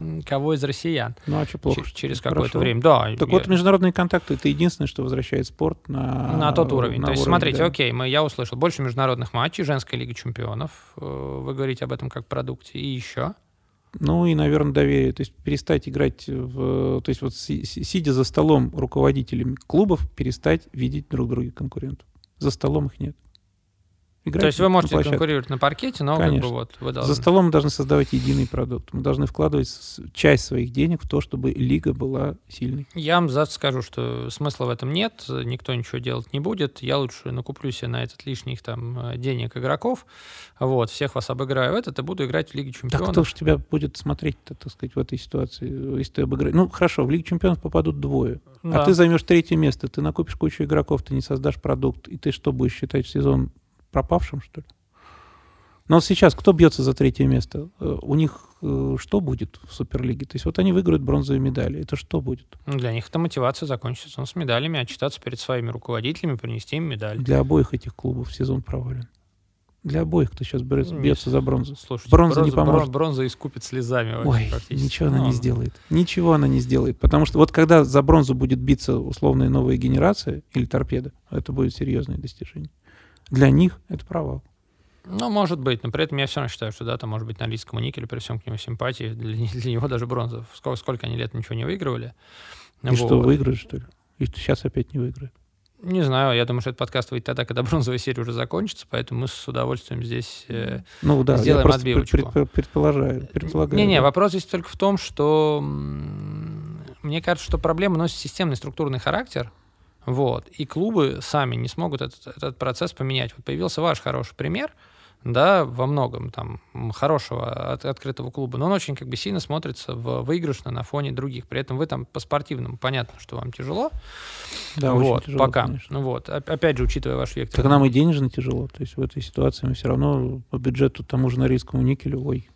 э, кого из россиян Ну, а что плохо? че- через какое-то время. Да, Так вот, международные контакты это единственное, что возвращает спорт на, на тот уровень. То есть, смотрите, окей, я услышал больше международных матчей, женской лиги чемпионов. э, Вы говорите об этом как продукте. И еще. Ну и, наверное, доверие. То есть перестать играть в... То есть вот си- си- сидя за столом руководителями клубов, перестать видеть друг друга конкурентов. За столом их нет. Играйте То есть вы можете площадке. конкурировать на паркете, но как бы Конечно. вот вы За должны... столом мы должны создавать единый продукт. Мы должны вкладывать часть своих денег в то, чтобы лига была сильной. Я вам завтра скажу, что смысла в этом нет, никто ничего делать не будет. Я лучше накуплю себе на этот лишних там э, денег игроков, вот, всех вас обыграю в этот и буду играть в Лиге Так Чемпионов. кто же тебя будет смотреть-то, так сказать, в этой ситуации, если ты обыграешь? Ну, хорошо, в Лигу чемпионов попадут двое. Да. А ты займешь третье место, ты накупишь кучу игроков, ты не создашь продукт, и ты что, будешь считать сезон пропавшим, что ли? Но сейчас кто бьется за третье место? Э, У них э, что будет в Суперлиге? То есть вот они выиграют бронзовые медали. Это что будет? Ну, Для них это мотивация закончится сезон с медалями, отчитаться перед своими руководителями, принести им медаль. Для обоих этих клубов сезон провален. Для обоих, кто сейчас бьется, бьется за бронзу. Слушайте, Бронза не брон- поможет. Бронза искупит слезами Ой, ничего она Ну, не сделает. Ничего она не сделает. Потому что вот когда за бронзу будет биться условная новая генерация или торпеда, это будет серьезное достижение. Для них это провал. Ну, может быть, но при этом я все равно считаю, что да, там может быть Норильскому никелю, при всем к нему симпатии, для, для него даже бронза. Сколько, сколько они лет ничего не выигрывали. И что, Вот. выиграют, что ли? И сейчас опять не выиграют. Не знаю, я думаю, что этот подкаст выйдет тогда, когда бронзовая серия уже закончится, поэтому мы с удовольствием здесь э, ну, да, сделаем я отбивочку. Пред, предполагаю, предполагаю. Не-не, да. вопрос здесь только в том, что мне кажется, что проблема носит системный структурный характер, вот, и клубы сами не смогут этот, этот процесс поменять. Вот появился ваш хороший пример – да, во многом там хорошего от, открытого клуба, но он очень как бы сильно смотрится в выигрышно на фоне других. При этом вы там по спортивному понятно, что вам тяжело. Да, вот, очень тяжело, пока. конечно. Ну вот, опять же, учитывая ваш вектор. Так нам и денежно тяжело. То есть в этой ситуации мы все равно по бюджету тому же Норильскому никелю, ой,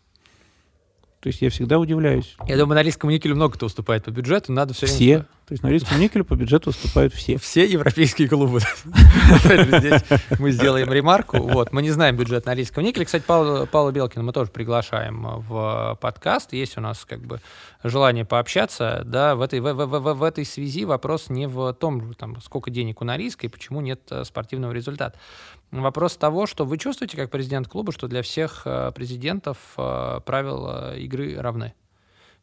то есть я всегда удивляюсь. Я думаю, Норильскому никелю много кто уступает по бюджету, надо все Все. То есть Норильскому никелю по бюджету уступают все. Все европейские клубы. Здесь мы сделаем ремарку. Вот, мы не знаем бюджет Норильского никеля. Кстати, Павла, Павла Белкина мы тоже приглашаем в подкаст. Есть у нас как бы желание пообщаться. Да, в этой, в, в, в, в этой связи вопрос не в том, там, сколько денег у Норильска и почему нет э, спортивного результата. Вопрос того, что вы чувствуете как президент клуба, что для всех э, президентов э, правила игры равны.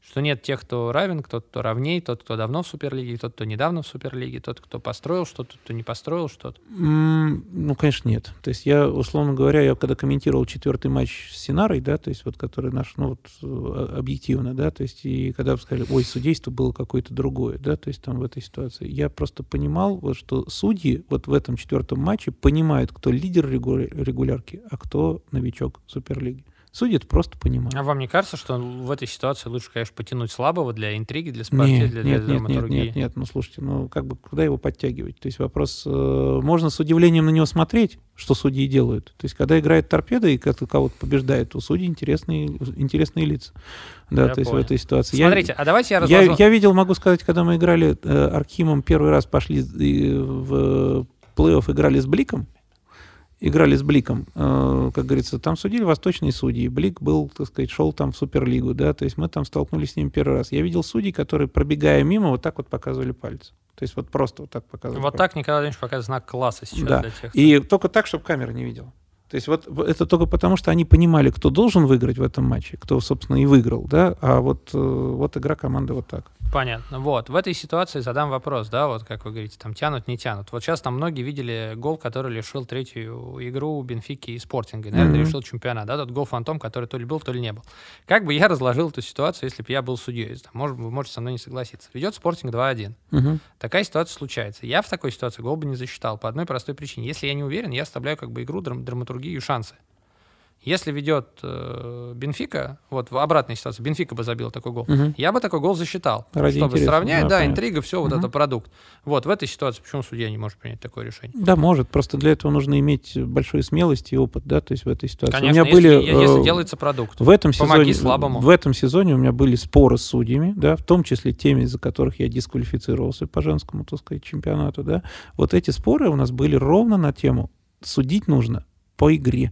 Что нет тех, кто равен, кто кто равней, тот, кто давно в Суперлиге, тот, кто недавно в Суперлиге, тот, кто построил что-то, кто не построил что-то. Mm, ну, конечно, нет. То есть я, условно говоря, я когда комментировал четвертый матч с Синарой, да, то есть вот который наш, ну вот э, объективно, да, то есть и когда сказали, ой, судейство было какое-то другое, да, то есть там в этой ситуации, я просто понимал, вот, что судьи вот в этом четвертом матче понимают, кто лидер регулярки, а кто новичок Суперлиги. Судьи это просто понимают. А вам не кажется, что в этой ситуации лучше, конечно, потянуть слабого для интриги, для спортивной, для, нет, для нет, нет, нет, нет, ну слушайте, ну как бы куда его подтягивать? То есть вопрос, э, можно с удивлением на него смотреть, что судьи делают. То есть когда играет торпеда и кого-то побеждает, у судей интересные, интересные лица. Да, я то есть понял. в этой ситуации. Смотрите, я, а давайте я разложу... Я, я видел, могу сказать, когда мы играли э, Архимом, первый раз пошли в плей-офф играли с Бликом, играли с Бликом, э, как говорится, там судили восточные судьи. Блик был, так сказать, шел там в Суперлигу, да, то есть мы там столкнулись с ним первый раз. Я видел судей, которые, пробегая мимо, вот так вот показывали пальцы. То есть вот просто вот так показывали. Вот пальцы. так Николай Владимирович показывает знак класса сейчас Да. для тех. И только так, чтобы камера не видела. То есть вот это только потому, что они понимали, кто должен выиграть в этом матче, кто, собственно, и выиграл, да, а вот, э, вот игра команды вот так. Понятно. Вот. В этой ситуации задам вопрос, да, вот как вы говорите, там тянут, не тянут. Вот сейчас там многие видели гол, который лишил третью игру Бенфики и Спортинга. И, наверное, Мгм. решил чемпионат, да, тот гол фантом, который то ли был, то ли не был. Как бы я разложил эту ситуацию, если бы я был судьей? Там, может, вы можете со мной не согласиться. Ведет Спортинг 2-1. Мгм. Такая ситуация случается. Я в такой ситуации гол бы не засчитал по одной простой причине. Если я не уверен, я оставляю как бы игру, драм- драматургию и шансы. Если ведет э, Бенфика, вот в обратной ситуации, Бенфика бы забил такой гол, Мгм. я бы такой гол засчитал. Ради чтобы интереса, сравнять, да, да, понятно. интрига, все, вот Мгм. это продукт. Вот в этой ситуации почему судья не может принять такое решение? Да, может. Просто для этого нужно иметь большую смелость и опыт, да, то есть в этой ситуации. Конечно, у меня были если, если э, делается продукт. в этом помоги сезоне, слабому. в этом сезоне у меня были споры с судьями, да, в том числе теми, из-за которых я дисквалифицировался по женскому, так сказать, чемпионату, да. Вот эти споры у нас были ровно на тему судить нужно по игре,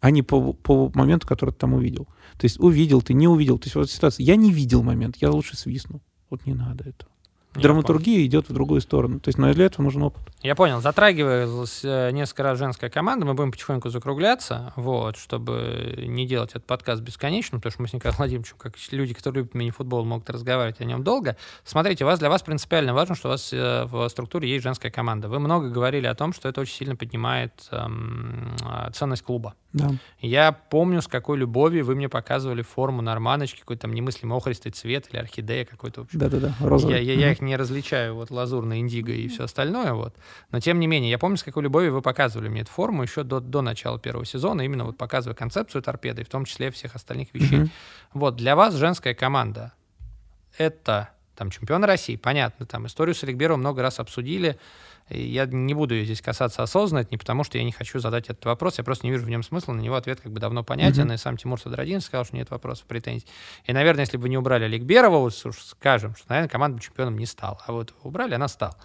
а не по, по моменту, который ты там увидел. То есть увидел ты, не увидел. То есть вот ситуация, я не видел момент, я лучше свистну. Вот не надо этого. Драматургия идет в другую сторону. То есть, но для этого нужен опыт. Я понял. Затрагивалась э, несколько раз женская команда. Мы будем потихоньку закругляться, вот, чтобы не делать этот подкаст бесконечным, потому что мы с Николаем Владимировичем, как люди, которые любят мини-футбол, могут разговаривать о нем долго. Смотрите, у вас, для вас принципиально важно, что у вас э, в структуре есть женская команда. Вы много говорили о том, что это очень сильно поднимает эм, ценность клуба. Да. Я помню, с какой любовью вы мне показывали форму норманочки, какой-то там немыслимо охристый цвет или орхидея какой-то. Да-да-да, розовый. Я, я, я их не различаю, вот лазурно, индиго и все остальное, вот. Но тем не менее, я помню, с какой любовью вы показывали мне эту форму еще до, до начала первого сезона, именно вот показывая концепцию торпеды, и в том числе всех остальных вещей. Мгм. Вот, для вас женская команда — это там чемпион России, понятно, там историю с Олегбером много раз обсудили, я не буду ее здесь касаться осознанно, это не потому, что я не хочу задать этот вопрос, я просто не вижу в нем смысла, на него ответ как бы давно понятен, Мгм. и сам Тимур Садрадин сказал, что нет вопросов, претензий. И, наверное, если бы не убрали Олегберова, вот уж скажем, что, наверное, команда бы чемпионом не стала, а вот убрали, она стала.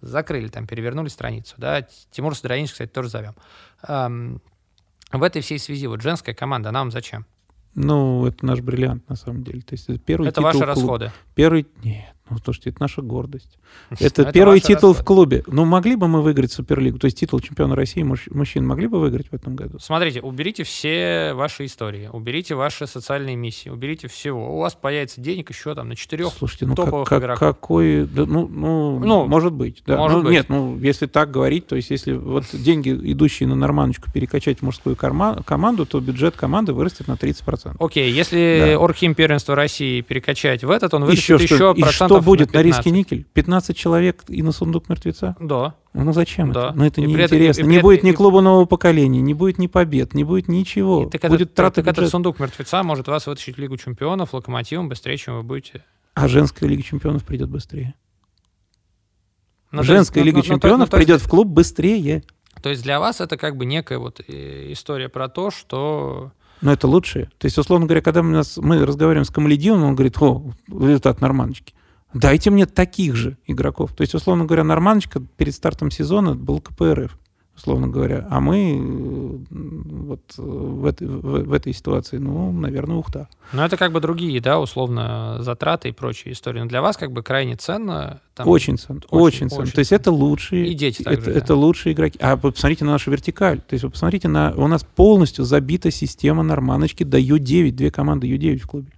Закрыли там, перевернули страницу, да, Тимур Садрадин, кстати, тоже зовем. В этой всей связи вот женская команда, она вам зачем? Ну, это наш бриллиант, на самом деле. То есть это первый это ваши расходы. Первый... Нет, Ну, слушайте, это наша гордость. Ну, Это первый титул в расходы. клубе. Ну, могли бы мы выиграть Суперлигу? То есть титул чемпиона России муж- мужчин могли бы выиграть в этом году? Смотрите, уберите все ваши истории, уберите ваши социальные миссии, уберите всего. У вас появится денег еще там на четырех Слушайте, ну топовых как, игроков. какой... да, ну, ну, Ну, может быть. Да. может Ну, быть. Нет, ну, если так говорить, то есть если вот деньги, идущие на норманочку, перекачать в мужскую корма- команду, то бюджет команды вырастет на 30%. Окей, если Да. Оргхим первенства России перекачать в этот, он вырастет Еще еще, и процентов что будет на, на риске 15. никель? 15 человек и на сундук мертвеца? Да. Ну зачем Да. это? Ну это неинтересно. Не будет ни клуба нового поколения, не будет ни побед, не будет ничего. И так этот, будет трата так этот сундук мертвеца может вас вытащить в Лигу чемпионов локомотивом быстрее, чем вы будете. А женская Лига чемпионов придет быстрее. Ну, то есть- женская ну, Лига ну, ну, то- чемпионов ну, то есть- придет в клуб быстрее. То есть для вас это как бы некая вот э, история про то, что... Но это лучшее. То есть, условно говоря, когда мы, нас, мы разговариваем с Камаледином, он говорит, о, результат норманочки. Дайте мне таких же игроков. То есть, условно говоря, норманочка перед стартом сезона был КПРФ, условно говоря. А мы э, вот э, в этой, в, в этой ситуации, ну, наверное, Ухта. Ну, это как бы другие, да, условно, затраты и прочие истории. Но для вас как бы крайне ценно... там, очень ценно, очень, очень, ценно. очень То есть это лучшие, И дети это, также, да. это лучшие игроки. А вы посмотрите на нашу вертикаль. То есть вы посмотрите на, у нас полностью забита система норманочки до Ю-9, две команды Ю-9 в клубе.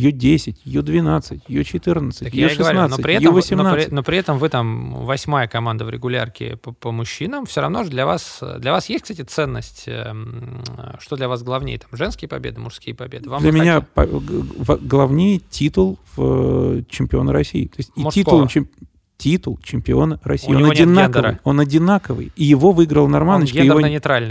Ю-10, Ю-12, Ю-14, Так я и говорю, но Ю-16, при, этом, вы- но, Ю-18. при, но при этом вы там восьмая команда в регулярке по, по мужчинам, все равно же для вас, для вас есть, кстати, ценность, эм, что для вас главнее, там, женские победы, мужские победы? Вам Для меня в- главнее титул в э, чемпиона России. То есть и титул, чем- титул чемпиона России. У он, одинаковый, он одинаковый. И его выиграл он Норманочка. его.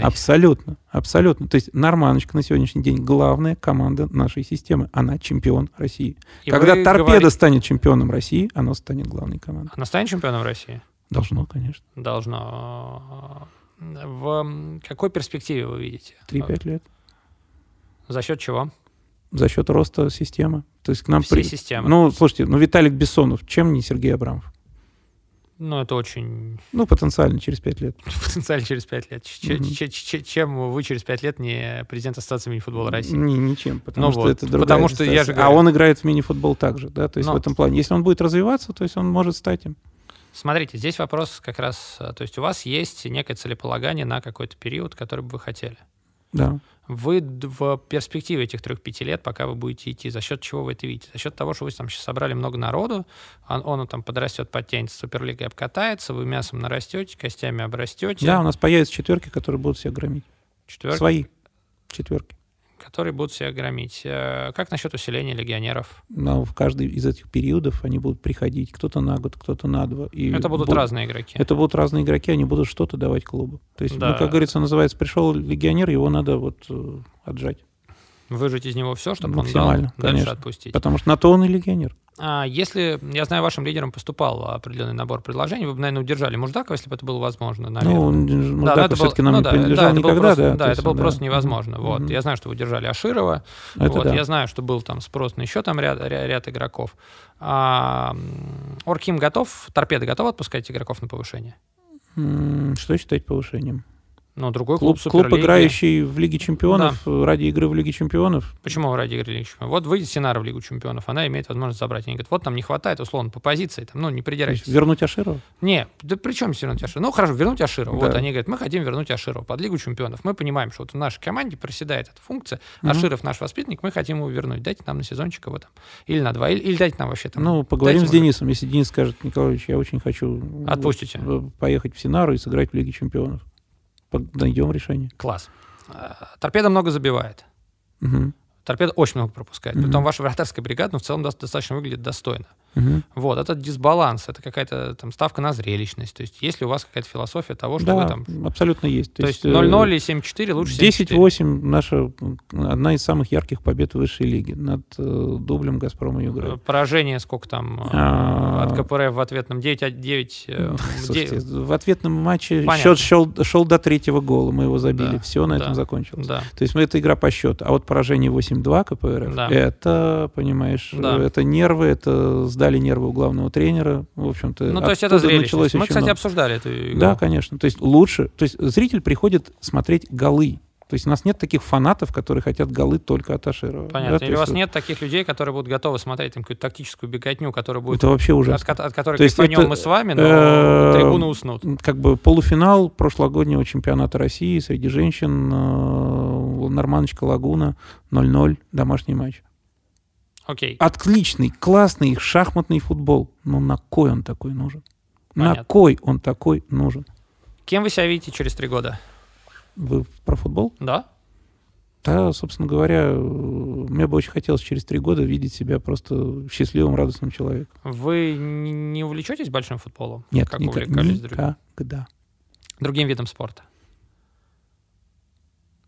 Абсолютно, абсолютно. То есть Норманочка на сегодняшний день главная команда нашей системы. Она чемпион России. И Когда Торпеда говорите- станет чемпионом России, оно станет главной командой. Она станет чемпионом России? Должно, конечно. Должно. В какой перспективе вы видите? 3-5 лет. За счет чего? За счет роста системы. То есть к нам... Всей при- системы. Ну, слушайте, ну Виталик Бессонов, чем не Сергей Абрамов? Ну, это очень Ну, потенциально через 5 лет. потенциально через пять лет. Ч- Мгм. ч- ч- Чем вы через пять лет не президент Ассоциации мини-футбола России? Ни- ничем, потому Ну что вот, это другая потому что я же. А он играет в мини-футбол также, да, то есть Ну. в этом плане. Если он будет развиваться, то есть он может стать им. Смотрите, здесь вопрос как раз, э, то есть у вас есть некое целеполагание на какой-то период, который бы вы хотели. Да. Вы в перспективе этих трех-пяти лет, пока вы будете идти, за счет чего вы это видите? За счет того, что вы там сейчас собрали много народу, он, он там подрастет, подтянется, Суперлигой обкатается, вы мясом нарастете, костями обрастете. Да, у нас появятся четверки, которые будут всех громить. четверки, Свои четверки. Которые будут себя громить. Э, Как насчет усиления легионеров? Но в каждый из этих периодов они будут приходить. Кто-то на год, кто-то на два. И Это будут буд- разные игроки. Это будут разные игроки, они будут что-то давать клубу. То есть, Да. ну, как говорится, называется, пришел легионер, его надо вот э, отжать. Выжать из него все, чтобы он дал, Максимально, дальше конечно. отпустить. Потому что на то он и легионер. А если, я знаю, вашим лидерам поступал определенный набор предложений, вы бы, наверное, удержали Муждакова, если бы это было возможно, наверное. Ну, он, Да, это все-таки нам ну не да, принадлежал да, это никогда. просто, да, да, то это было да. просто невозможно. Мгм. Вот. Я знаю, что вы держали Аширова. Это вот. да. Я знаю, что был там спрос на еще там ряд, ря- ряд игроков. А, Орким готов, Торпеда готов отпускать игроков на повышение? Что считать повышением? Ну, другой клуб, Клуб, клуб, играющий в Лиге Чемпионов, э, ради игры в Лиге Чемпионов. Почему ради игры Лиги Чемпионов? Вот выйдет Синара в Лигу Чемпионов, она имеет возможность забрать. Они говорят, вот нам не хватает, условно, по позиции, там, ну, не придирайтесь. вернуть Аширова? Не, да при чем вернуть Аширова? Ну, хорошо, вернуть Аширова. Вот Да. они говорят, мы хотим вернуть Аширова под Лигу Чемпионов. Мы понимаем, что вот в нашей команде проседает эта функция. Мгм. Аширов наш воспитанник, мы хотим его вернуть. Дайте нам на сезончик его там. Или на два, или, или дайте нам вообще там. Ну, поговорим дайте с Денисом. Если Денис скажет, Николаевич, я очень хочу Отпустите. вот, э, поехать в Синару и сыграть в Лиге Чемпионов. Найдем решение. Класс. А, Торпеда много забивает. Мгм. Торпеда очень много пропускает. Мгм. Потом ваша вратарская бригада, ну, в целом, дост- достаточно выглядит достойно. Мгм. Вот, это дисбаланс, это какая-то там ставка на зрелищность. То есть, если у вас какая-то философия того, что Да, вы там... абсолютно есть. То есть э, 0-0 и 7-4 лучше 7-4. 10-8 наша одна из самых ярких побед в высшей лиге над э, дублем Газпрома Э, Югра. Поражение сколько там э, А. от КПРФ в ответном 9-9. э, Слушайте, в ответном матче Понятно. счет шел, шел до третьего гола, мы его забили, Да, все на да, этом закончилось. Да. То есть ну, это игра по счету. А вот поражение 8-2 КПРФ, Да. это, понимаешь, Да. э, это нервы, это сдали нервы у главного тренера. В общем-то, Ну, то есть это началось Мы, кстати, много. обсуждали эту игру. Да, конечно. То есть лучше. То есть зритель приходит смотреть голы. То есть у нас нет таких фанатов, которые хотят голы только от Аширова. Понятно. Да, Или у вас нет таких людей, которые будут готовы смотреть там какую-то тактическую беготню, которая будет... Это вообще От, ужасно. ко- от которой То есть это, мы с вами, но э, трибуны уснут. Как бы полуфинал прошлогоднего чемпионата России среди женщин э, Норманочка Лагуна 0-0, домашний матч. Окей. Отличный, классный шахматный футбол. Но на кой он такой нужен? На Понятно. кой он такой нужен? Кем вы себя видите через три года? Вы про футбол? Да? Да, собственно говоря, мне бы очень хотелось через три года видеть себя просто счастливым, радостным человеком. Вы не увлечетесь большим футболом? Нет, как ника- увлекались другим, никогда. другим видом спорта?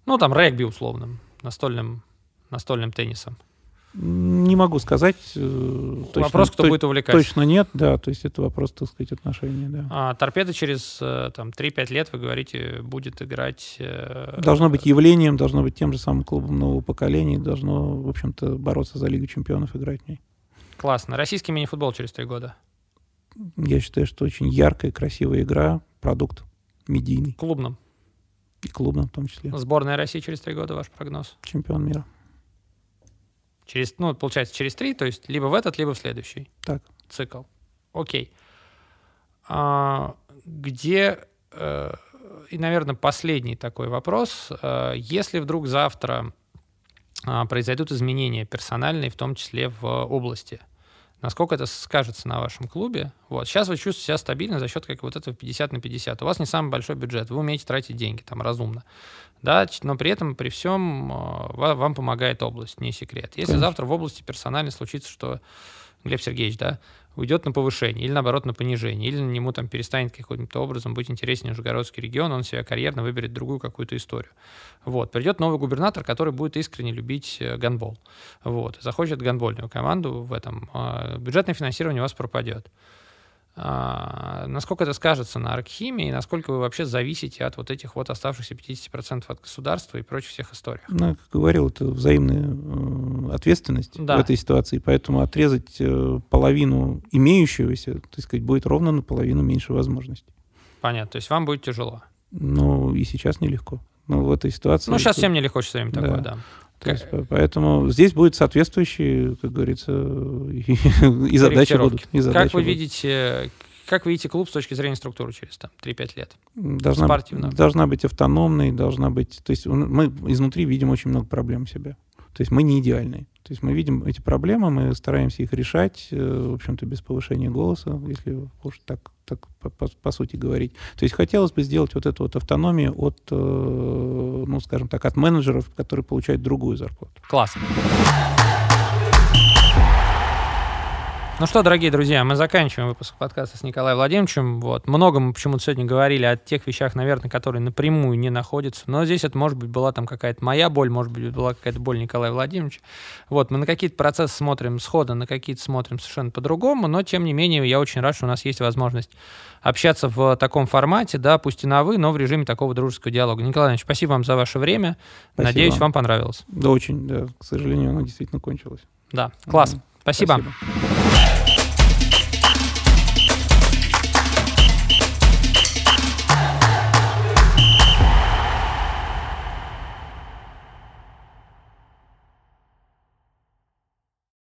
Ну, там, регби условным, настольным, настольным теннисом. Не могу сказать. э, точно- Вопрос, кто то- будет увлекать. Точно нет, да, то есть это вопрос, так сказать, отношений, да. А торпеда через э, там, 3-5 лет, вы говорите, будет играть... э, Должно быть явлением, должно быть тем же самым клубом нового поколения, должно, в общем-то, бороться за Лигу чемпионов, играть в ней. Классно. Российский мини-футбол через три года. Я считаю, что очень яркая, красивая игра, продукт медийный Клубным. и клубным в том числе. Сборная России через три года, ваш прогноз? Чемпион мира. Через, ну, получается, через три, то есть либо в этот, либо в следующий Так. цикл. Окей. А, где... э, и, наверное, последний такой вопрос. Э, если вдруг завтра а, произойдут изменения персональные, в том числе в области, насколько это скажется на вашем клубе? Вот. Сейчас вы чувствуете себя стабильно за счет как вот этого 50 на 50. У вас не самый большой бюджет, вы умеете тратить деньги там разумно. Да, но при этом, при всем, ва- вам помогает область, не секрет. Если Конечно. завтра в области персонально случится, что Глеб Сергеевич, да, уйдет на повышение или наоборот на понижение, или ему там перестанет каким-то образом быть интереснее Нижегородский регион, он себя карьерно выберет другую какую-то историю. Вот. Придет новый губернатор, который будет искренне любить э, гандбол. Вот. Захочет гандбольную команду в этом. а, Бюджетное финансирование у вас пропадет. А, насколько это скажется на Аркхиме и насколько вы вообще зависите от вот этих вот оставшихся 50% от государства и прочих всех историй? Ну, как говорил, это взаимная э, ответственность Да. в этой ситуации, поэтому отрезать э, половину имеющегося, так сказать, будет ровно наполовину меньше возможностей. Понятно. То есть вам будет тяжело. Ну, и сейчас нелегко. Но в этой ситуации... Ну, сейчас всем нелегко сейчас время такое, Да. да. То есть, по- поэтому здесь будет соответствующие, как говорится, и, и задачи будут. И задачи Как вы будут. видите, как видите клуб с точки зрения структуры через там 3-5 лет? Должна, спортивно? должна быть автономной, должна быть... То есть мы изнутри видим очень много проблем себя. То есть мы не идеальные. То есть мы видим эти проблемы, мы стараемся их решать, э, в общем-то, без повышения голоса, если уж так, так по, по- по сути говорить. То есть хотелось бы сделать вот эту вот автономию от, э, ну, скажем так, от менеджеров, которые получают другую зарплату. Классно. Ну что, дорогие друзья, мы заканчиваем выпуск подкаста с Николаем Владимировичем. Вот. Много мы почему-то сегодня говорили о тех вещах, наверное, которые напрямую не находятся. Но здесь это, может быть, была там какая-то моя боль, может быть, была какая-то боль Николая Владимировича. Вот. Мы на какие-то процессы смотрим схода, на какие-то смотрим совершенно по-другому, но, тем не менее, я очень рад, что у нас есть возможность общаться в таком формате, да, пусть и на «вы», но в режиме такого дружеского диалога. Николай Иванович, спасибо вам за ваше время. Спасибо Надеюсь, вам. понравилось. Да, очень, да. К сожалению, оно действительно кончилось. Да, класс. Мгм. Спасибо. Спасибо.